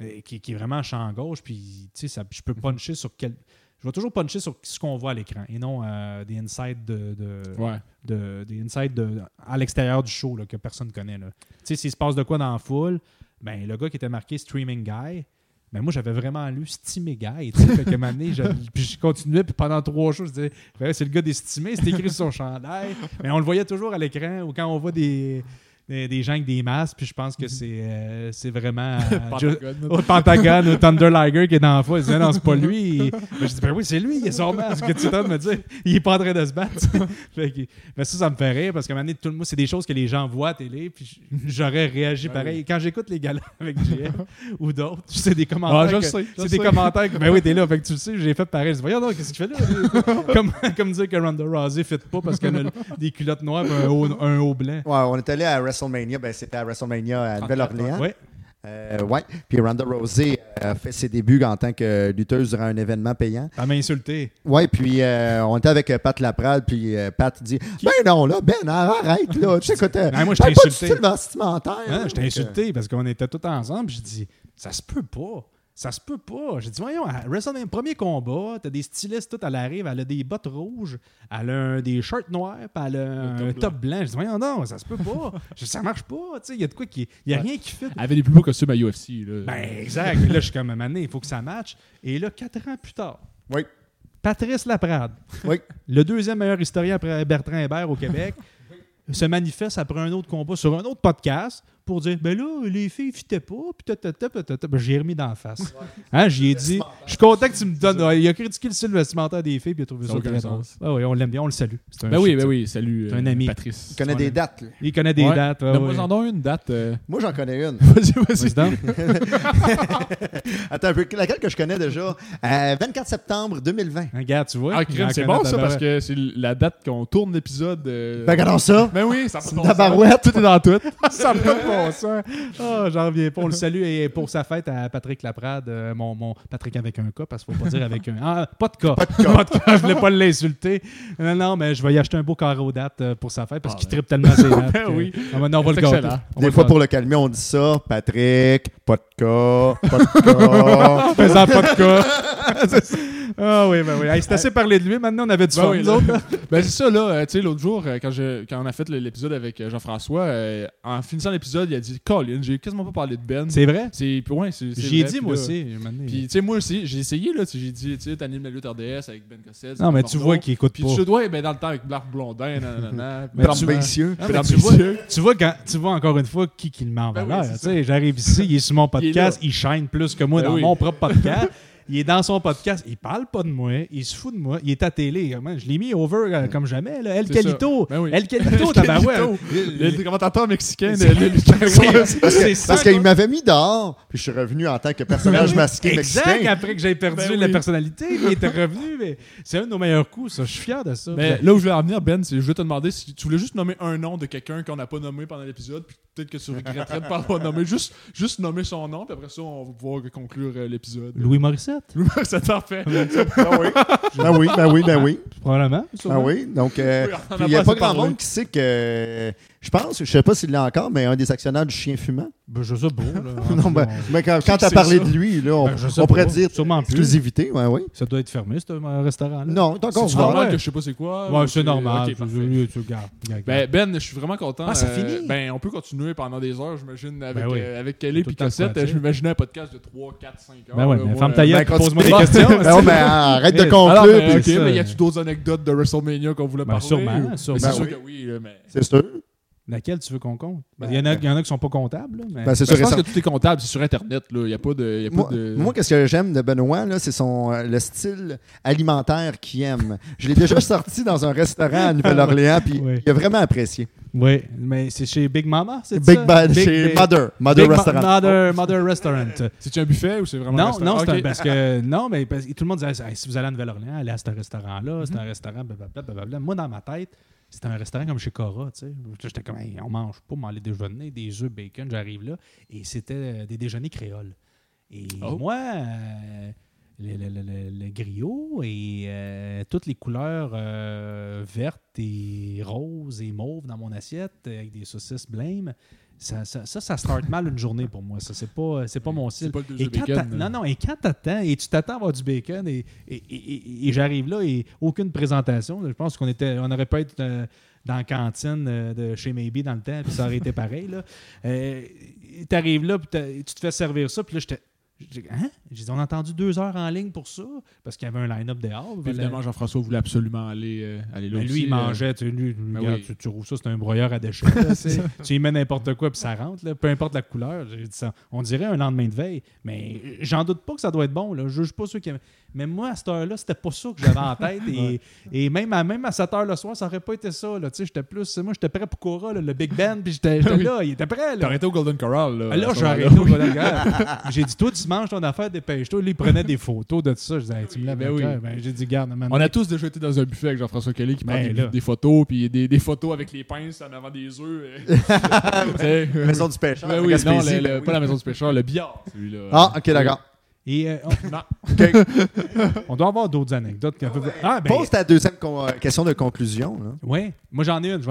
Speaker 3: Euh, qui, qui, est vraiment champ gauche, puis tu sais, je peux mhm. puncher sur quel je vais toujours puncher sur ce qu'on voit à l'écran et non euh, des insights de, de, des insights de, à l'extérieur du show là, que personne ne connaît. Tu sais, s'il se passe de quoi dans la foule, ben, le gars qui était marqué Streaming Guy, ben moi, j'avais vraiment lu Steamy Guy. Fait que *laughs* je, puis je continuais, puis pendant trois jours, je disais, c'est le gars d'estimé, c'est écrit sur son chandail. Mais on le voyait toujours à l'écran, ou quand on voit des des, gens avec des masques, puis je pense que c'est euh, c'est vraiment *laughs* euh, au Pentagone ou Thunder Liger qui est dans la foule. non, c'est pas lui. *laughs* je dis, ben oui, c'est lui, il a son masque. Que tu de me dire, il est pas en train de se battre. *laughs* mais ça, ça me fait rire parce que maintenant, tout le monde, c'est des choses que les gens voient à télé, puis j'aurais réagi pareil. Quand j'écoute les gars avec JF ou d'autres, c'est des commentaires. Ah, c'est des commentaires que, ben oui, t'es là, fait que tu le sais, j'ai fait pareil. Je dis, voyons donc, qu'est-ce que tu fais là? comme, comme dire que Ronda Rousey ne fit pas parce qu'elle a des culottes noires et un haut, un haut blanc.
Speaker 2: Ouais, on est allé à WrestleMania, ben, c'était à WrestleMania à Nouvelle-Orléans. Ouais. Euh, ouais. Puis Ronda Rousey a fait ses débuts en tant que lutteuse durant un événement payant.
Speaker 3: Elle m'a insulté.
Speaker 2: Ouais, puis euh, on était avec euh, Pat Laprade, puis euh, Pat dit Ben non, là, Ben, arrête, là. *laughs* Tu sais, ben, moi, je t'ai insulté. Pas
Speaker 3: hein, je t'ai insulté parce qu'on était tous ensemble, je dis Ça se peut pas. Ça se peut pas. J'ai dit, voyons, à WrestleMania, premier combat, t'as des stylistes, tout, elle arrive, elle a des bottes rouges, elle a des shirts noirs, puis elle a un, top blanc. J'ai dit, voyons, non, ça se peut pas. je *laughs* ça marche pas. Il y a de quoi qui. Il y a rien qui fait.
Speaker 1: Elle avait des plus beaux costumes à UFC. Là.
Speaker 3: Ben, exact. là, je suis comme, année, il faut que ça matche. Et là, quatre ans plus tard.
Speaker 2: Oui.
Speaker 3: Patrice Laprade.
Speaker 2: Oui.
Speaker 3: Le deuxième meilleur historien après Bertrand Hébert au Québec. *laughs* se manifeste après un autre combat sur un autre podcast pour dire ben là, les filles fitaient pas, puis ben, j'ai remis dans la face. Hein, j'y ai dit, je suis content que tu me donnes. il a critiqué le style vestimentaire des filles, puis il a trouvé ça très drôle. Ah oui, on l'aime bien, on le salue.
Speaker 1: Ben oui, ben oui, salut.
Speaker 3: un ami.
Speaker 1: Patrice.
Speaker 2: Il connaît des dates.
Speaker 3: Il connaît des dates.
Speaker 1: moi, j'en ai une date. Euh.
Speaker 2: Moi, j'en connais une. *laughs*
Speaker 1: Vas-y, vas-y. *laughs*
Speaker 2: Attends un peu, laquelle que je connais déjà 24 euh, septembre 2020.
Speaker 3: Regarde, tu vois?
Speaker 1: Ah, c'est bon ça, parce que c'est la date qu'on tourne l'épisode.
Speaker 2: Euh. Ben, regardons ça.
Speaker 1: Ben oui, ça
Speaker 2: La barouette.
Speaker 1: Tout est dans tout. *laughs*
Speaker 3: ça bon. Oh, j'en reviens pas. On le salue et pour sa fête à Patrick Laprade, euh, mon, mon, Patrick avec un K, parce qu'il faut pas dire avec un. Ah, pas de K. Pas de K. je voulais pas l'insulter. Non, non, mais je vais y acheter un beau carreau date euh, pour sa fête parce ah, qu'il ben. tripe tellement ses *laughs* dates.
Speaker 1: ben oui.
Speaker 3: Ah, maintenant, on va le gâter.
Speaker 2: Des fois, pour le calmer, on dit ça. Patrick, pas de K, pas de K. *laughs*
Speaker 3: Faisant pas de K. *laughs* Ah oui, ben oui. c'est assez parlé de lui. Maintenant, on avait du ben fun, *laughs*
Speaker 1: ben c'est ça, là. Euh, tu sais, l'autre jour, quand, je, quand on a fait l'épisode avec Jean-François, en finissant l'épisode, il a dit Colin, j'ai quasiment pas parlé de Ben.
Speaker 3: C'est vrai?
Speaker 1: C'est ouais,
Speaker 3: J'y dit, moi aussi.
Speaker 1: Puis, tu sais, moi aussi, j'ai essayé, là. J'ai dit, tu sais, t'animes la lutte RDS avec Ben Cossette.
Speaker 3: Non, mais tu vois qu'il écoute pas.
Speaker 1: Puis, je dois, ben, dans le temps avec Blark Blondin, nanana. *laughs*
Speaker 2: mais tu,
Speaker 3: tu, vois, quand, tu vois encore une fois qui, qui le met en ben valeur. tu sais, j'arrive ici, il est sur mon podcast, il, shine plus que moi ben dans mon propre podcast. *laughs* il est dans son podcast, il parle pas de moi, il se fout de moi, il est à télé. Je l'ai mis over euh, comme jamais. Là. El Calito. Ben oui. El *laughs* Calito,
Speaker 1: Le commentateur mexicain
Speaker 2: de *laughs* Parce qu'il m'avait mis dehors, puis je suis revenu en tant que personnage ben masqué
Speaker 3: exact,
Speaker 2: mexicain.
Speaker 3: après que j'ai perdu ben la personnalité, il était revenu. Mais c'est un de nos meilleurs coups, ça. Je suis fier de ça.
Speaker 1: Mais là où je vais en venir, Ben, c'est je vais te demander si tu voulais juste nommer un nom de quelqu'un qu'on n'a pas nommé pendant l'épisode, puis peut-être que tu regretterais de pas nommer. Juste, juste nommer son nom, puis après ça, on va pouvoir conclure euh, l'épisode.
Speaker 3: Louis Morissette.
Speaker 1: Louis Morissette, parfait. *laughs*
Speaker 2: ben oui. Ben oui, ben oui, ben oui.
Speaker 3: Probablement.
Speaker 2: Ben oui. Donc, euh, il n'y a pas grand monde qui sait que je pense, je ne sais pas s'il l'a encore, mais un des actionnaires du chien fumant.
Speaker 3: Ben, je sais pas. *laughs*
Speaker 2: non, ben, mais quand, tu as parlé de lui, là, on, ben, pourrait dire Sûrement exclusivité. Ouais, oui.
Speaker 3: Ça doit être fermé, ce restaurant-là.
Speaker 2: Non, c'est encore
Speaker 1: normal que je sais pas c'est quoi.
Speaker 3: Ouais, c'est normal.
Speaker 1: ben, ben, je suis vraiment content.
Speaker 3: Ah, ça euh, finit?
Speaker 1: Ben, on peut continuer pendant des heures, j'imagine, avec, ben euh, avec Kelly et Cassette. Je m'imaginais un podcast de 3, 4, 5 heures.
Speaker 3: Ben ouais, mais ferme ta gueule, pose-moi des questions.
Speaker 2: Ben mais arrête de *laughs* conclure.
Speaker 1: Ok, mais y a-tu d'autres anecdotes de WrestleMania qu'on voulait parler?
Speaker 3: Sûrement,
Speaker 1: sûrement. C'est sûr que oui, mais...
Speaker 2: C'est sûr.
Speaker 3: Laquelle tu veux qu'on compte? Ben, il, y en a, il y en a qui sont pas comptables. mais...
Speaker 1: Ben, je pense que tout est comptable, c'est sur Internet. Il n'y a pas de. Y a
Speaker 2: moi,
Speaker 1: pas de...
Speaker 2: moi qu'est-ce que j'aime de Benoît, c'est son euh, le style alimentaire qu'il aime. Je l'ai déjà *laughs* sorti dans un restaurant à Nouvelle-Orléans, puis il a vraiment apprécié.
Speaker 3: Oui, mais c'est chez Big Mama, c'est
Speaker 2: Big ça? Big, chez Mother. Mother Restaurant.
Speaker 3: Mother, Mother Restaurant. *laughs*
Speaker 1: C'est-tu un buffet ou c'est vraiment
Speaker 3: non,
Speaker 1: un restaurant?
Speaker 3: Non, okay. parce que, non, mais tout le monde disait si vous allez à Nouvelle-Orléans, allez à ce restaurant-là, c'est un restaurant, blablabla. Moi, dans ma tête, c'était un restaurant comme chez Cora, tu sais. J'étais comme, on mange pas, on allait déjeuner, des œufs, bacon, j'arrive là. Et c'était euh, des déjeuners créoles. Et oh. moi, euh, le, griot et euh, toutes les couleurs vertes et roses et mauves dans mon assiette avec des saucisses blême, ça, ça, ça, start mal une journée pour moi. Ça, c'est pas, c'est pas mon style.
Speaker 1: Pas le et bacon,
Speaker 3: non, non, et quand t'attends, et tu t'attends à avoir du bacon, et, et, et, j'arrive là, et aucune présentation. Je pense qu'on était, on aurait pu être euh, dans la cantine euh, de chez Maybe dans le temps, puis ça aurait été pareil. Là. Euh, t'arrives là, puis tu te fais servir ça, puis là, j'étais Hein? J'ai dit, on a entendu deux heures en ligne pour ça, parce qu'il y avait un line-up dehors.
Speaker 1: Évidemment, Jean-François voulait absolument aller, euh, aller là.
Speaker 3: Mais lui, il mangeait. Tu, lui, ben tu, tu ça, c'est un broyeur à déchets. *laughs* tu y mets n'importe quoi, puis ça rentre, peu importe la couleur. Dit ça. On dirait un lendemain de veille, mais j'en doute pas que ça doit être bon. Là. Je juge pas ceux qui Mais moi, à cette heure-là, c'était pas ça que j'avais en tête. Et, et, même, à, même à 7 heures le soir, ça aurait pas été ça. Là. J'étais plus. Moi, j'étais prêt pour Cora, le Big Ben, puis j'étais là. Il était prêt.
Speaker 1: T'as arrêté au Golden Corral. Là,
Speaker 3: là j'ai arrêté au Golden Corral. J'ai dit, toi, tu manges ton affaire, dépêche-toi. il prenait des photos de tout ça. Je disais, tu me l'as ben oui. Ben, j'ai dit, garde,
Speaker 1: On a tous déjà été dans un buffet avec Jean-François Kelly qui ben prend des, photos, puis des, des, photos avec les pinces en avant des œufs.
Speaker 2: la *laughs* maison du pêcheur.
Speaker 1: Ben oui, non, pas la maison du pêcheur, le billard, celui-là.
Speaker 2: Ah, ok, d'accord.
Speaker 3: Et euh, *laughs* on, doit avoir d'autres anecdotes.
Speaker 2: Ah, ben, Pose ta deuxième euh, question de conclusion.
Speaker 3: Oui, moi j'en ai une.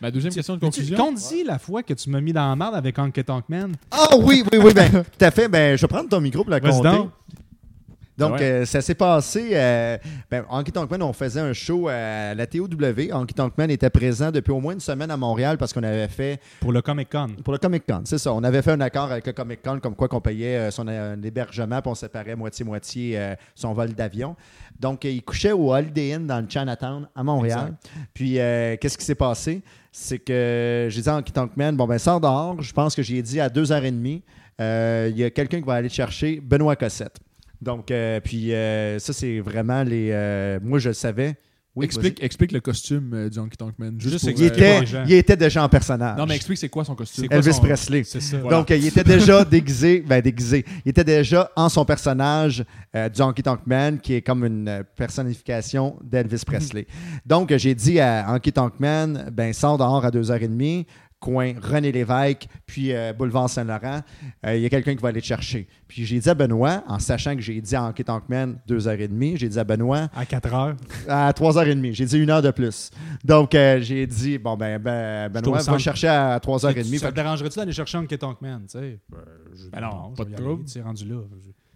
Speaker 1: Ma deuxième question de conclusion?
Speaker 3: Quand dit la fois que tu m'as mis dans la merde avec Anke Tankman.
Speaker 2: Ah oui, oui, oui, ben, tout à fait. Ben, je vais prendre ton micro pour la compter. Donc, euh, ça s'est passé. Euh, ben, Anki Tonkman, on faisait un show à la TOW. Anki Tonkman était présent depuis au moins une semaine à Montréal parce qu'on avait fait.
Speaker 3: Pour le Comic Con.
Speaker 2: Pour le Comic Con, c'est ça. On avait fait un accord avec le Comic Con, comme quoi qu'on payait euh, son hébergement, puis on séparait moitié-moitié son vol d'avion. Donc, il couchait au Holiday Inn dans le Chinatown à Montréal. Puis, qu'est-ce qui s'est passé? C'est que j'ai dit à Anki Tonkman, bon, ben, sors dehors. Je pense que j'ai dit à 2h30, il y a quelqu'un qui va aller chercher Benoît Cossette. Donc, euh, puis euh, ça, c'est vraiment les. Euh, moi, je le savais.
Speaker 1: explique, explique le costume du Honky Tonk Man.
Speaker 2: Juste il, était, il était déjà en personnage.
Speaker 1: Non, mais explique c'est quoi son costume?
Speaker 2: Elvis Presley. Donc, il était déjà *laughs* déguisé, ben déguisé. Il était déjà en son personnage du Honky Tonk Man, qui est comme une personnification d'Elvis Presley. Donc, j'ai dit à Honky Tonk Man, ben sors dehors à 2h30 coin René Lévesque, puis euh, boulevard Saint-Laurent, euh, il y a quelqu'un qui va aller te chercher. Puis j'ai dit à Benoît, en sachant que j'ai dit à Anki Tankman 2h30, j'ai dit à Benoît.
Speaker 3: À 4h.
Speaker 2: À 3h30. J'ai dit une heure de plus. Donc euh, j'ai dit, bon, ben, ben Benoît va chercher à 3h30.
Speaker 3: Ça te dérangerait-tu d'aller chercher Anki Tankman, tu sais?
Speaker 1: Ben, non, pas de trouble.
Speaker 3: Tu rendu là.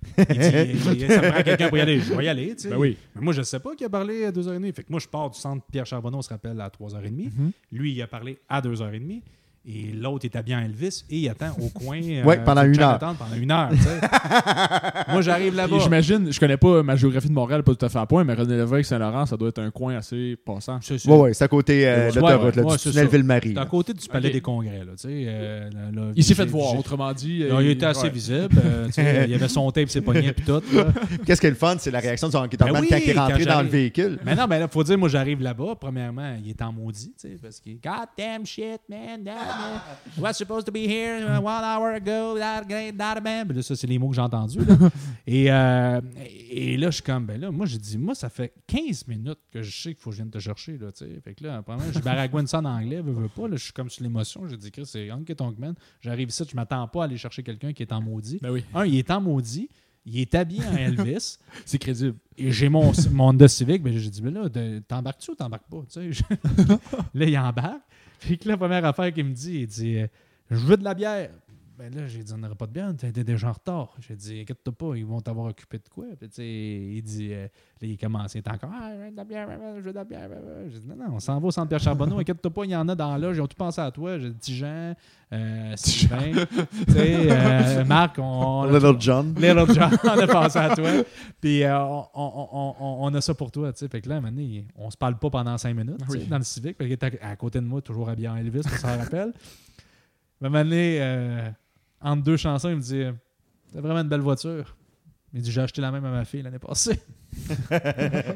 Speaker 3: *laughs* Il dit, ça me prend quelqu'un pour y aller. Je vais y aller. Tu sais.
Speaker 1: Ben oui.
Speaker 3: Mais moi, je ne sais pas qu'il a parlé à 2h30. Fait que moi, je pars du centre Pierre Charbonneau, on se rappelle, à 3h30. Mm-hmm. Lui, il a parlé à 2h30. Et l'autre est habillé en Elvis et il attend au coin.
Speaker 2: oui, *laughs* euh, pendant une heure.
Speaker 3: Pendant une heure. Moi, j'arrive là-bas.
Speaker 1: J'imagine, je connais pas ma géographie de Montréal, pas tout à fait à point, mais René Lévesque, Saint-Laurent, ça doit être un coin assez passant.
Speaker 2: Oui, oui, c'est à côté euh, de l'autoroute, ouais, du tunnel Ville-Marie.
Speaker 3: C'est à côté du palais des congrès. Là, euh,
Speaker 1: il s'est fait voir, autrement dit.
Speaker 3: il était assez visible. il y avait son tape, ses poignets, puis tout. *laughs*
Speaker 2: Qu'est-ce qui est le fun, c'est la réaction de son ben quand il est rentré dans le véhicule.
Speaker 3: Mais non, mais là, faut dire, moi, j'arrive là-bas. Premièrement, il est en maudit, parce qu'il God damn shit, man was supposed to be here one hour ago. That, that, that, ça, c'est les mots que j'ai entendus. *laughs* et, euh, et là, je suis comme, ben là, moi, j'ai dit, moi, ça fait 15 minutes que je sais qu'il faut que je vienne te chercher. Là, fait que là, je baragouine ça en anglais, veux, veux pas. Là, je suis comme sur l'émotion. J'ai dit, Chris, c'est Uncle Tonkman. J'arrive ici, je m'attends pas à aller chercher quelqu'un qui est en maudit.
Speaker 1: Ben oui.
Speaker 3: Un, il est en maudit. Il est habillé en Elvis. *laughs*
Speaker 1: c'est crédible.
Speaker 3: Et j'ai mon, mon Honda Civic. Ben, j'ai dit, mais là, t'embarques-tu ou t'embarques pas? *laughs* là, il embarque. Puis que la première affaire qu'il me dit, il dit Je veux de la bière. Ben là, j'ai dit, on n'aurait pas de bière, t'es déjà en retard. J'ai dit, inquiète-toi pas, ils vont t'avoir occupé de quoi? Puis, il dit, euh, là, il commence, il est encore, ah, je veux de la bière, je veux de la bière. J'ai dit, non, non, on s'en va au centre Pierre Charbonneau, *laughs* inquiète-toi pas, il y en a dans là, ils ont tout pensé à toi. J'ai dit, Tijan, euh, *laughs* Sylvain, tu sais, euh, Marc, on. *laughs*
Speaker 2: Little John.
Speaker 3: Little John, on a pensé à toi. Puis, euh, on, on, on, a ça pour toi, tu sais. Fait que là, à on se parle pas pendant cinq minutes, dans le Civic. Puis, il est à, côté de moi, toujours habillé en Elvis, ça s'en rappelle. À un moment entre deux chansons, il me dit C'est vraiment une belle voiture. Il dit J'ai acheté la même à ma fille l'année passée.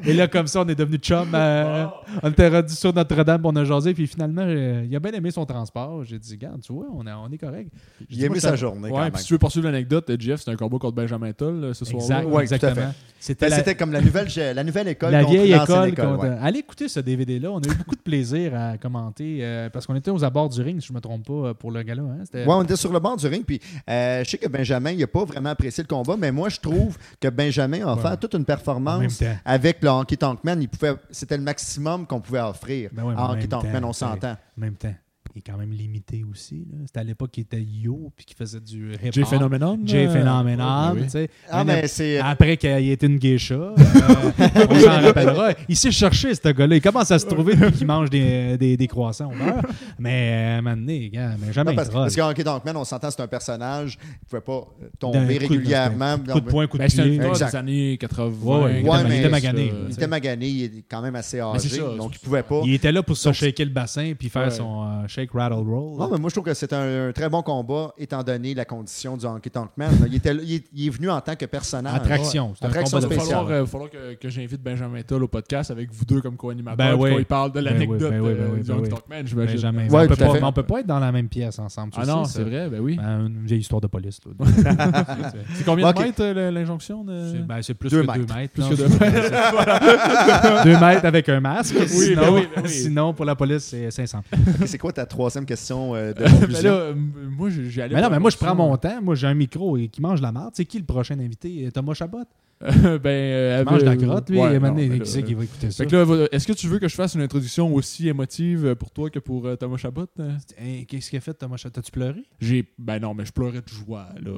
Speaker 3: Et là, comme ça, on est devenu chum. Euh, on était rendu sur Notre-Dame, on a jasé. Puis finalement, euh, il a bien aimé son transport. J'ai dit, regarde, tu vois, on, on est correct.
Speaker 2: Il a aimé sa journée.
Speaker 1: Ouais, puis si tu veux poursuivre l'anecdote, Jeff, c'était un combat contre Benjamin Toll ce soir-là.
Speaker 2: Ouais, exactement. C'était, ben, c'était comme la nouvelle, la nouvelle école.
Speaker 3: La vieille école. Allez écouter ce DVD-là. On a eu beaucoup de plaisir à commenter euh, parce qu'on était aux abords du ring, si je ne me trompe pas, pour le gala. Hein.
Speaker 2: Ouais, on était sur le bord du ring. Puis je sais que Benjamin, il n'a pas vraiment apprécié le combat, mais moi, je trouve que Benjamin a fait toute une performance avec le Honky Tonk Man, c'était le maximum qu'on pouvait offrir ben Honky Tonk Man, on s'entend.
Speaker 3: Même temps. Est quand même limité aussi. C'était à l'époque qu'il était Yo puis qu'il faisait du hip-hop.
Speaker 1: Jay Phenomenon.
Speaker 3: Jay Phenomenon. Ah,
Speaker 2: mais c'est...
Speaker 3: Après qu'il ait été une geisha, euh, *laughs* on s'en rappellera. Il s'est cherché, ce gars-là. Il commence à se trouver depuis qu'il mange des, des, des, croissants au beurre. Mais euh, maintenant, gars, mais jamais
Speaker 2: non, parce, parce qu'en Donkman, on s'entend c'est un personnage qui ne pouvait pas tomber régulièrement.
Speaker 3: Coup de poing, coup de
Speaker 1: ben, pied. Des années 80.
Speaker 3: Ouais, il, était magané.
Speaker 2: Il était magané. Il est quand même assez âgé. donc, il pouvait pas.
Speaker 3: Il était là pour se shaker le bassin puis faire son euh, shake, rattle, roll.
Speaker 2: Non, mais moi, je trouve que c'est un, très bon combat, étant donné la condition du Honky Tonk Man. Il, était, il, est venu en tant que personnage.
Speaker 3: Attraction.
Speaker 2: C'est Attraction spéciale.
Speaker 1: Il va falloir, que, que j'invite Benjamin Toll au podcast avec vous deux comme co-animateurs. Ben oui. il parle de ben l'anecdote ben euh, du Honky Tonk Man, j'imagine.
Speaker 3: Ouais, on, peut pas, être dans la même pièce ensemble.
Speaker 1: Ah non, c'est vrai, ben oui.
Speaker 3: Ben, une vieille histoire de police. *laughs*
Speaker 1: c'est combien de mètres euh, l'injonction
Speaker 3: C'est plus que 2 mètres. Plus que 2 mètres. 2 *laughs* mètres avec un masque. Sinon, pour la police, c'est 500.
Speaker 2: C'est quoi ta troisième question euh, de *laughs*
Speaker 3: là, moi, Mais non, mais moi, je prends mon temps. Moi, j'ai un micro et qui mange la marde. C'est qui le prochain invité? Thomas Chabot?
Speaker 1: Ben, euh,
Speaker 3: il mange de la crotte, lui. Ouais, il qui qui va écouter ça?
Speaker 1: Est-ce que tu veux que je fasse une introduction aussi émotive pour toi que pour euh, Thomas Chabot?
Speaker 3: Qu'est-ce qu'il a fait, Thomas Chabot? T'as-tu pleuré?
Speaker 1: J'ai... Ben non, mais je pleurais de joie. Là,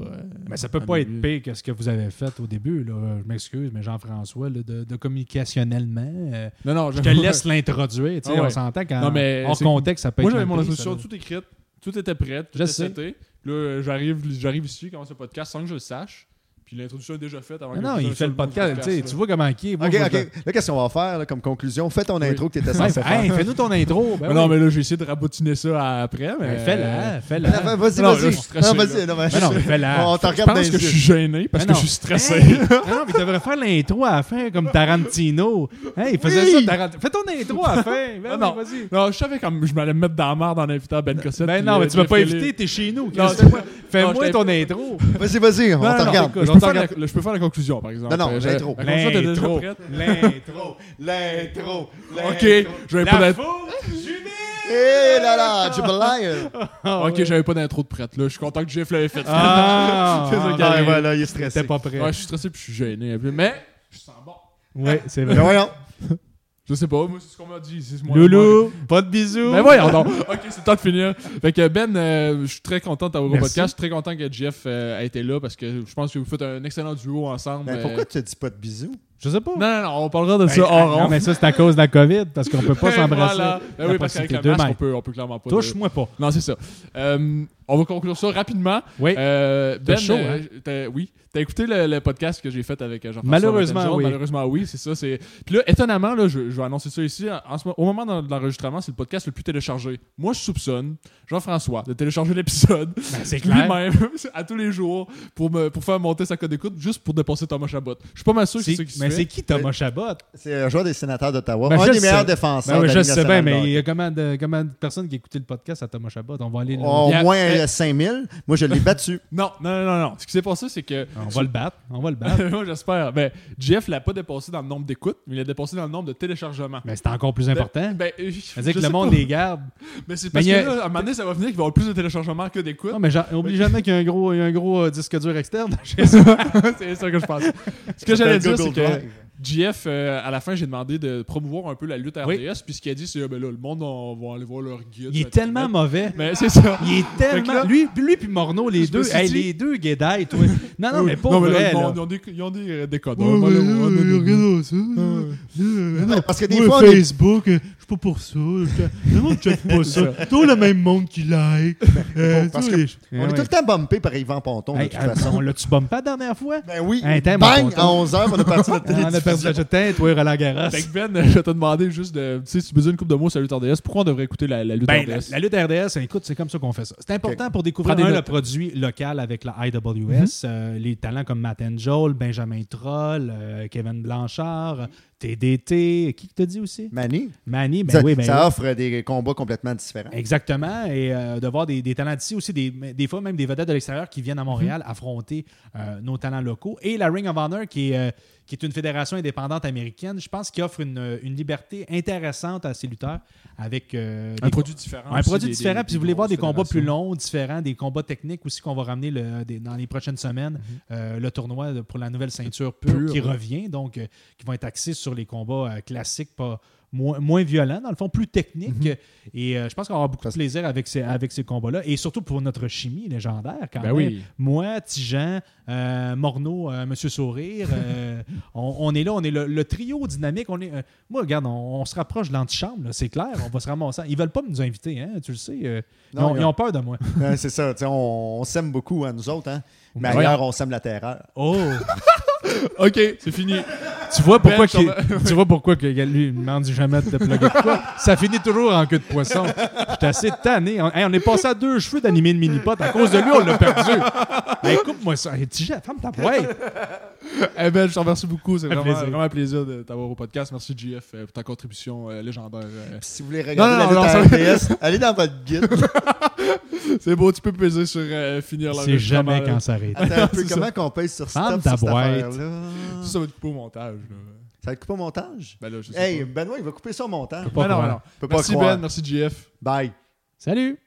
Speaker 3: mais ça peut pas être pire que ce que vous avez fait au début. Là. Je m'excuse, mais Jean-François, de, de, communicationnellement, euh,
Speaker 1: non, non,
Speaker 3: je te laisse l'introduire. Ah On s'entend quand hors contexte, ça peut
Speaker 1: moi,
Speaker 3: être
Speaker 1: Moi, j'avais mon introduction toute écrite. Tout était prêt. Tout était Là, j'arrive, j'arrive ici, commence le podcast sans que je le sache. Puis l'introduction est déjà faite avant
Speaker 3: non, non, il fait le podcast. tu vois comment il est.
Speaker 2: ok, ok. Là, qu'est-ce qu'on va faire comme conclusion? Fais ton intro que tu étais censé faire.
Speaker 3: Hey, fais-nous ton intro.
Speaker 1: Ben non, mais là, j'ai essayé de rabotiner ça après. Mais...
Speaker 3: fais-la, fais-la.
Speaker 2: Vas-y, vas-y. Non, vas-y. Non, mais
Speaker 3: non, fais-la.
Speaker 2: On t'en regarde
Speaker 1: parce que je suis gêné, parce que je suis stressé.
Speaker 3: Non, mais tu devrais faire l'intro à la fin, comme Tarantino. Hey, il faisait ça, Tarantino. Fais ton intro à la fin. *laughs* Ben non, vas-y.
Speaker 1: Non, je savais comme je m'allais me mettre dans la merde en invitant Ben Cossette.
Speaker 3: Ben non, mais tu m'as pas invité, t'es chez nous. Fais-moi ton intro.
Speaker 2: Vas-y, vas-y, on t'en regarde.
Speaker 1: Je peux faire la conclusion, par exemple.
Speaker 2: Non, non, l'intro.
Speaker 3: L'intro. L'intro. L'intro.
Speaker 1: Ok, j'avais pas d'intro.
Speaker 2: Hé là là, Jubilee! *laughs*
Speaker 1: ok, j'avais pas d'intro de prête là. Je suis content que Jeff l'avait fait.
Speaker 3: Ah, *laughs*
Speaker 2: c'est ça voilà, il est stressé.
Speaker 3: T'es pas prêt.
Speaker 1: Ouais, je suis stressé puis je suis gêné. Mais je sens bon.
Speaker 3: Ouais, c'est vrai.
Speaker 2: voyons.
Speaker 1: Je sais pas, moi c'est ce qu'on m'a dit.
Speaker 3: Loulou, *laughs* pas de bisous.
Speaker 1: Ben voyons donc. *laughs* ok, c'est le temps de finir. Fait que Ben, euh, je suis très content d'avoir au podcast. Je suis très content que Jeff euh, ait été là parce que je pense que vous faites un excellent duo ensemble.
Speaker 2: Ben, pourquoi tu dis pas de bisous?
Speaker 3: Je sais pas.
Speaker 1: Non, non, non, on parlera de ben, ça hors
Speaker 3: Non, mais ça, c'est à cause de la COVID, parce qu'on peut pas *laughs* s'embrasser.
Speaker 1: Voilà. Ben oui, parce qu'avec la masque, on peut, on peut clairement pas.
Speaker 3: Touche-moi pas.
Speaker 1: Non, c'est ça. Euh, on va conclure ça rapidement.
Speaker 3: Oui.
Speaker 1: Euh, ben,
Speaker 3: chaud, hein?
Speaker 1: euh, oui. T'as écouté le, podcast que j'ai fait avec Jean-François
Speaker 3: Malheureusement, oui.
Speaker 1: Malheureusement, oui, c'est ça. C'est... Puis là, étonnamment, là, je, vais annoncer ça ici. En ce, au moment de l'enregistrement, c'est le podcast le plus téléchargé. Moi, je soupçonne Jean-François de télécharger l'épisode *laughs*
Speaker 3: ben, c'est lui-même *laughs*
Speaker 1: à tous les jours pour, me, pour faire monter sa code d'écoute juste pour dépasser Thomas Chabot. Je suis pas mal sûr que c'est ça qui se
Speaker 3: Mais c'est qui Thomas Chabot?
Speaker 2: C'est un joueur des sénateurs d'Ottawa. Ben, un des meilleurs défenseurs.
Speaker 3: Ben, je sais bien, mais il y a combien de, combien de personnes qui écoutent le podcast à Thomas Chabot? On va aller.
Speaker 2: Au moins 5000. Moi, je l'ai battu. *laughs*
Speaker 1: Non, non, non, non. Ce qui s'est passé, c'est que.
Speaker 3: On va le battre. On va le battre. *laughs*
Speaker 1: Moi, j'espère. Ben, Jeff l'a pas dépassé dans le nombre d'écoutes, mais il l'a dépassé dans le nombre de téléchargements.
Speaker 3: Mais c'est encore plus important.
Speaker 1: Ben,
Speaker 3: C'est-à-dire que le monde les garde. *laughs*
Speaker 1: Mais c'est parce que là, à un moment donné, ça va venir qu'il va y avoir plus de téléchargements que d'écoutes.
Speaker 3: Non, mais oublie jamais qu'il y a un gros, un gros euh, disque dur externe.
Speaker 1: c'est ça que je pense. Ce que j'allais dire, c'est que GF, euh, à la fin, j'ai demandé de promouvoir un peu la lutte RDS, puis ce qu'il a dit, c'est ah, ben là, le monde on va aller voir leur guide.
Speaker 3: Il est tellement mauvais.
Speaker 1: Mais c'est ça.
Speaker 3: Il est tellement. lui, lui puis Morneau, les deux, hey, les deux guédailles, toi. *laughs* Non, non, mais pas non, vrai. Là,
Speaker 1: Ils ont des, ils ont des, euh, des codes.
Speaker 2: Parce que des fois.
Speaker 3: Facebook, pas pour ça. Le monde ne pas ça. Tout le même monde qui like. *laughs*
Speaker 2: Euh, parce que on est tout le temps bumpé par Yvan Ponton, de toute euh, façon.
Speaker 3: On l'a-tu bumpé la dernière fois?
Speaker 2: Ben oui. Bang! À 11h, on a parti notre télé. *laughs*
Speaker 3: On a perdu la jetée, toi, Roland Garros.
Speaker 1: Fait Ben, je vais te demander juste de. Tu sais, si tu besoin une coupe de mots sur la lutte RDS, pourquoi on devrait écouter la, lutte ben, RDS?
Speaker 3: La, lutte RDS, écoute, c'est comme ça qu'on fait ça. C'est important pour découvrir le produit local avec la IWS. Mhm. Euh, les talents comme Matt Angel, Benjamin Troll, Kevin Blanchard, TDT, qui te dit aussi?
Speaker 2: Manny.
Speaker 3: Manny, ben
Speaker 2: ça,
Speaker 3: oui. Ben
Speaker 2: ça offre des combats complètement différents.
Speaker 3: Exactement. Et euh, de voir des, talents d'ici aussi, des, des, fois même des vedettes de l'extérieur qui viennent à Montréal mhm. affronter euh, nos talents locaux. Et la Ring of Honor, qui est, euh, qui est une fédération indépendante américaine, je pense qu'il offre une, une, liberté intéressante à ses lutteurs avec.
Speaker 1: un produit différent.
Speaker 3: Un produit différent. Puis si vous voulez voir des combats plus longs, différents, des combats techniques aussi qu'on va ramener le, dans les prochaines semaines, mhm. le tournoi pour la nouvelle ceinture pure, qui revient, donc qui vont être axés sur sur les combats euh, classiques, pas moins, moins violent, dans le fond, plus technique. Mhm. Et euh, je pense qu'on aura beaucoup de plaisir avec ces, avec ces combats-là. Et surtout pour notre chimie légendaire, quand ben même. Oui. Moi, Tijan, euh, Morneau, euh, Monsieur Sourire, *laughs* on, est là, on est le, trio dynamique. On est, moi, regarde, on, se rapproche de l'antichambre, c'est clair, on va se ramasser. Ils veulent pas nous inviter, hein, tu le sais. ils, ont, peur de moi. *laughs*
Speaker 2: c'est ça, on, s'aime beaucoup, hein, nous autres. Hein? Mais ailleurs, on sème la terreur.
Speaker 3: Oh! *laughs* *laughs*
Speaker 1: OK, c'est fini.
Speaker 3: Tu vois pourquoi, ben, tu vois pourquoi que lui, il me demande jamais de te plugger quoi? Ça finit toujours en queue de poisson. J'étais assez tanné. On, on est passé à deux cheveux d'animer le mini-pot. À cause de lui, on l'a perdu. Hey, coupe-moi ça. Hey, TJ, ferme ta boîte.
Speaker 1: Eh ben, je te remercie beaucoup. C'est vraiment, un plaisir de t'avoir au podcast. Merci, JF, euh, pour ta contribution euh, légendaire. Euh.
Speaker 2: Si vous voulez regarder non, la lutte allez dans votre guide. *laughs*
Speaker 1: c'est beau, tu peux peser sur finir
Speaker 3: la C'est jamais quand ça arrête.
Speaker 2: Attends un peu, *laughs* comment qu'on pèse sur stop ta boîte.
Speaker 1: Ça, ça va être coupé au montage.
Speaker 2: Ça va être coupé au montage?
Speaker 1: Ben là, je
Speaker 2: sais hey, Benoît, il va couper ça au montage.
Speaker 1: Ben non, non. Merci Ben, merci JF.
Speaker 2: Bye.
Speaker 3: Salut!